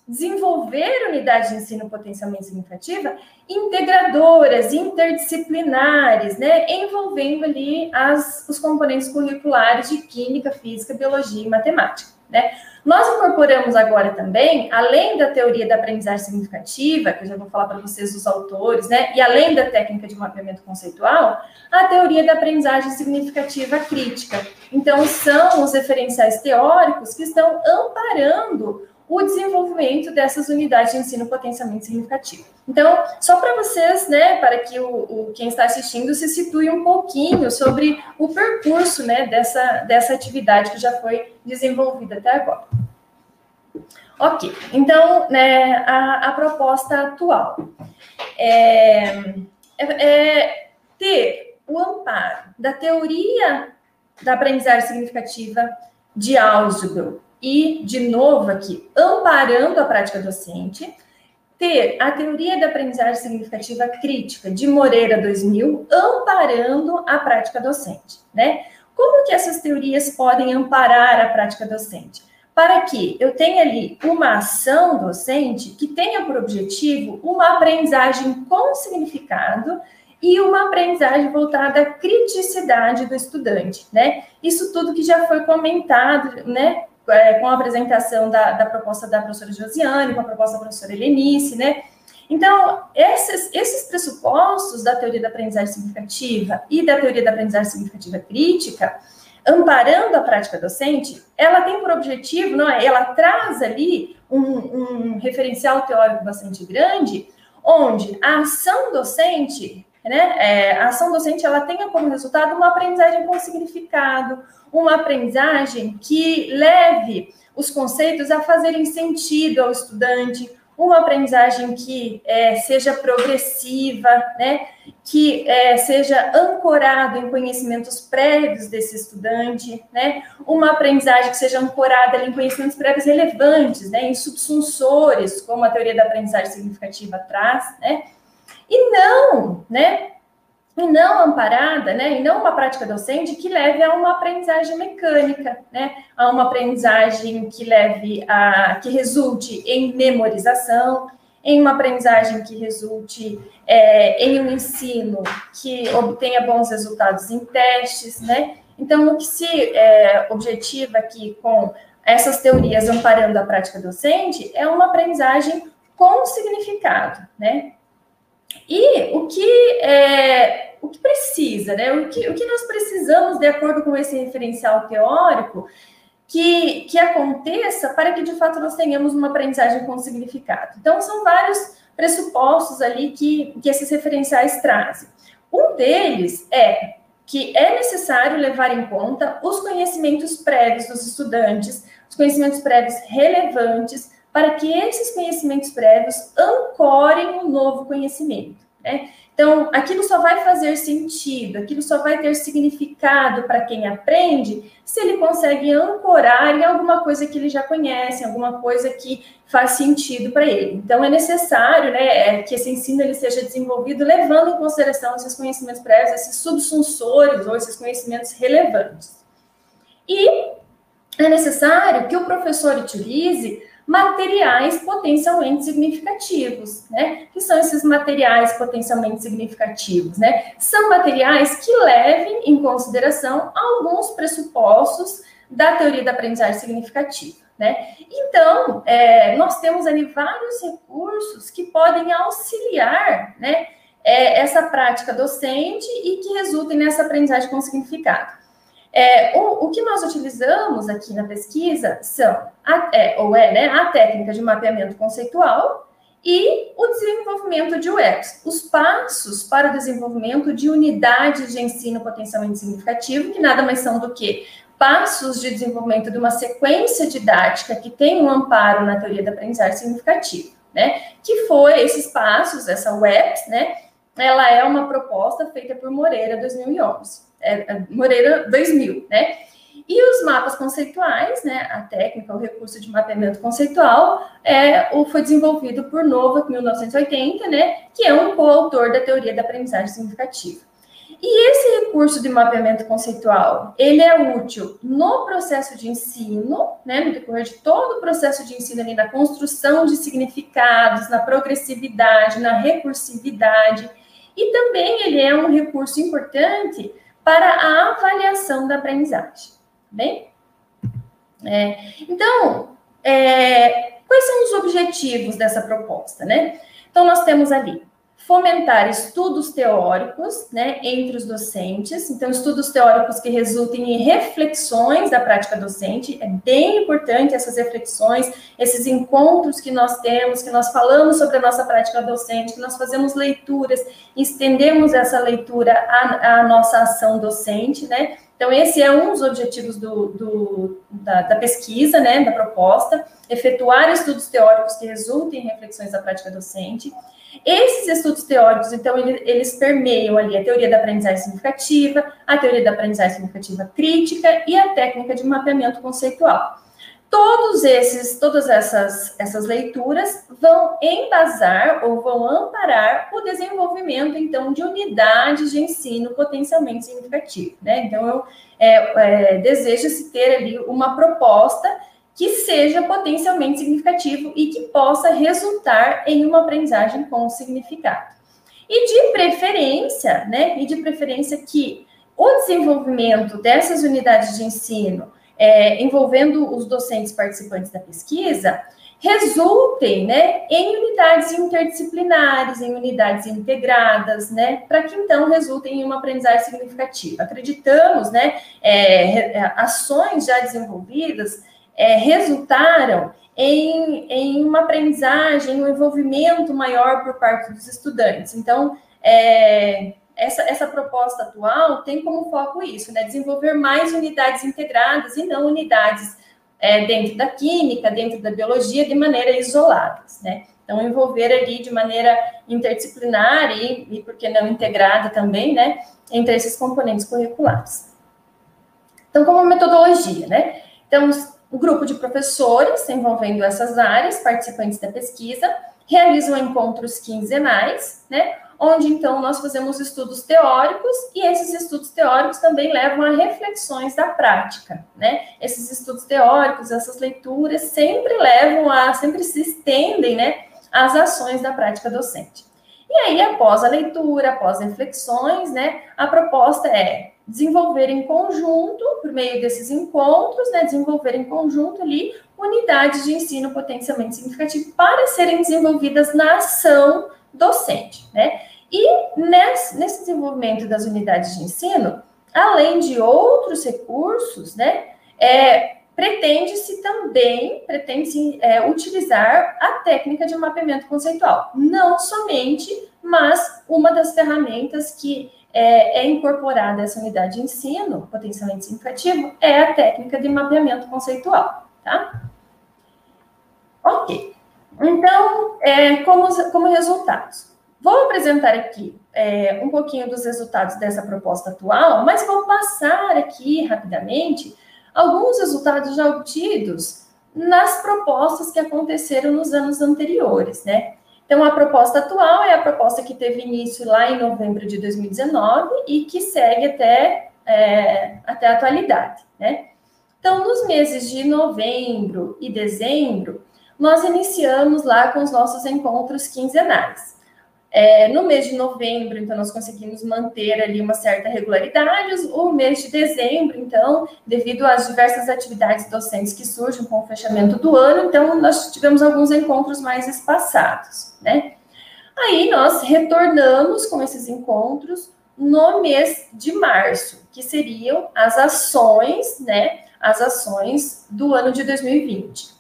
desenvolver unidades de ensino potencialmente significativa integradoras, interdisciplinares, né, envolvendo ali as, os componentes curriculares de química, física, biologia e matemática, né. Nós incorporamos agora também, além da teoria da aprendizagem significativa, que eu já vou falar para vocês os autores, né, e além da técnica de mapeamento conceitual, a teoria da aprendizagem significativa crítica. Então, são os referenciais teóricos que estão amparando o desenvolvimento dessas unidades de ensino potencialmente significativo. Então, só para vocês, né, para que o, o, quem está assistindo se situe um pouquinho sobre o percurso, né, dessa, dessa atividade que já foi desenvolvida até agora. Ok, então, né, a, a proposta atual é, é, é ter o amparo da teoria da aprendizagem significativa de Ausubel e, de novo aqui, amparando a prática docente, ter a teoria da aprendizagem significativa crítica de Moreira 2000, amparando a prática docente, né? Como que essas teorias podem amparar a prática docente? Para que eu tenha ali uma ação docente que tenha por objetivo uma aprendizagem com significado e uma aprendizagem voltada à criticidade do estudante, né? Isso tudo que já foi comentado, né, é, com a apresentação da, da, proposta da professora Josiane, com a proposta da professora Helenice, né? Então, esses, esses pressupostos da teoria da aprendizagem significativa e da teoria da aprendizagem significativa crítica, amparando a prática docente, ela tem por objetivo, não é? Ela traz ali um, um referencial teórico bastante grande, onde a ação docente, né? É, a ação docente, ela tenha como resultado uma aprendizagem com significado, uma aprendizagem que leve os conceitos a fazerem sentido ao estudante, uma aprendizagem que é, seja progressiva, né, que é, seja ancorado em conhecimentos prévios desse estudante, né, uma aprendizagem que seja ancorada em conhecimentos prévios relevantes, né, em subsunsores, como a teoria da aprendizagem significativa traz, né, e não, né, e não amparada, né, e não uma prática docente que leve a uma aprendizagem mecânica, né, a uma aprendizagem que leve a, que resulte em memorização, em uma aprendizagem que resulte é, em um ensino que obtenha bons resultados em testes, né. Então, o que se é, objetiva aqui com essas teorias amparando a prática docente é uma aprendizagem com significado, né, e o que é, o que precisa, né? O que, o que nós precisamos, de acordo com esse referencial teórico, que, que aconteça para que de fato nós tenhamos uma aprendizagem com significado. Então, são vários pressupostos ali que, que esses referenciais trazem. Um deles é que é necessário levar em conta os conhecimentos prévios dos estudantes, os conhecimentos prévios relevantes, para que esses conhecimentos prévios ancorem um novo conhecimento. Né? Então, aquilo só vai fazer sentido, aquilo só vai ter significado para quem aprende se ele consegue ancorar em alguma coisa que ele já conhece, alguma coisa que faz sentido para ele. Então, é necessário né, é, que esse ensino ele seja desenvolvido levando em consideração esses conhecimentos prévios, esses subsunsores ou esses conhecimentos relevantes. E é necessário que o professor utilize materiais potencialmente significativos, né? Que são esses materiais potencialmente significativos, né? São materiais que levem em consideração alguns pressupostos da teoria da aprendizagem significativa, né? Então, é, nós temos ali vários recursos que podem auxiliar, né? É, essa prática docente e que resultem nessa aprendizagem com significado. É, o, o, que nós utilizamos aqui na pesquisa são, a, é, ou é, né, a técnica de mapeamento conceitual e o desenvolvimento de webs, os passos para o desenvolvimento de unidades de ensino potencialmente significativo, que nada mais são do que passos de desenvolvimento de uma sequência didática que tem um amparo na teoria da aprendizagem significativa, né? Que foi esses passos, essa webs, né? Ela é uma proposta feita por Moreira 2011, é, é, Moreira 2000, né? E os mapas conceituais, né, a técnica, o recurso de mapeamento conceitual, é, foi desenvolvido por Novak, 1980, né, que é um coautor da teoria da aprendizagem significativa. E esse recurso de mapeamento conceitual, ele é útil no processo de ensino, né, no decorrer de todo o processo de ensino ali, na construção de significados, na progressividade, na recursividade, e também ele é um recurso importante para a avaliação da aprendizagem bem? É, então, é, quais são os objetivos dessa proposta, né? Então, nós temos ali fomentar estudos teóricos, né, entre os docentes. Então, estudos teóricos que resultem em reflexões da prática docente. É bem importante essas reflexões, esses encontros que nós temos, que nós falamos sobre a nossa prática docente, que nós fazemos leituras, estendemos essa leitura à, à nossa ação docente, né? Então, esse é um dos objetivos do, do, da, da, pesquisa, né, da proposta, efetuar estudos teóricos que resultem em reflexões da prática docente. Esses estudos teóricos, então, eles, permeiam ali a teoria da aprendizagem significativa, a teoria da aprendizagem significativa crítica e a técnica de mapeamento conceitual. Todos esses, todas essas, essas leituras vão embasar ou vão amparar o desenvolvimento, então, de unidades de ensino potencialmente significativo, né? Então, eu é, é, desejo-se ter ali uma proposta que seja potencialmente significativo e que possa resultar em uma aprendizagem com significado. E de preferência, né? E de preferência que o desenvolvimento dessas unidades de ensino é, envolvendo os docentes participantes da pesquisa, resultem né, em unidades interdisciplinares, em unidades integradas, né, para que então resultem em uma aprendizagem significativa. Acreditamos, né, é, é, ações já desenvolvidas é, resultaram em, em uma aprendizagem, um envolvimento maior por parte dos estudantes. Então, é, essa, essa proposta atual tem como foco isso, né? Desenvolver mais unidades integradas e não unidades é, dentro da química, dentro da biologia, de maneira isoladas, né? Então, envolver ali de maneira interdisciplinar e, e por que não integrada também, né? Entre esses componentes curriculares. Então, como metodologia, né? Então, o grupo de professores envolvendo essas áreas, participantes da pesquisa, realizam encontros quinzenais, né? onde então nós fazemos estudos teóricos e esses estudos teóricos também levam a reflexões da prática, né? Esses estudos teóricos, essas leituras sempre levam a, sempre se estendem, né, às ações da prática docente. E aí, após a leitura, após reflexões, né, a proposta é desenvolver em conjunto, por meio desses encontros, né, desenvolver em conjunto ali unidades de ensino potencialmente significativo para serem desenvolvidas na ação docente, né? E nesse, nesse desenvolvimento das unidades de ensino, além de outros recursos, né, é, pretende-se também, pretende-se é, utilizar a técnica de mapeamento conceitual. Não somente, mas uma das ferramentas que é, é incorporada essa unidade de ensino, potencialmente significativo, é a técnica de mapeamento conceitual, tá? Ok. Então, é, como, como resultados, Vou apresentar aqui é, um pouquinho dos resultados dessa proposta atual, mas vou passar aqui rapidamente alguns resultados já obtidos nas propostas que aconteceram nos anos anteriores, né? Então, a proposta atual é a proposta que teve início lá em novembro de 2019 e que segue até, é, até a atualidade, né? Então, nos meses de novembro e dezembro, nós iniciamos lá com os nossos encontros quinzenais. É, no mês de novembro, então, nós conseguimos manter ali uma certa regularidade. O mês de dezembro, então, devido às diversas atividades docentes que surgem com o fechamento do ano, então, nós tivemos alguns encontros mais espaçados, né? Aí, nós retornamos com esses encontros no mês de março, que seriam as ações, né? As ações do ano de 2020.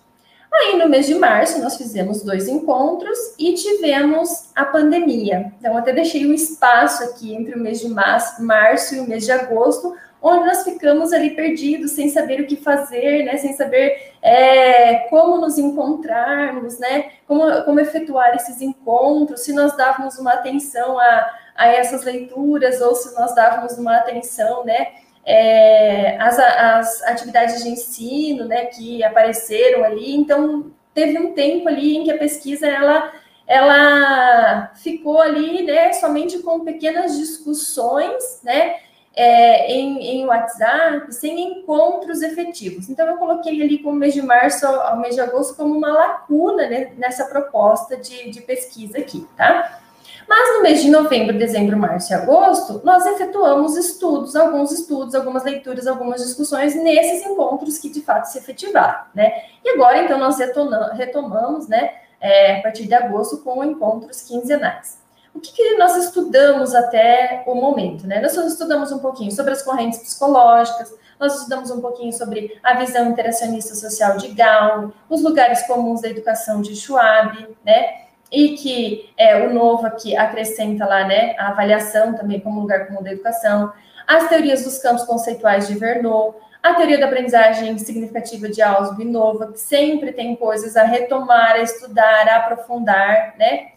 Aí, no mês de março, nós fizemos dois encontros e tivemos a pandemia. Então, até deixei um espaço aqui entre o mês de março e o mês de agosto, onde nós ficamos ali perdidos, sem saber o que fazer, né, sem saber é, como nos encontrarmos, né, como, como efetuar esses encontros, se nós dávamos uma atenção a, a essas leituras ou se nós dávamos uma atenção, né, é, as, as atividades de ensino, né, que apareceram ali. Então, teve um tempo ali em que a pesquisa ela ela ficou ali, né, somente com pequenas discussões, né, é, em, em, WhatsApp, sem encontros efetivos. Então, eu coloquei ali como mês de março ao mês de agosto como uma lacuna né, nessa proposta de, de pesquisa aqui, tá? Mas no mês de novembro, dezembro, março e agosto, nós efetuamos estudos, alguns estudos, algumas leituras, algumas discussões nesses encontros que de fato se efetivaram, né? E agora, então, nós retomamos, né, é, a partir de agosto, com encontros quinzenais. O que, que, nós estudamos até o momento, né? Nós estudamos um pouquinho sobre as correntes psicológicas, nós estudamos um pouquinho sobre a visão interacionista social de Gall, os lugares comuns da educação de Schwab, né? E que é, o novo aqui acrescenta lá, né, a avaliação também como lugar comum da educação, as teorias dos campos conceituais de Verneau, a teoria da aprendizagem significativa de Ausubel e Nova, que sempre tem coisas a retomar, a estudar, a aprofundar, né?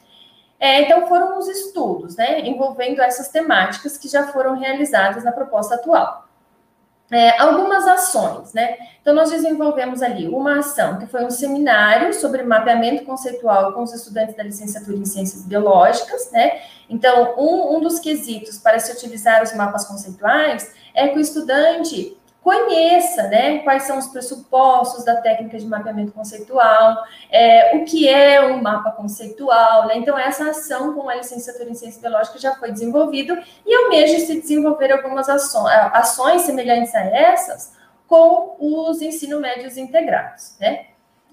É, então, foram os estudos, né, envolvendo essas temáticas que já foram realizadas na proposta atual é, algumas ações, né? Então, nós desenvolvemos ali uma ação que foi um seminário sobre mapeamento conceitual com os estudantes da licenciatura em Ciências Biológicas, né? Então, um, um dos quesitos para se utilizar os mapas conceituais é que o estudante conheça né, quais são os pressupostos da técnica de mapeamento conceitual, é, o que é um mapa conceitual. Né? Então, essa ação com a licenciatura em Ciência Biológica já foi desenvolvida e eu mesmo se desenvolver algumas ações, ações semelhantes a essas com os ensino médios integrados. Né?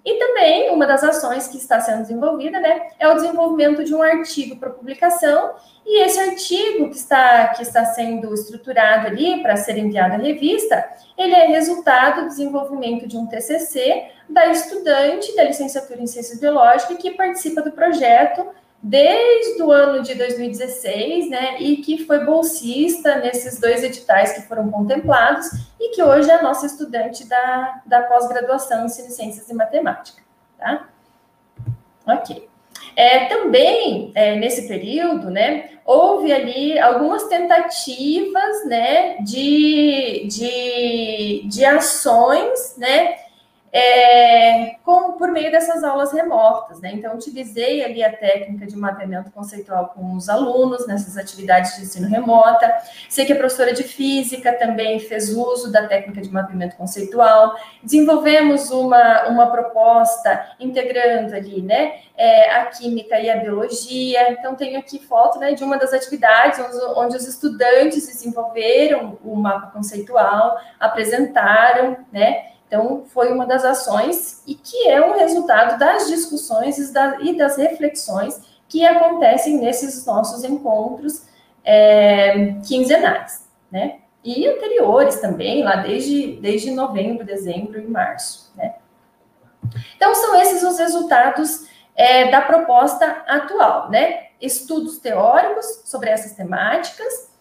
E também, uma das ações que está sendo desenvolvida, né, é o desenvolvimento de um artigo para publicação, e esse artigo que está, que está sendo estruturado ali para ser enviado à revista, ele é resultado do desenvolvimento de um TCC da estudante da licenciatura em Ciências Biológicas que participa do projeto desde o ano de 2016, né, e que foi bolsista nesses dois editais que foram contemplados e que hoje é nossa estudante da, da pós-graduação em Ciências e Matemática, tá? Ok. É, também, é, nesse período, né, houve ali algumas tentativas, né, de, de, de ações, né, é, com, por meio dessas aulas remotas, né? Então, utilizei ali a técnica de mapeamento conceitual com os alunos nessas atividades de ensino remota. Sei que a professora de física também fez uso da técnica de mapeamento conceitual. Desenvolvemos uma, uma proposta integrando ali, né, é, a química e a biologia. Então, tenho aqui foto, né, de uma das atividades onde, onde os estudantes desenvolveram o mapa conceitual, apresentaram, né, então, foi uma das ações e que é um resultado das discussões e das reflexões que acontecem nesses nossos encontros é, quinzenais, né? E anteriores também, lá desde, desde novembro, dezembro e março, né? Então, são esses os resultados é, da proposta atual, né? Estudos teóricos sobre essas temáticas,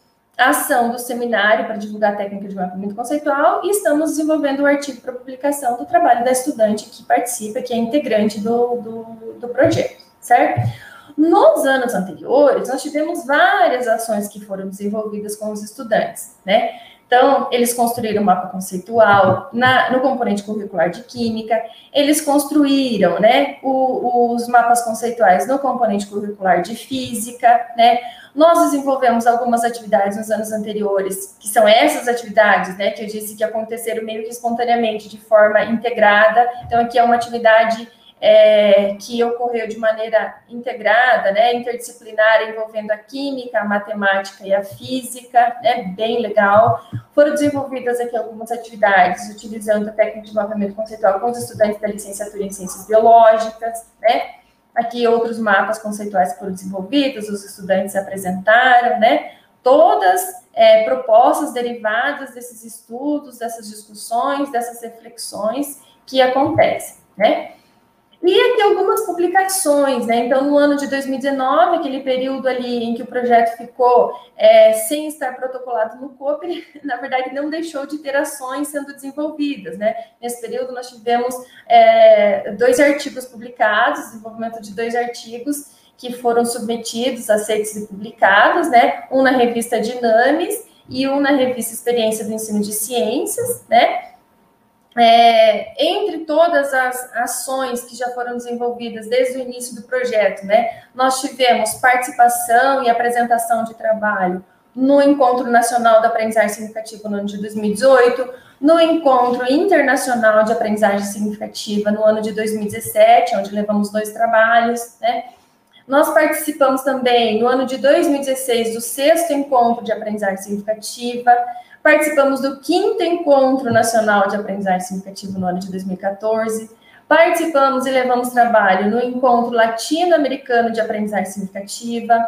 a ação do seminário para divulgar a técnica de mapeamento conceitual e estamos desenvolvendo o um artigo para publicação do trabalho da estudante que participa, que é integrante do, do, do projeto, certo? Nos anos anteriores, nós tivemos várias ações que foram desenvolvidas com os estudantes, né? Então, eles construíram um mapa conceitual na, no componente curricular de Química, eles construíram né, o, os mapas conceituais no componente curricular de Física, né? Nós desenvolvemos algumas atividades nos anos anteriores, que são essas atividades, né, que eu disse que aconteceram meio que espontaneamente, de forma integrada. Então, aqui é uma atividade é, que ocorreu de maneira integrada, né, interdisciplinar, envolvendo a química, a matemática e a física, né, bem legal. Foram desenvolvidas aqui algumas atividades utilizando a técnica de mapeamento conceitual com os estudantes da licenciatura em Ciências Biológicas, né, Aqui outros mapas conceituais foram desenvolvidos, os estudantes apresentaram, né? Todas é, propostas derivadas desses estudos, dessas discussões, dessas reflexões que acontecem, né? E aqui algumas publicações, né? Então, no ano de 2019, aquele período ali em que o projeto ficou é, sem estar protocolado no COPE, [laughs] na verdade, não deixou de ter ações sendo desenvolvidas, né? Nesse período, nós tivemos é, dois artigos publicados, desenvolvimento de dois artigos que foram submetidos, aceitos e publicados, né? Um na revista Dinames e um na revista Experiência do Ensino de Ciências, né? É, entre todas as ações que já foram desenvolvidas desde o início do projeto, né, nós tivemos participação e apresentação de trabalho no Encontro Nacional da Aprendizagem Significativa no ano de 2018, no Encontro Internacional de Aprendizagem Significativa no ano de 2017, onde levamos dois trabalhos, né, nós participamos também, no ano de 2016, do sexto encontro de aprendizagem significativa, participamos do quinto encontro nacional de aprendizagem significativa no ano de 2014, participamos e levamos trabalho no encontro latino-americano de aprendizagem significativa,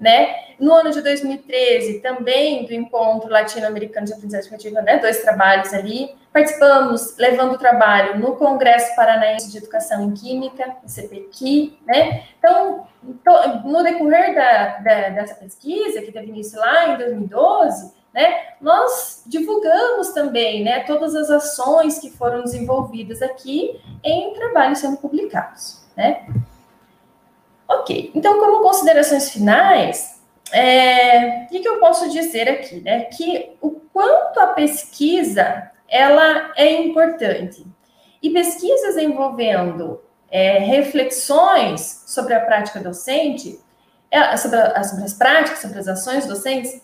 né? No ano de 2013, também do encontro latino-americano de aprendizagem significativa, né? Dois trabalhos ali. Participamos, levando trabalho no Congresso Paranaense de Educação em Química, o CPQ, né? Então, no decorrer da, da, dessa pesquisa, que teve início lá em 2012, né, nós divulgamos também, né, todas as ações que foram desenvolvidas aqui em trabalhos sendo publicados, né? Ok, então, como considerações finais, é, o que, que eu posso dizer aqui, né? Que o quanto a pesquisa ela é importante. E pesquisas envolvendo é, reflexões sobre a prática docente, é, sobre, a, sobre as práticas, sobre as ações docentes,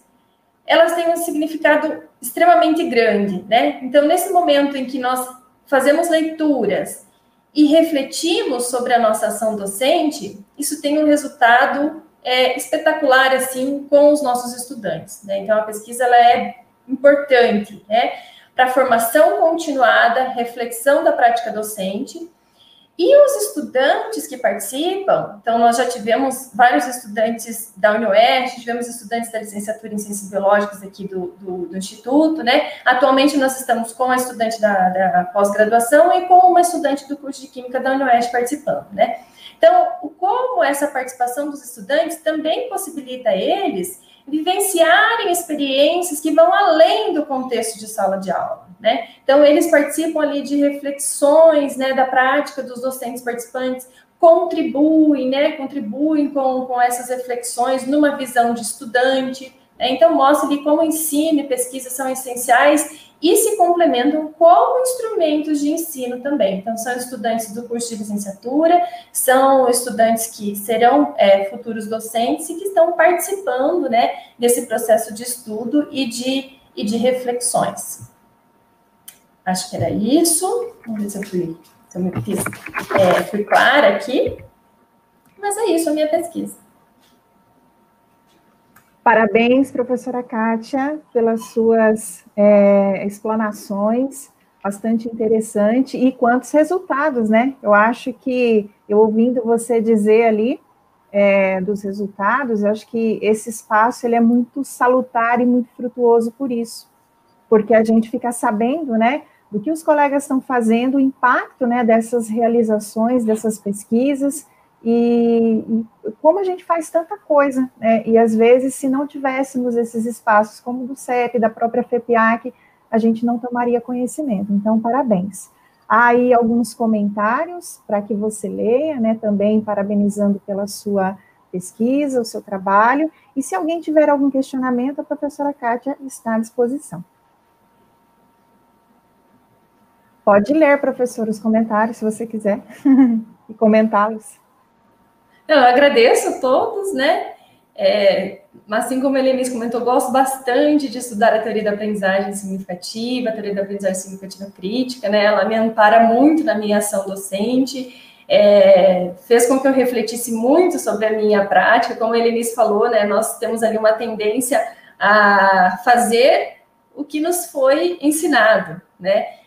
elas têm um significado extremamente grande, né? Então, nesse momento em que nós fazemos leituras e refletimos sobre a nossa ação docente, isso tem um resultado é, espetacular, assim, com os nossos estudantes, né? Então, a pesquisa, ela é importante, né? Para formação continuada, reflexão da prática docente, e os estudantes que participam, então nós já tivemos vários estudantes da UniOeste, tivemos estudantes da licenciatura em Ciências Biológicas aqui do, do, do Instituto, né? Atualmente nós estamos com a estudante da, da pós-graduação e com uma estudante do curso de Química da UniOeste participando, né? Então, como essa participação dos estudantes também possibilita a eles vivenciarem experiências que vão além do contexto de sala de aula, né? Então, eles participam ali de reflexões, né, da prática dos docentes participantes, contribuem, né, contribuem com, com essas reflexões numa visão de estudante, né? Então, mostra ali como ensino e pesquisa são essenciais e se complementam como instrumentos de ensino também. Então, são estudantes do curso de licenciatura, são estudantes que serão é, futuros docentes e que estão participando né, desse processo de estudo e de, e de reflexões. Acho que era isso. Vamos ver se eu fui, se eu me fiz, é, fui clara aqui. Mas é isso a minha pesquisa. Parabéns, professora Kátia, pelas suas é, explanações, bastante interessante, e quantos resultados, né? Eu acho que, eu ouvindo você dizer ali é, dos resultados, eu acho que esse espaço ele é muito salutar e muito frutuoso por isso, porque a gente fica sabendo, né, do que os colegas estão fazendo, o impacto, né, dessas realizações, dessas pesquisas, e, e, como a gente faz tanta coisa, né? E às vezes, se não tivéssemos esses espaços, como do CEP, da própria FEPIAC, a gente não tomaria conhecimento. Então, parabéns. Há aí alguns comentários para que você leia, né? Também parabenizando pela sua pesquisa, o seu trabalho. E se alguém tiver algum questionamento, a professora Kátia está à disposição. Pode ler, professor, os comentários, se você quiser, [laughs] e comentá-los. Eu agradeço a todos, né? É, assim como a Helenice comentou, gosto bastante de estudar a teoria da aprendizagem significativa, a teoria da aprendizagem significativa crítica, né? Ela me ampara muito na minha ação docente, é, fez com que eu refletisse muito sobre a minha prática. Como a Helenice falou, né? Nós temos ali uma tendência a fazer o que nos foi ensinado, né?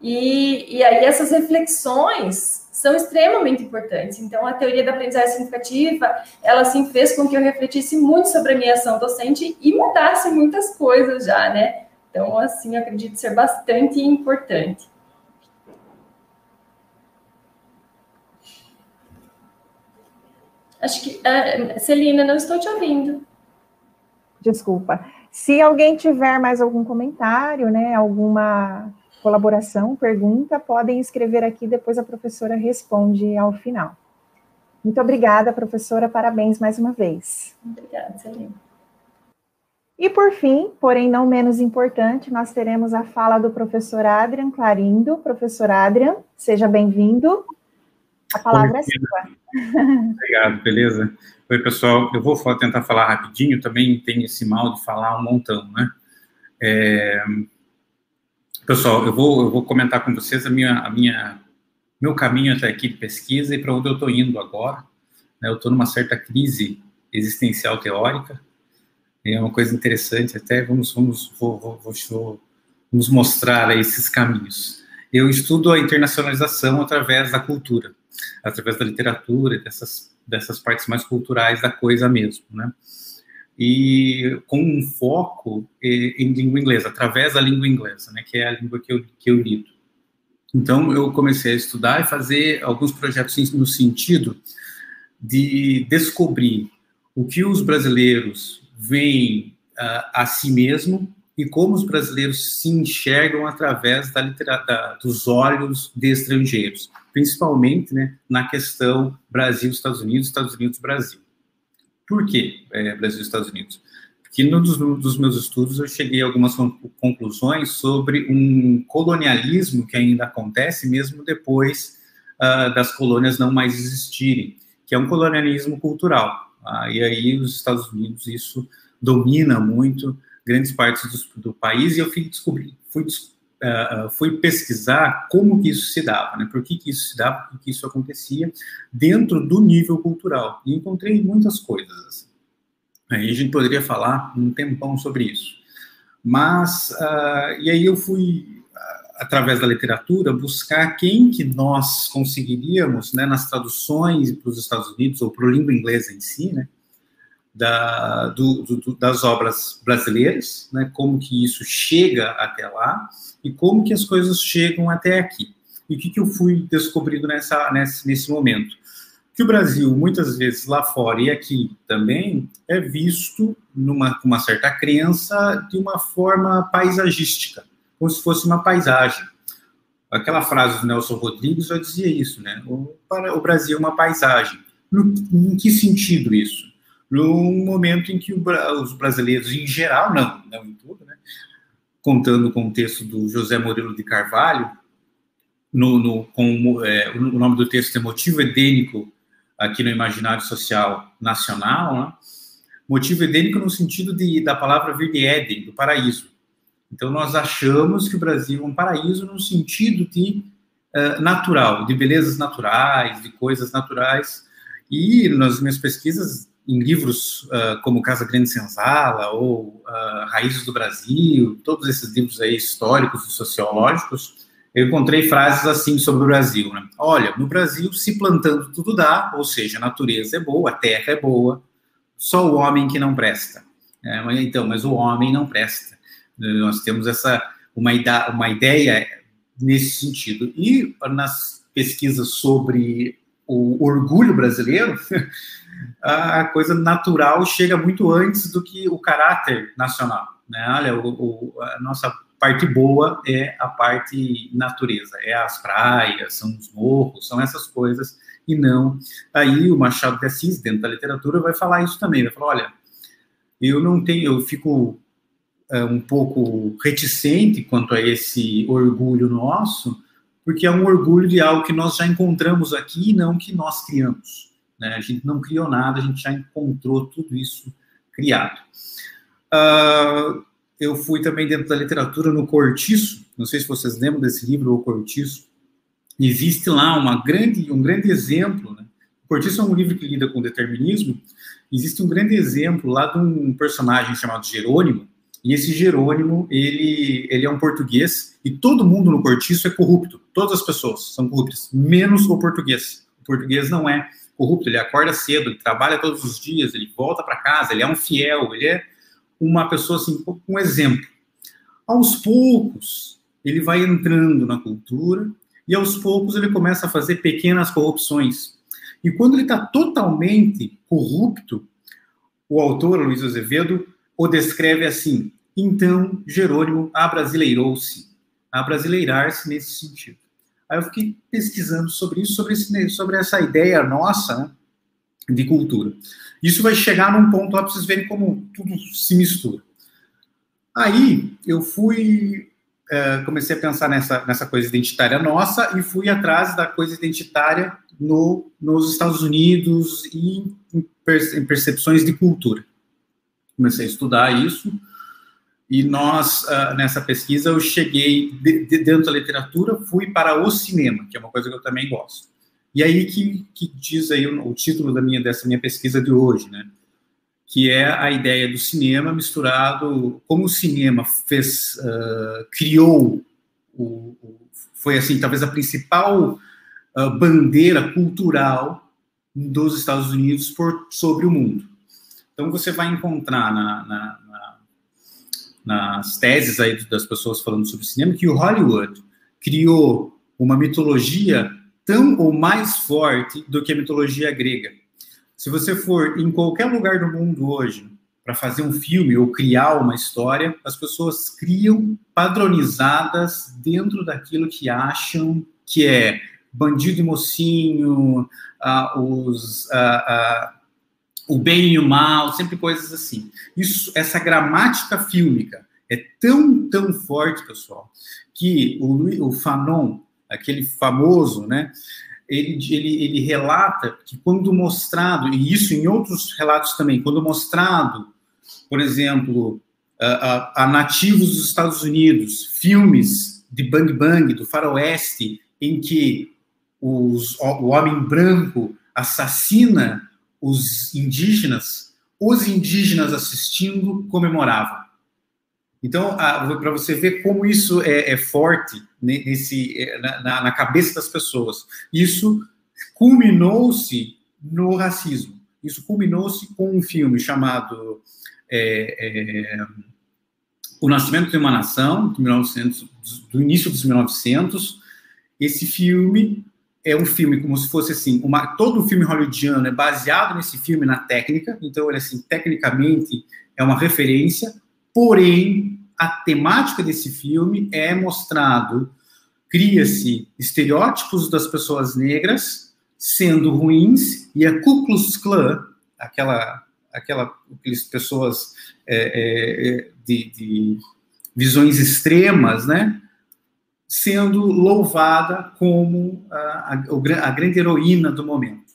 E, e aí essas reflexões são extremamente importantes. Então, a teoria da aprendizagem significativa, ela assim fez com que eu refletisse muito sobre a minha ação docente e mudasse muitas coisas já, né? Então, assim, acredito ser bastante importante. Acho que. Uh, Celina, não estou te ouvindo. Desculpa. Se alguém tiver mais algum comentário, né, alguma colaboração, pergunta, podem escrever aqui, depois a professora responde ao final. Muito obrigada, professora, parabéns mais uma vez. Obrigada, Celina. E por fim, porém não menos importante, nós teremos a fala do professor Adrian Clarindo. Professor Adrian, seja bem-vindo. A palavra Oi, é sua. [laughs] Obrigado, beleza? Oi, pessoal. Eu vou tentar falar rapidinho, também tem esse mal de falar um montão, né? É... Pessoal, eu vou, eu vou comentar com vocês a minha, a minha, meu caminho até aqui de pesquisa e para onde eu estou indo agora. Né? Eu estou numa certa crise existencial teórica, é uma coisa interessante, até vamos, vamos, vou, vou, vou, vamos mostrar esses caminhos. Eu estudo a internacionalização através da cultura, através da literatura, dessas, dessas partes mais culturais da coisa mesmo, né? E com um foco em língua inglesa, através da língua inglesa, né, que é a língua que eu, que eu lido. Então, eu comecei a estudar e fazer alguns projetos no sentido de descobrir o que os brasileiros veem uh, a si mesmo e como os brasileiros se enxergam através da da, dos olhos de estrangeiros, principalmente né, na questão Brasil-Estados Unidos, Estados Unidos-Brasil. Por que é, Brasil e Estados Unidos? Porque num dos, dos, meus estudos eu cheguei a algumas conclusões sobre um colonialismo que ainda acontece mesmo depois uh, das colônias não mais existirem, que é um colonialismo cultural. Uh, e aí os Estados Unidos isso domina muito grandes partes do, do país e eu fui descobrir, fui descobrir uh, fui pesquisar como que isso se dava, né? Por que, que isso se dava, por que, isso acontecia dentro do nível cultural. E encontrei muitas coisas. Assim. Aí a gente poderia falar um tempão sobre isso. Mas, uh, e aí eu fui, através da literatura, buscar quem que nós conseguiríamos, né, nas traduções para os Estados Unidos, ou para a língua inglesa em si, né, da, do, do, das obras brasileiras, né, como que isso chega até lá, e como que as coisas chegam até aqui. E o que, que eu fui descobrindo nessa, nesse, nesse momento? Que o Brasil, muitas vezes lá fora e aqui também, é visto numa uma certa crença de uma forma paisagística, como se fosse uma paisagem. Aquela frase do Nelson Rodrigues já dizia isso, né? O, para, o Brasil é uma paisagem. No, em que sentido isso? No momento em que os brasileiros, em geral, não, não em tudo, né? contando com o texto do José Murilo de Carvalho, no, no, com, é, o nome do texto é Motivo Edênico aqui no Imaginário Social Nacional, né? motivo edênico no sentido de, da palavra vir de Éden, do paraíso. Então, nós achamos que o Brasil é um paraíso no sentido de uh, natural, de belezas naturais, de coisas naturais. E nas minhas pesquisas em livros uh, como Casa Grande Senzala ou uh, Raízes do Brasil, todos esses livros aí históricos e sociológicos, eu encontrei frases assim sobre o Brasil. Né? Olha, no Brasil, se plantando tudo dá, ou seja, a natureza é boa, a terra é boa, só o homem que não presta. É, então, mas o homem não presta. Nós temos essa uma, uma ideia nesse sentido. E nas pesquisas sobre o orgulho brasileiro, [laughs] a coisa natural chega muito antes do que o caráter nacional. Né? Olha, o, o, a nossa parte boa é a parte natureza, é as praias, são os morros, são essas coisas, e não. Aí o Machado de Assis, dentro da literatura, vai falar isso também, vai falar, olha, eu não tenho, eu fico é, um pouco reticente quanto a esse orgulho nosso, porque é um orgulho de algo que nós já encontramos aqui e não que nós criamos. Né? A gente não criou nada, a gente já encontrou tudo isso criado. Uh, eu fui também dentro da literatura no Cortiço, não sei se vocês lembram desse livro, O Cortiço. Existe lá uma grande, um grande exemplo. Né? O Cortiço é um livro que lida com determinismo. Existe um grande exemplo lá de um personagem chamado Jerônimo, e esse Jerônimo, ele, ele é um português, e todo mundo no Cortiço é corrupto. Todas as pessoas são corruptas, menos o português. O português não é corrupto, ele acorda cedo, ele trabalha todos os dias, ele volta para casa, ele é um fiel, ele é uma pessoa assim, um exemplo. Aos poucos, ele vai entrando na cultura e aos poucos ele começa a fazer pequenas corrupções. E quando ele está totalmente corrupto, o autor, Luiz Azevedo, o descreve assim: então Jerônimo abrasileirou-se, abrasileirar-se nesse sentido. Aí eu fiquei pesquisando sobre isso, sobre, esse, sobre essa ideia nossa né, de cultura. Isso vai chegar num ponto lá para vocês verem como tudo se mistura. Aí eu fui, é, comecei a pensar nessa, nessa coisa identitária nossa e fui atrás da coisa identitária no, nos Estados Unidos e em, percepções de cultura. Comecei a estudar isso e nós, uh, nessa pesquisa, eu cheguei de, dentro da literatura, fui para o cinema, que é uma coisa que eu também gosto. E aí que, que diz aí o, o, título da minha dessa minha pesquisa de hoje, né? Que é a ideia do cinema misturado, como o cinema fez, uh, criou, o, o, foi assim, talvez a principal uh, bandeira cultural dos Estados Unidos por, sobre o mundo. Então você vai encontrar na, na nas teses aí das pessoas falando sobre cinema, que o Hollywood criou uma mitologia tão ou mais forte do que a mitologia grega. Se você for em qualquer lugar do mundo hoje para fazer um filme ou criar uma história, as pessoas criam padronizadas dentro daquilo que acham que é bandido e mocinho, uh, os uh, uh, o bem e o mal, sempre coisas assim. Isso, essa gramática fílmica é tão, tão forte, pessoal, que o, o Fanon, aquele famoso, né, ele, ele, ele relata que quando mostrado, e isso em outros relatos também, quando mostrado, por exemplo, a, a, a nativos dos Estados Unidos, filmes de Bang Bang, do faroeste, em que os, o homem branco assassina os indígenas, os indígenas assistindo comemoravam. Então, para você ver como isso é, é forte nesse, é, na, na, cabeça das pessoas, isso culminou-se no racismo. Isso culminou-se com um filme chamado é, é, O Nascimento de uma Nação, 1900, do início dos 1900. Esse filme é um filme como se fosse assim, uma, todo o filme hollywoodiano é baseado nesse filme na técnica, então ele assim, tecnicamente é uma referência, porém a temática desse filme é mostrado, cria-se estereótipos das pessoas negras sendo ruins e a Ku Klux Klan, aquela aquela aquelas pessoas é, é, de, de visões extremas, né? Sendo louvada como a, a, a, grande heroína do momento.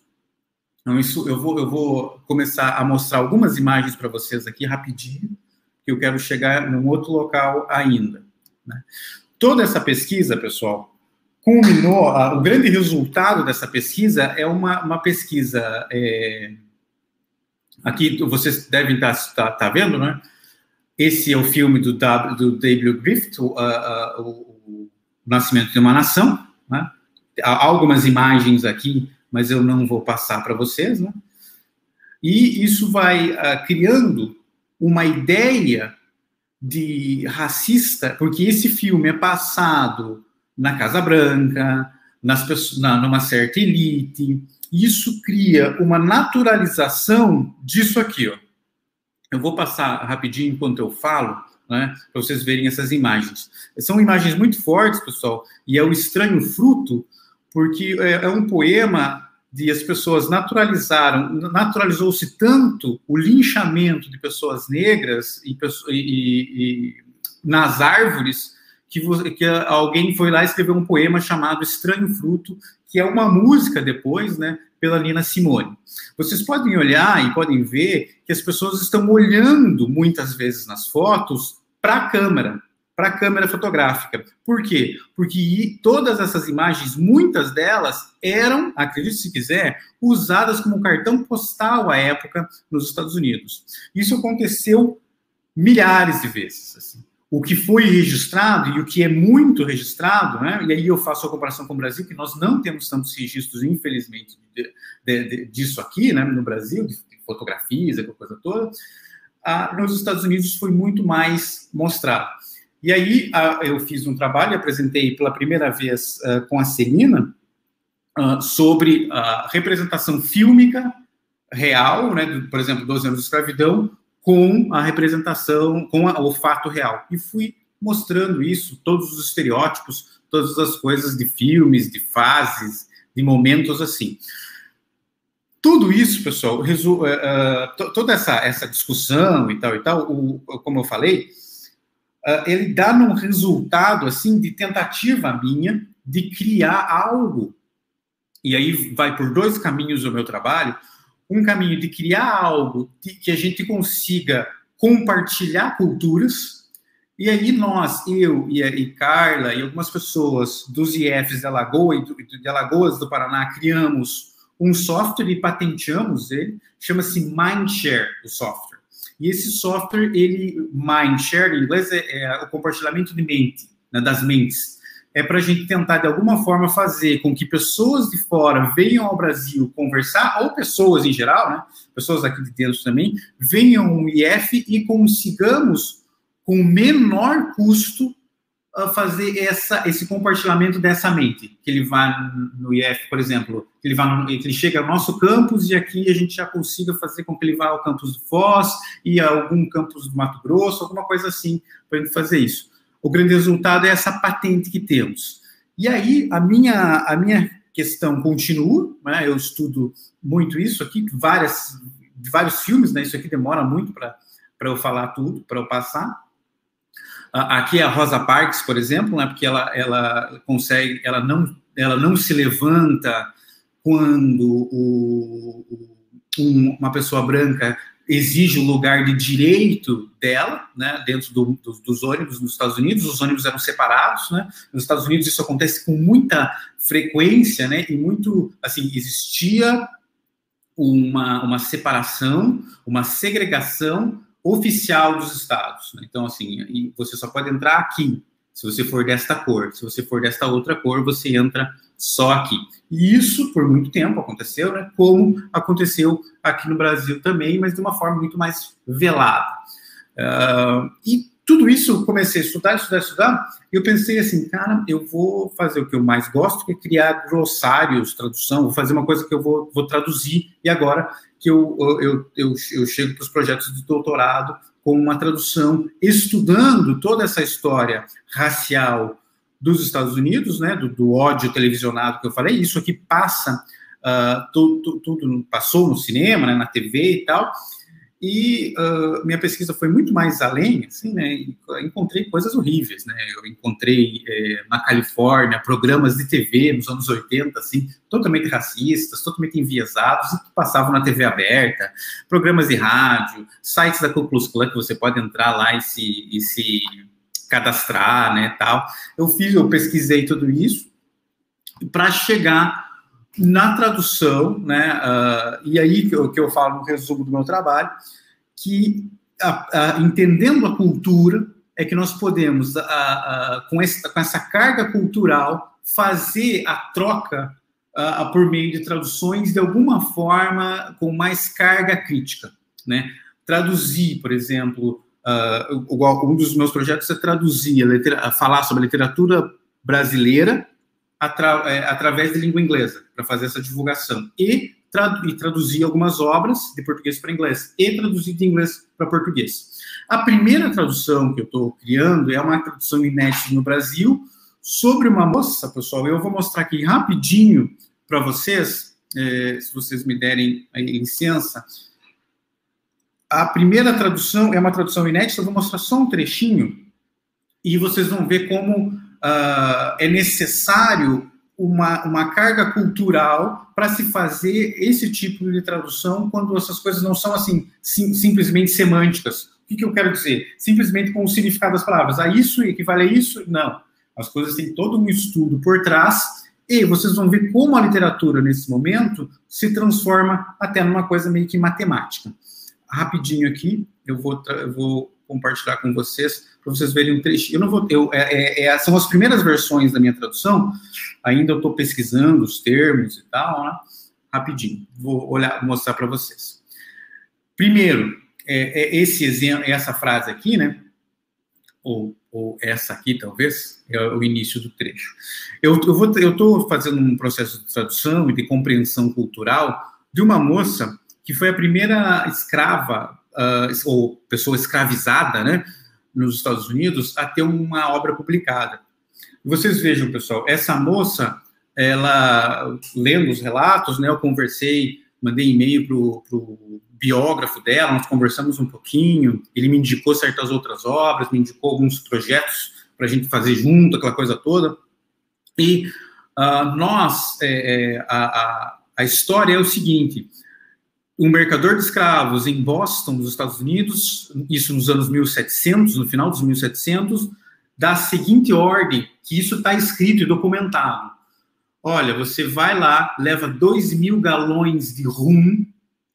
Então, isso eu vou, eu vou começar a mostrar algumas imagens para vocês aqui rapidinho, que eu quero chegar num outro local ainda. Né? Toda essa pesquisa, pessoal, culminou, a, o grande resultado dessa pesquisa é uma, uma pesquisa, é, aqui vocês devem estar tá, tá, tá vendo, né? Esse é o filme do, w, do W. Griffith, o, o o Nascimento de uma Nação, né? Há algumas imagens aqui, mas eu não vou passar para vocês, né? E isso vai uh, criando uma ideia de racista, porque esse filme é passado na Casa Branca, nas na, numa certa elite, isso cria uma naturalização disso aqui, ó. Eu vou passar rapidinho enquanto eu falo, né, para vocês verem essas imagens. São imagens muito fortes, pessoal, e é o estranho fruto, porque é, é um poema de as pessoas naturalizaram, naturalizou-se tanto o linchamento de pessoas negras e, e, e nas árvores que, que, alguém foi lá e escreveu um poema chamado Estranho Fruto, que é uma música depois, né, pela Nina Simone. Vocês podem olhar e podem ver que as pessoas estão olhando muitas vezes nas fotos para a câmera, para a câmera fotográfica. Por quê? Porque todas essas imagens, muitas delas eram, acredite se quiser, usadas como cartão postal à época nos Estados Unidos. Isso aconteceu milhares de vezes. Assim. O que foi registrado e o que é muito registrado, né? E aí eu faço a comparação com o Brasil, que nós não temos tantos registros, infelizmente, de, de, de, disso aqui, né, no Brasil, de fotografias, aquela coisa toda. Ah, nos Estados Unidos foi muito mais mostrado. E aí eu fiz um trabalho, apresentei pela primeira vez uh, com a Celina, uh, sobre a representação fílmica real, né, por exemplo, 12 anos de escravidão, com a representação, com a, o fato real. E fui mostrando isso, todos os estereótipos, todas as coisas de filmes, de fases, de momentos assim. Tudo isso, pessoal, resu, uh, toda essa, essa discussão e tal e tal, o, como eu falei, uh, ele dá num resultado assim de tentativa minha de criar algo. E aí vai por dois caminhos o meu trabalho. Um caminho de criar algo que a gente consiga compartilhar culturas, e aí nós, eu e, e Carla e algumas pessoas dos IFs de, Alagoa, de Alagoas do Paraná, criamos um software e patenteamos ele, chama-se Mindshare, o software. E esse software, ele, Mindshare, em inglês, é, é o compartilhamento de mente, né, das mentes. É para a gente tentar, de alguma forma, fazer com que pessoas de fora venham ao Brasil conversar, ou pessoas em geral, né, pessoas aqui de dentro também, venham ao IF e consigamos com menor custo fazer essa, esse compartilhamento dessa mente, que ele vá no IF, por exemplo, que ele, vá no, que ele chega ao nosso campus e aqui a gente já consiga fazer com que ele vá ao campus do Foz e a algum campus do Mato Grosso, alguma coisa assim, para ele fazer isso. O grande resultado é essa patente que temos. E aí, a minha, a minha questão continua, né? eu estudo muito isso aqui, várias, vários filmes, né? isso aqui demora muito para eu falar tudo, para eu passar, Aqui a Rosa Parks, por exemplo, né, porque ela, ela consegue, ela não, ela não se levanta quando o, um, uma pessoa branca exige o lugar de direito dela, né, dentro do, do, dos ônibus nos Estados Unidos, os ônibus eram separados, né, nos Estados Unidos isso acontece com muita frequência, né, e muito, assim, existia uma, uma separação, uma segregação oficial dos estados. Né? Então, assim, você só pode entrar aqui se você for desta cor. Se você for desta outra cor, você entra só aqui. E isso, por muito tempo, aconteceu, né? Como aconteceu aqui no Brasil também, mas de uma forma muito mais velada. Uh, e tudo isso, comecei a estudar, estudar, estudar, e eu pensei assim, cara, eu vou fazer o que eu mais gosto, que é criar glossários, tradução, vou fazer uma coisa que eu vou, vou traduzir, e agora que eu, eu, eu, eu chego para os projetos de doutorado com uma tradução, estudando toda essa história racial dos Estados Unidos, né, do, do ódio televisionado que eu falei, isso aqui passa, uh, tudo, tudo, passou no cinema, né, na TV e tal, e uh, minha pesquisa foi muito mais além, assim, né? Encontrei coisas horríveis, né? Eu encontrei é, na Califórnia programas de TV nos anos 80, assim, totalmente racistas, totalmente enviesados, que passavam na TV aberta, programas de rádio, sites da Ku Klux Klan que você pode entrar lá e se, e se cadastrar, né, tal. Eu fiz, eu pesquisei tudo isso para chegar na tradução, né, uh, e aí que eu, que eu falo no resumo do meu trabalho, que a, a, entendendo a cultura é que nós podemos, a, com, essa, com essa carga cultural, fazer a troca por meio de traduções de alguma forma com mais carga crítica, né? Traduzir, por exemplo, uh, um dos meus projetos é traduzir, falar sobre a literatura brasileira atra, é, através de língua inglesa, para fazer essa divulgação. E, tradu e traduzir algumas obras de português para inglês, e traduzir de inglês para português. A primeira tradução que eu estou criando é uma tradução inédita no Brasil sobre uma moça, pessoal. Eu vou mostrar aqui rapidinho para vocês, é, se vocês me derem licença. A primeira tradução é uma tradução inédita, eu vou mostrar só um trechinho e vocês vão ver como uh, é necessário uma, uma carga cultural para se fazer esse tipo de tradução quando essas coisas não são assim sim, simplesmente semânticas. O que, que, eu quero dizer? Simplesmente com o significado das palavras. A isso equivale a isso? Não. As coisas têm todo um estudo por trás e vocês vão ver como a literatura, nesse momento, se transforma até numa coisa meio que matemática. Rapidinho aqui, eu vou, eu vou compartilhar com vocês, para vocês verem um trecho. Eu não vou ter, é, é, é, são as primeiras versões da minha tradução, ainda eu estou pesquisando os termos e tal, né? rapidinho, vou olhar, mostrar para vocês. Primeiro, é, é, esse exemplo, essa frase aqui, né? ou, ou essa aqui, talvez, é o início do trecho. Eu estou fazendo um processo de tradução e de compreensão cultural de uma moça que foi a primeira escrava, uh, ou pessoa escravizada, né, nos Estados Unidos, a ter uma obra publicada. Vocês vejam, pessoal, essa moça, ela, lendo os relatos, né, eu conversei, mandei e-mail para o biógrafo dela, nós conversamos um pouquinho, ele me indicou certas outras obras, me indicou alguns projetos para a gente fazer junto, aquela coisa toda. E uh, nós, é, é, a, a, a história é o seguinte: um mercador de escravos em Boston, nos Estados Unidos, isso nos anos 1700, no final dos 1700, dá a seguinte ordem, que isso está escrito e documentado. Olha, você vai lá, leva 2 mil galões de rum,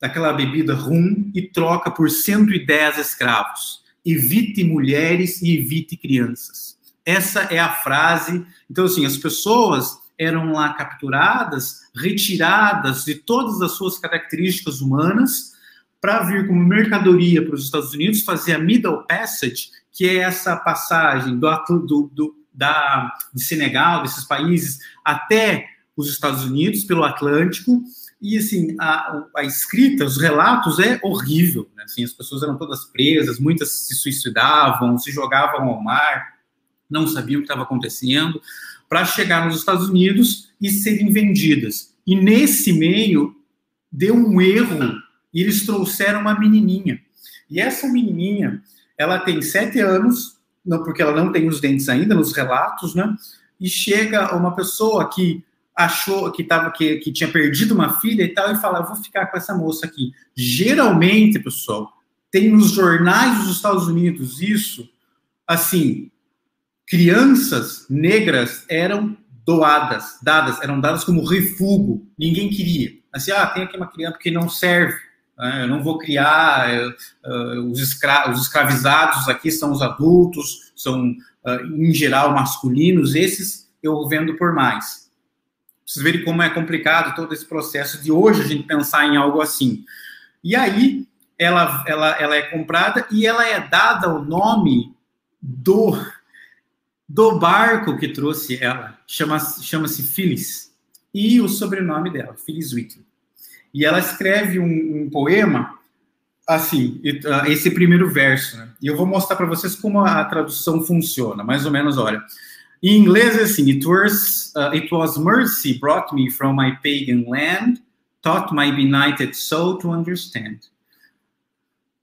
daquela bebida rum e troca por 110 escravos. Evite mulheres e evite crianças. Essa é a frase. Então, assim, as pessoas eram lá capturadas, retiradas de todas as suas características humanas para vir como mercadoria para os Estados Unidos, fazer a Middle Passage, que é essa passagem do, do, do da, de Senegal, desses países, até os Estados Unidos, pelo Atlântico, e, assim, a, a escrita, os relatos é horrível, né? Assim, as pessoas eram todas presas, muitas se suicidavam, se jogavam ao mar, não sabiam o que estava acontecendo, para chegar nos Estados Unidos e serem vendidas. E nesse meio, deu um erro, e eles trouxeram uma menininha. E essa menininha, ela tem sete anos, não porque ela não tem os dentes ainda, nos relatos, né? E chega uma pessoa que achou que tava que, que tinha perdido uma filha e tal e fala, vou ficar com essa moça aqui. Geralmente, pessoal, tem nos jornais dos Estados Unidos isso, assim, crianças negras eram doadas, dadas, eram dadas como refúgio, ninguém queria. Assim, ah, tem aqui uma criança que não serve, né? eu não vou criar, uh, os, escra os escravizados aqui são os adultos, são, uh, em geral, masculinos, esses eu vendo por mais vocês verem como é complicado todo esse processo de hoje a gente pensar em algo assim. E aí, ela, ela, ela é comprada e ela é dada o nome do, do barco que trouxe ela. Chama-se chama Phyllis. E o sobrenome dela, Phyllis Whitney. E ela escreve um, um poema assim, ah, esse primeiro verso, né? E eu vou mostrar para vocês como a tradução funciona, mais ou menos, olha. Em inglês é assim, it was, uh, it was mercy brought me from my pagan land, taught my benighted soul to understand.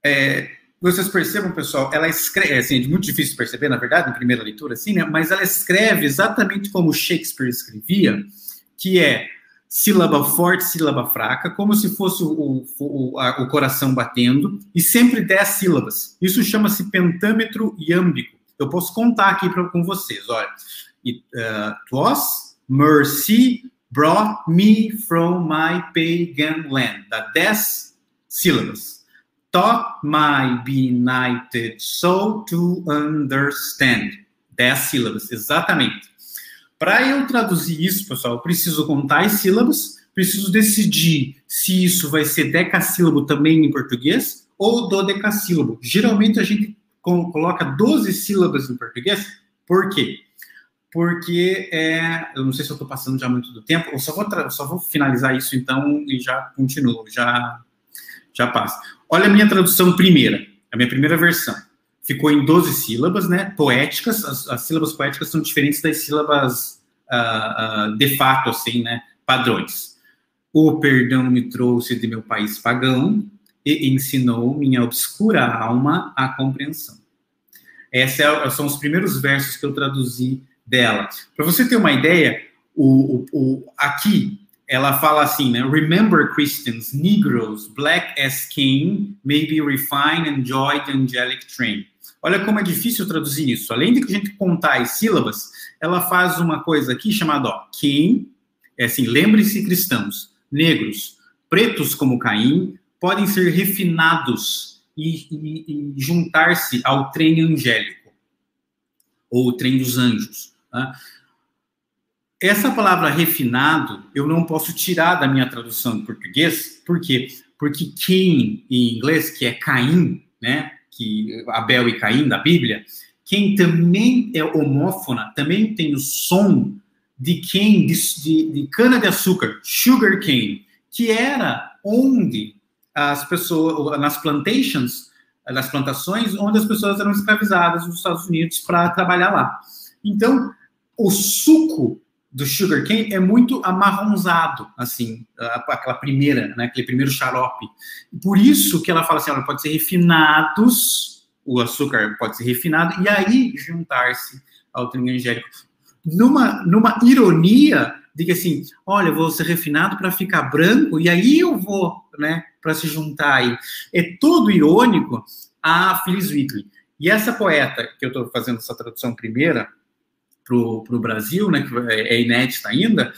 É, vocês percebam, pessoal, ela escreve, é, assim, é muito difícil perceber, na verdade, na primeira leitura, assim, né? Mas ela escreve exatamente como Shakespeare escrevia, que é sílaba forte, sílaba fraca, como se fosse o, o, a, o coração batendo, e sempre dez sílabas. Isso chama-se pentâmetro iâmbico. Eu posso contar aqui pra, com vocês. Olha, it uh, was mercy brought me from my pagan land. Dá dez sílabas. Taught my benighted soul to understand. Dez sílabas, exatamente. Para eu traduzir isso, pessoal, eu preciso contar as sílabas, preciso decidir se isso vai ser decassílabo também em português ou dodecassílabo. Geralmente a gente coloca 12 sílabas em português. Por quê? Porque, é, eu não sei se eu estou passando já muito do tempo, eu só vou, só vou finalizar isso então e já continuo, já, já passo. Olha a minha tradução primeira, a minha primeira versão. Ficou em 12 sílabas, né, poéticas, as, as sílabas poéticas são diferentes das sílabas uh, uh, de fato, assim, né, padrões. O perdão me trouxe de meu país pagão, e ensinou minha obscura alma a compreensão. Esses é, são os primeiros versos que eu traduzi dela. Para você ter uma ideia, o, o, o, aqui ela fala assim, né? Remember Christians, Negroes, black as king, maybe refine and joy the angelic train. Olha como é difícil traduzir isso. Além de que a gente contar as sílabas, ela faz uma coisa aqui chamada ó, king, é assim, lembre-se cristãos, negros, pretos como Caim, podem ser refinados e, e, e juntar-se ao trem angélico, ou o trem dos anjos. Tá? Essa palavra refinado, eu não posso tirar da minha tradução em português, por quê? Porque Cain, em inglês, que é Caim, né, que Abel e Caim da Bíblia, cane também é homófona, também tem o som de cane, de, de, de cana-de-açúcar, sugar cane, que era onde as pessoas, nas plantations, nas plantações, onde as pessoas eram escravizadas nos Estados Unidos para trabalhar lá. Então, o suco do sugar cane é muito amarronzado, assim, aquela primeira, né, aquele primeiro xarope. Por isso que ela fala assim, ela pode ser refinados, o açúcar pode ser refinado, e aí juntar-se ao trigo angélico. Numa, numa ironia de que assim, olha, vou ser refinado para ficar branco, e aí eu vou, né, para se juntar aí. É todo irônico a Phyllis Wheatley. E essa poeta, que eu estou fazendo essa tradução primeira, para o Brasil, né, que é, é inédita ainda,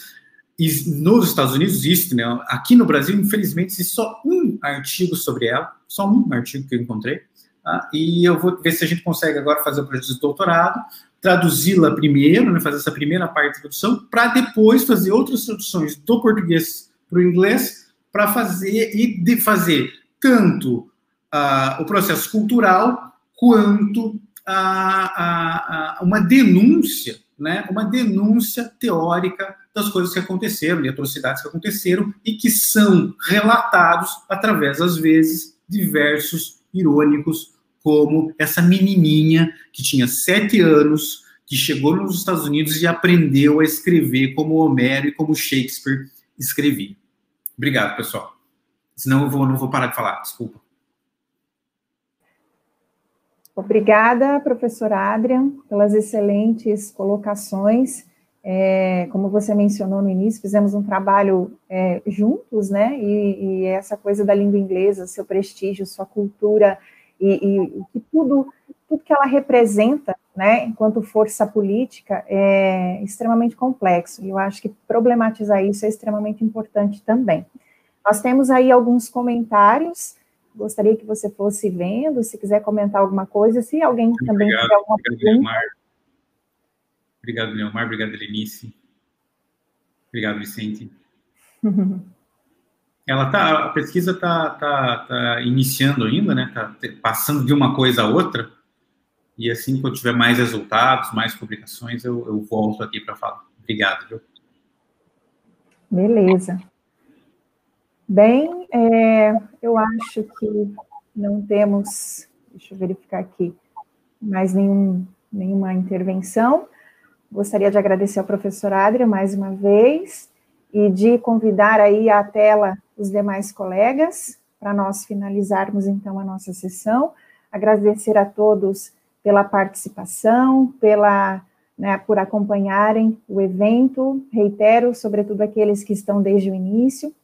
e nos Estados Unidos existe, né? Aqui no Brasil, infelizmente, existe só um artigo sobre ela, só um artigo que eu encontrei. Tá? E eu vou ver se a gente consegue agora fazer o projeto de doutorado, traduzi-la primeiro, né, fazer essa primeira parte da tradução, para depois fazer outras traduções do português para o inglês, para fazer e de fazer tanto uh, o processo cultural quanto a, a, a uma denúncia, né, uma denúncia teórica das coisas que aconteceram, de atrocidades que aconteceram e que são relatados através, às vezes, de versos irônicos, como essa menininha que tinha sete anos, que chegou nos Estados Unidos e aprendeu a escrever como Homero e como Shakespeare escrevia. Obrigado, pessoal. Senão eu vou, não vou parar de falar, desculpa. Obrigada, professora Adrian, pelas excelentes colocações. É, como você mencionou no início, fizemos um trabalho é, juntos, né? E, e, essa coisa da língua inglesa, seu prestígio, sua cultura e, e tudo, tudo que ela representa, né? Enquanto força política é extremamente complexo. E eu acho que problematizar isso é extremamente importante também. Nós temos aí alguns comentários gostaria que você fosse vendo, se quiser comentar alguma coisa, se alguém Muito também obrigado, tiver alguma obrigado, pergunta. Leomar. Obrigado, Leomar, obrigado, Lenice. Obrigado, Vicente. [laughs] Ela tá, a pesquisa está tá, tá iniciando ainda, né? Está passando de uma coisa a outra. E assim, quando tiver mais resultados, mais publicações, eu, eu volto aqui para falar. Obrigado, viu? Beleza. Bem, é, eu acho que não temos, deixa eu verificar aqui, mais nenhum, nenhuma intervenção. Gostaria de agradecer ao professor Adria mais uma vez e de convidar aí à tela os demais colegas para nós finalizarmos então a nossa sessão. Agradecer a todos pela participação, pela né, por acompanharem o evento. Reitero, sobretudo aqueles que estão desde o início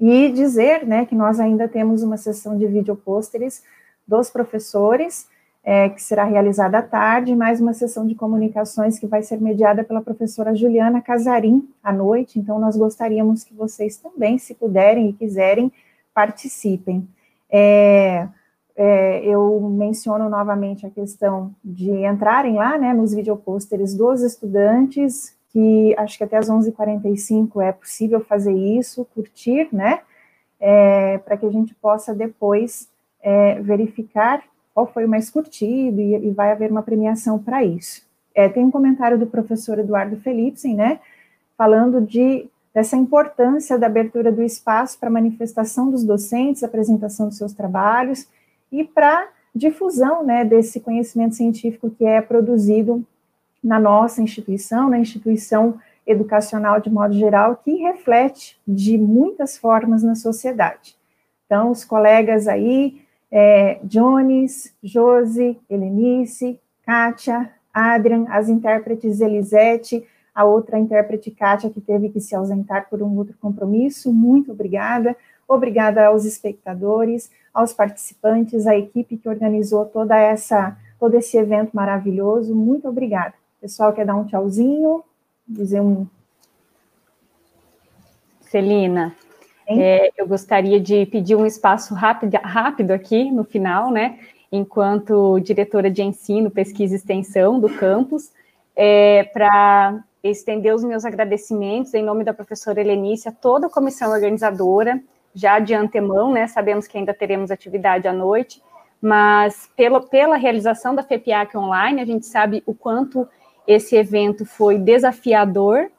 e dizer né, que nós ainda temos uma sessão de videopôsteres dos professores, é, que será realizada à tarde, mais uma sessão de comunicações que vai ser mediada pela professora Juliana Casarim à noite. Então, nós gostaríamos que vocês também, se puderem e quiserem, participem. É, é, eu menciono novamente a questão de entrarem lá, né, nos videopôsteres dos estudantes, que acho que até as 11h45 é possível fazer isso, curtir, né? É, para que a gente possa depois é, verificar qual foi o mais curtido e, e vai haver uma premiação para isso. É, tem um comentário do professor Eduardo Felipsen, né? Falando de dessa importância da abertura do espaço para manifestação dos docentes, apresentação dos seus trabalhos e para difusão, né, desse conhecimento científico que é produzido na nossa instituição, na instituição educacional de modo geral, que reflete de muitas formas na sociedade. Então, os colegas aí, é, Jones, Josi, Helenice, Kátia, Adrian, as intérpretes Elisete, a outra intérprete Kátia, que teve que se ausentar por um outro compromisso, muito obrigada. Obrigada aos espectadores, aos participantes, à equipe que organizou toda essa, todo esse evento maravilhoso, muito obrigada. Pessoal quer dar um tchauzinho, dizer um. Celina, é, eu gostaria de pedir um espaço rápido, rápido aqui no final, né? Enquanto diretora de ensino, pesquisa e extensão do campus, é, para estender os meus agradecimentos em nome da professora Helenice a toda a comissão organizadora, já de antemão, né? Sabemos que ainda teremos atividade à noite, mas pela, pela realização da FEPIAC online, a gente sabe o quanto esse evento foi desafiador,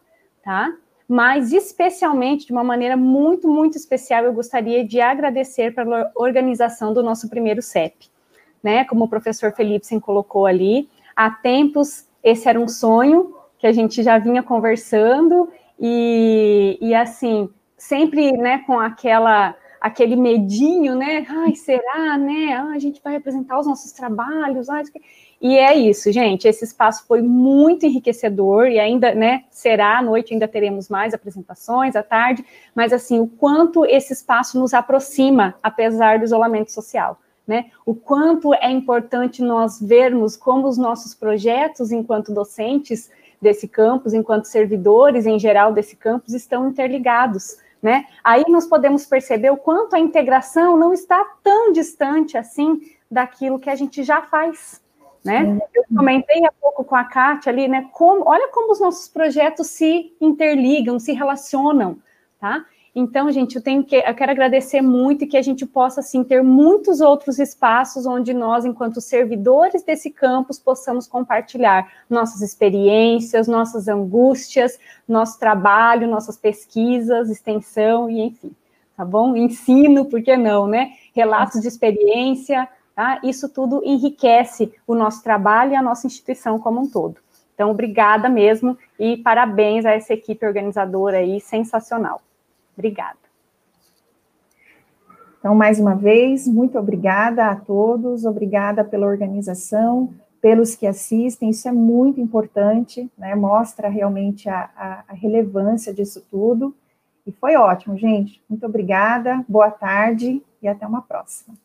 tá? Mas especialmente, de uma maneira muito, muito especial, eu gostaria de agradecer pela organização do nosso primeiro CEP, né? Como o professor Felipe colocou ali, há tempos esse era um sonho que a gente já vinha conversando e, e assim, sempre, né, com aquela aquele medinho, né? Ai, será, né? Ah, a gente vai representar os nossos trabalhos. Ah, e é isso, gente. Esse espaço foi muito enriquecedor e ainda, né? Será à noite ainda teremos mais apresentações à tarde, mas assim, o quanto esse espaço nos aproxima, apesar do isolamento social. Né? O quanto é importante nós vermos como os nossos projetos, enquanto docentes desse campus, enquanto servidores em geral desse campus, estão interligados. Né? Aí nós podemos perceber o quanto a integração não está tão distante assim daquilo que a gente já faz. Né? Eu comentei há pouco com a Kátia ali, né? Como, olha como os nossos projetos se interligam, se relacionam, tá? Então, gente, eu tenho que, eu quero agradecer muito e que a gente possa assim ter muitos outros espaços onde nós, enquanto servidores desse campus, possamos compartilhar nossas experiências, nossas angústias, nosso trabalho, nossas pesquisas, extensão e enfim, tá bom? Ensino, por que não, né? Relatos de experiência, tá? Isso tudo enriquece o nosso trabalho e a nossa instituição como um todo. Então, obrigada mesmo e parabéns a essa equipe organizadora aí, sensacional. Obrigada. Então, mais uma vez, muito obrigada a todos, obrigada pela organização, pelos que assistem, isso é muito importante, né? Mostra realmente a, a, a relevância disso tudo. E foi ótimo, gente. Muito obrigada, boa tarde e até uma próxima.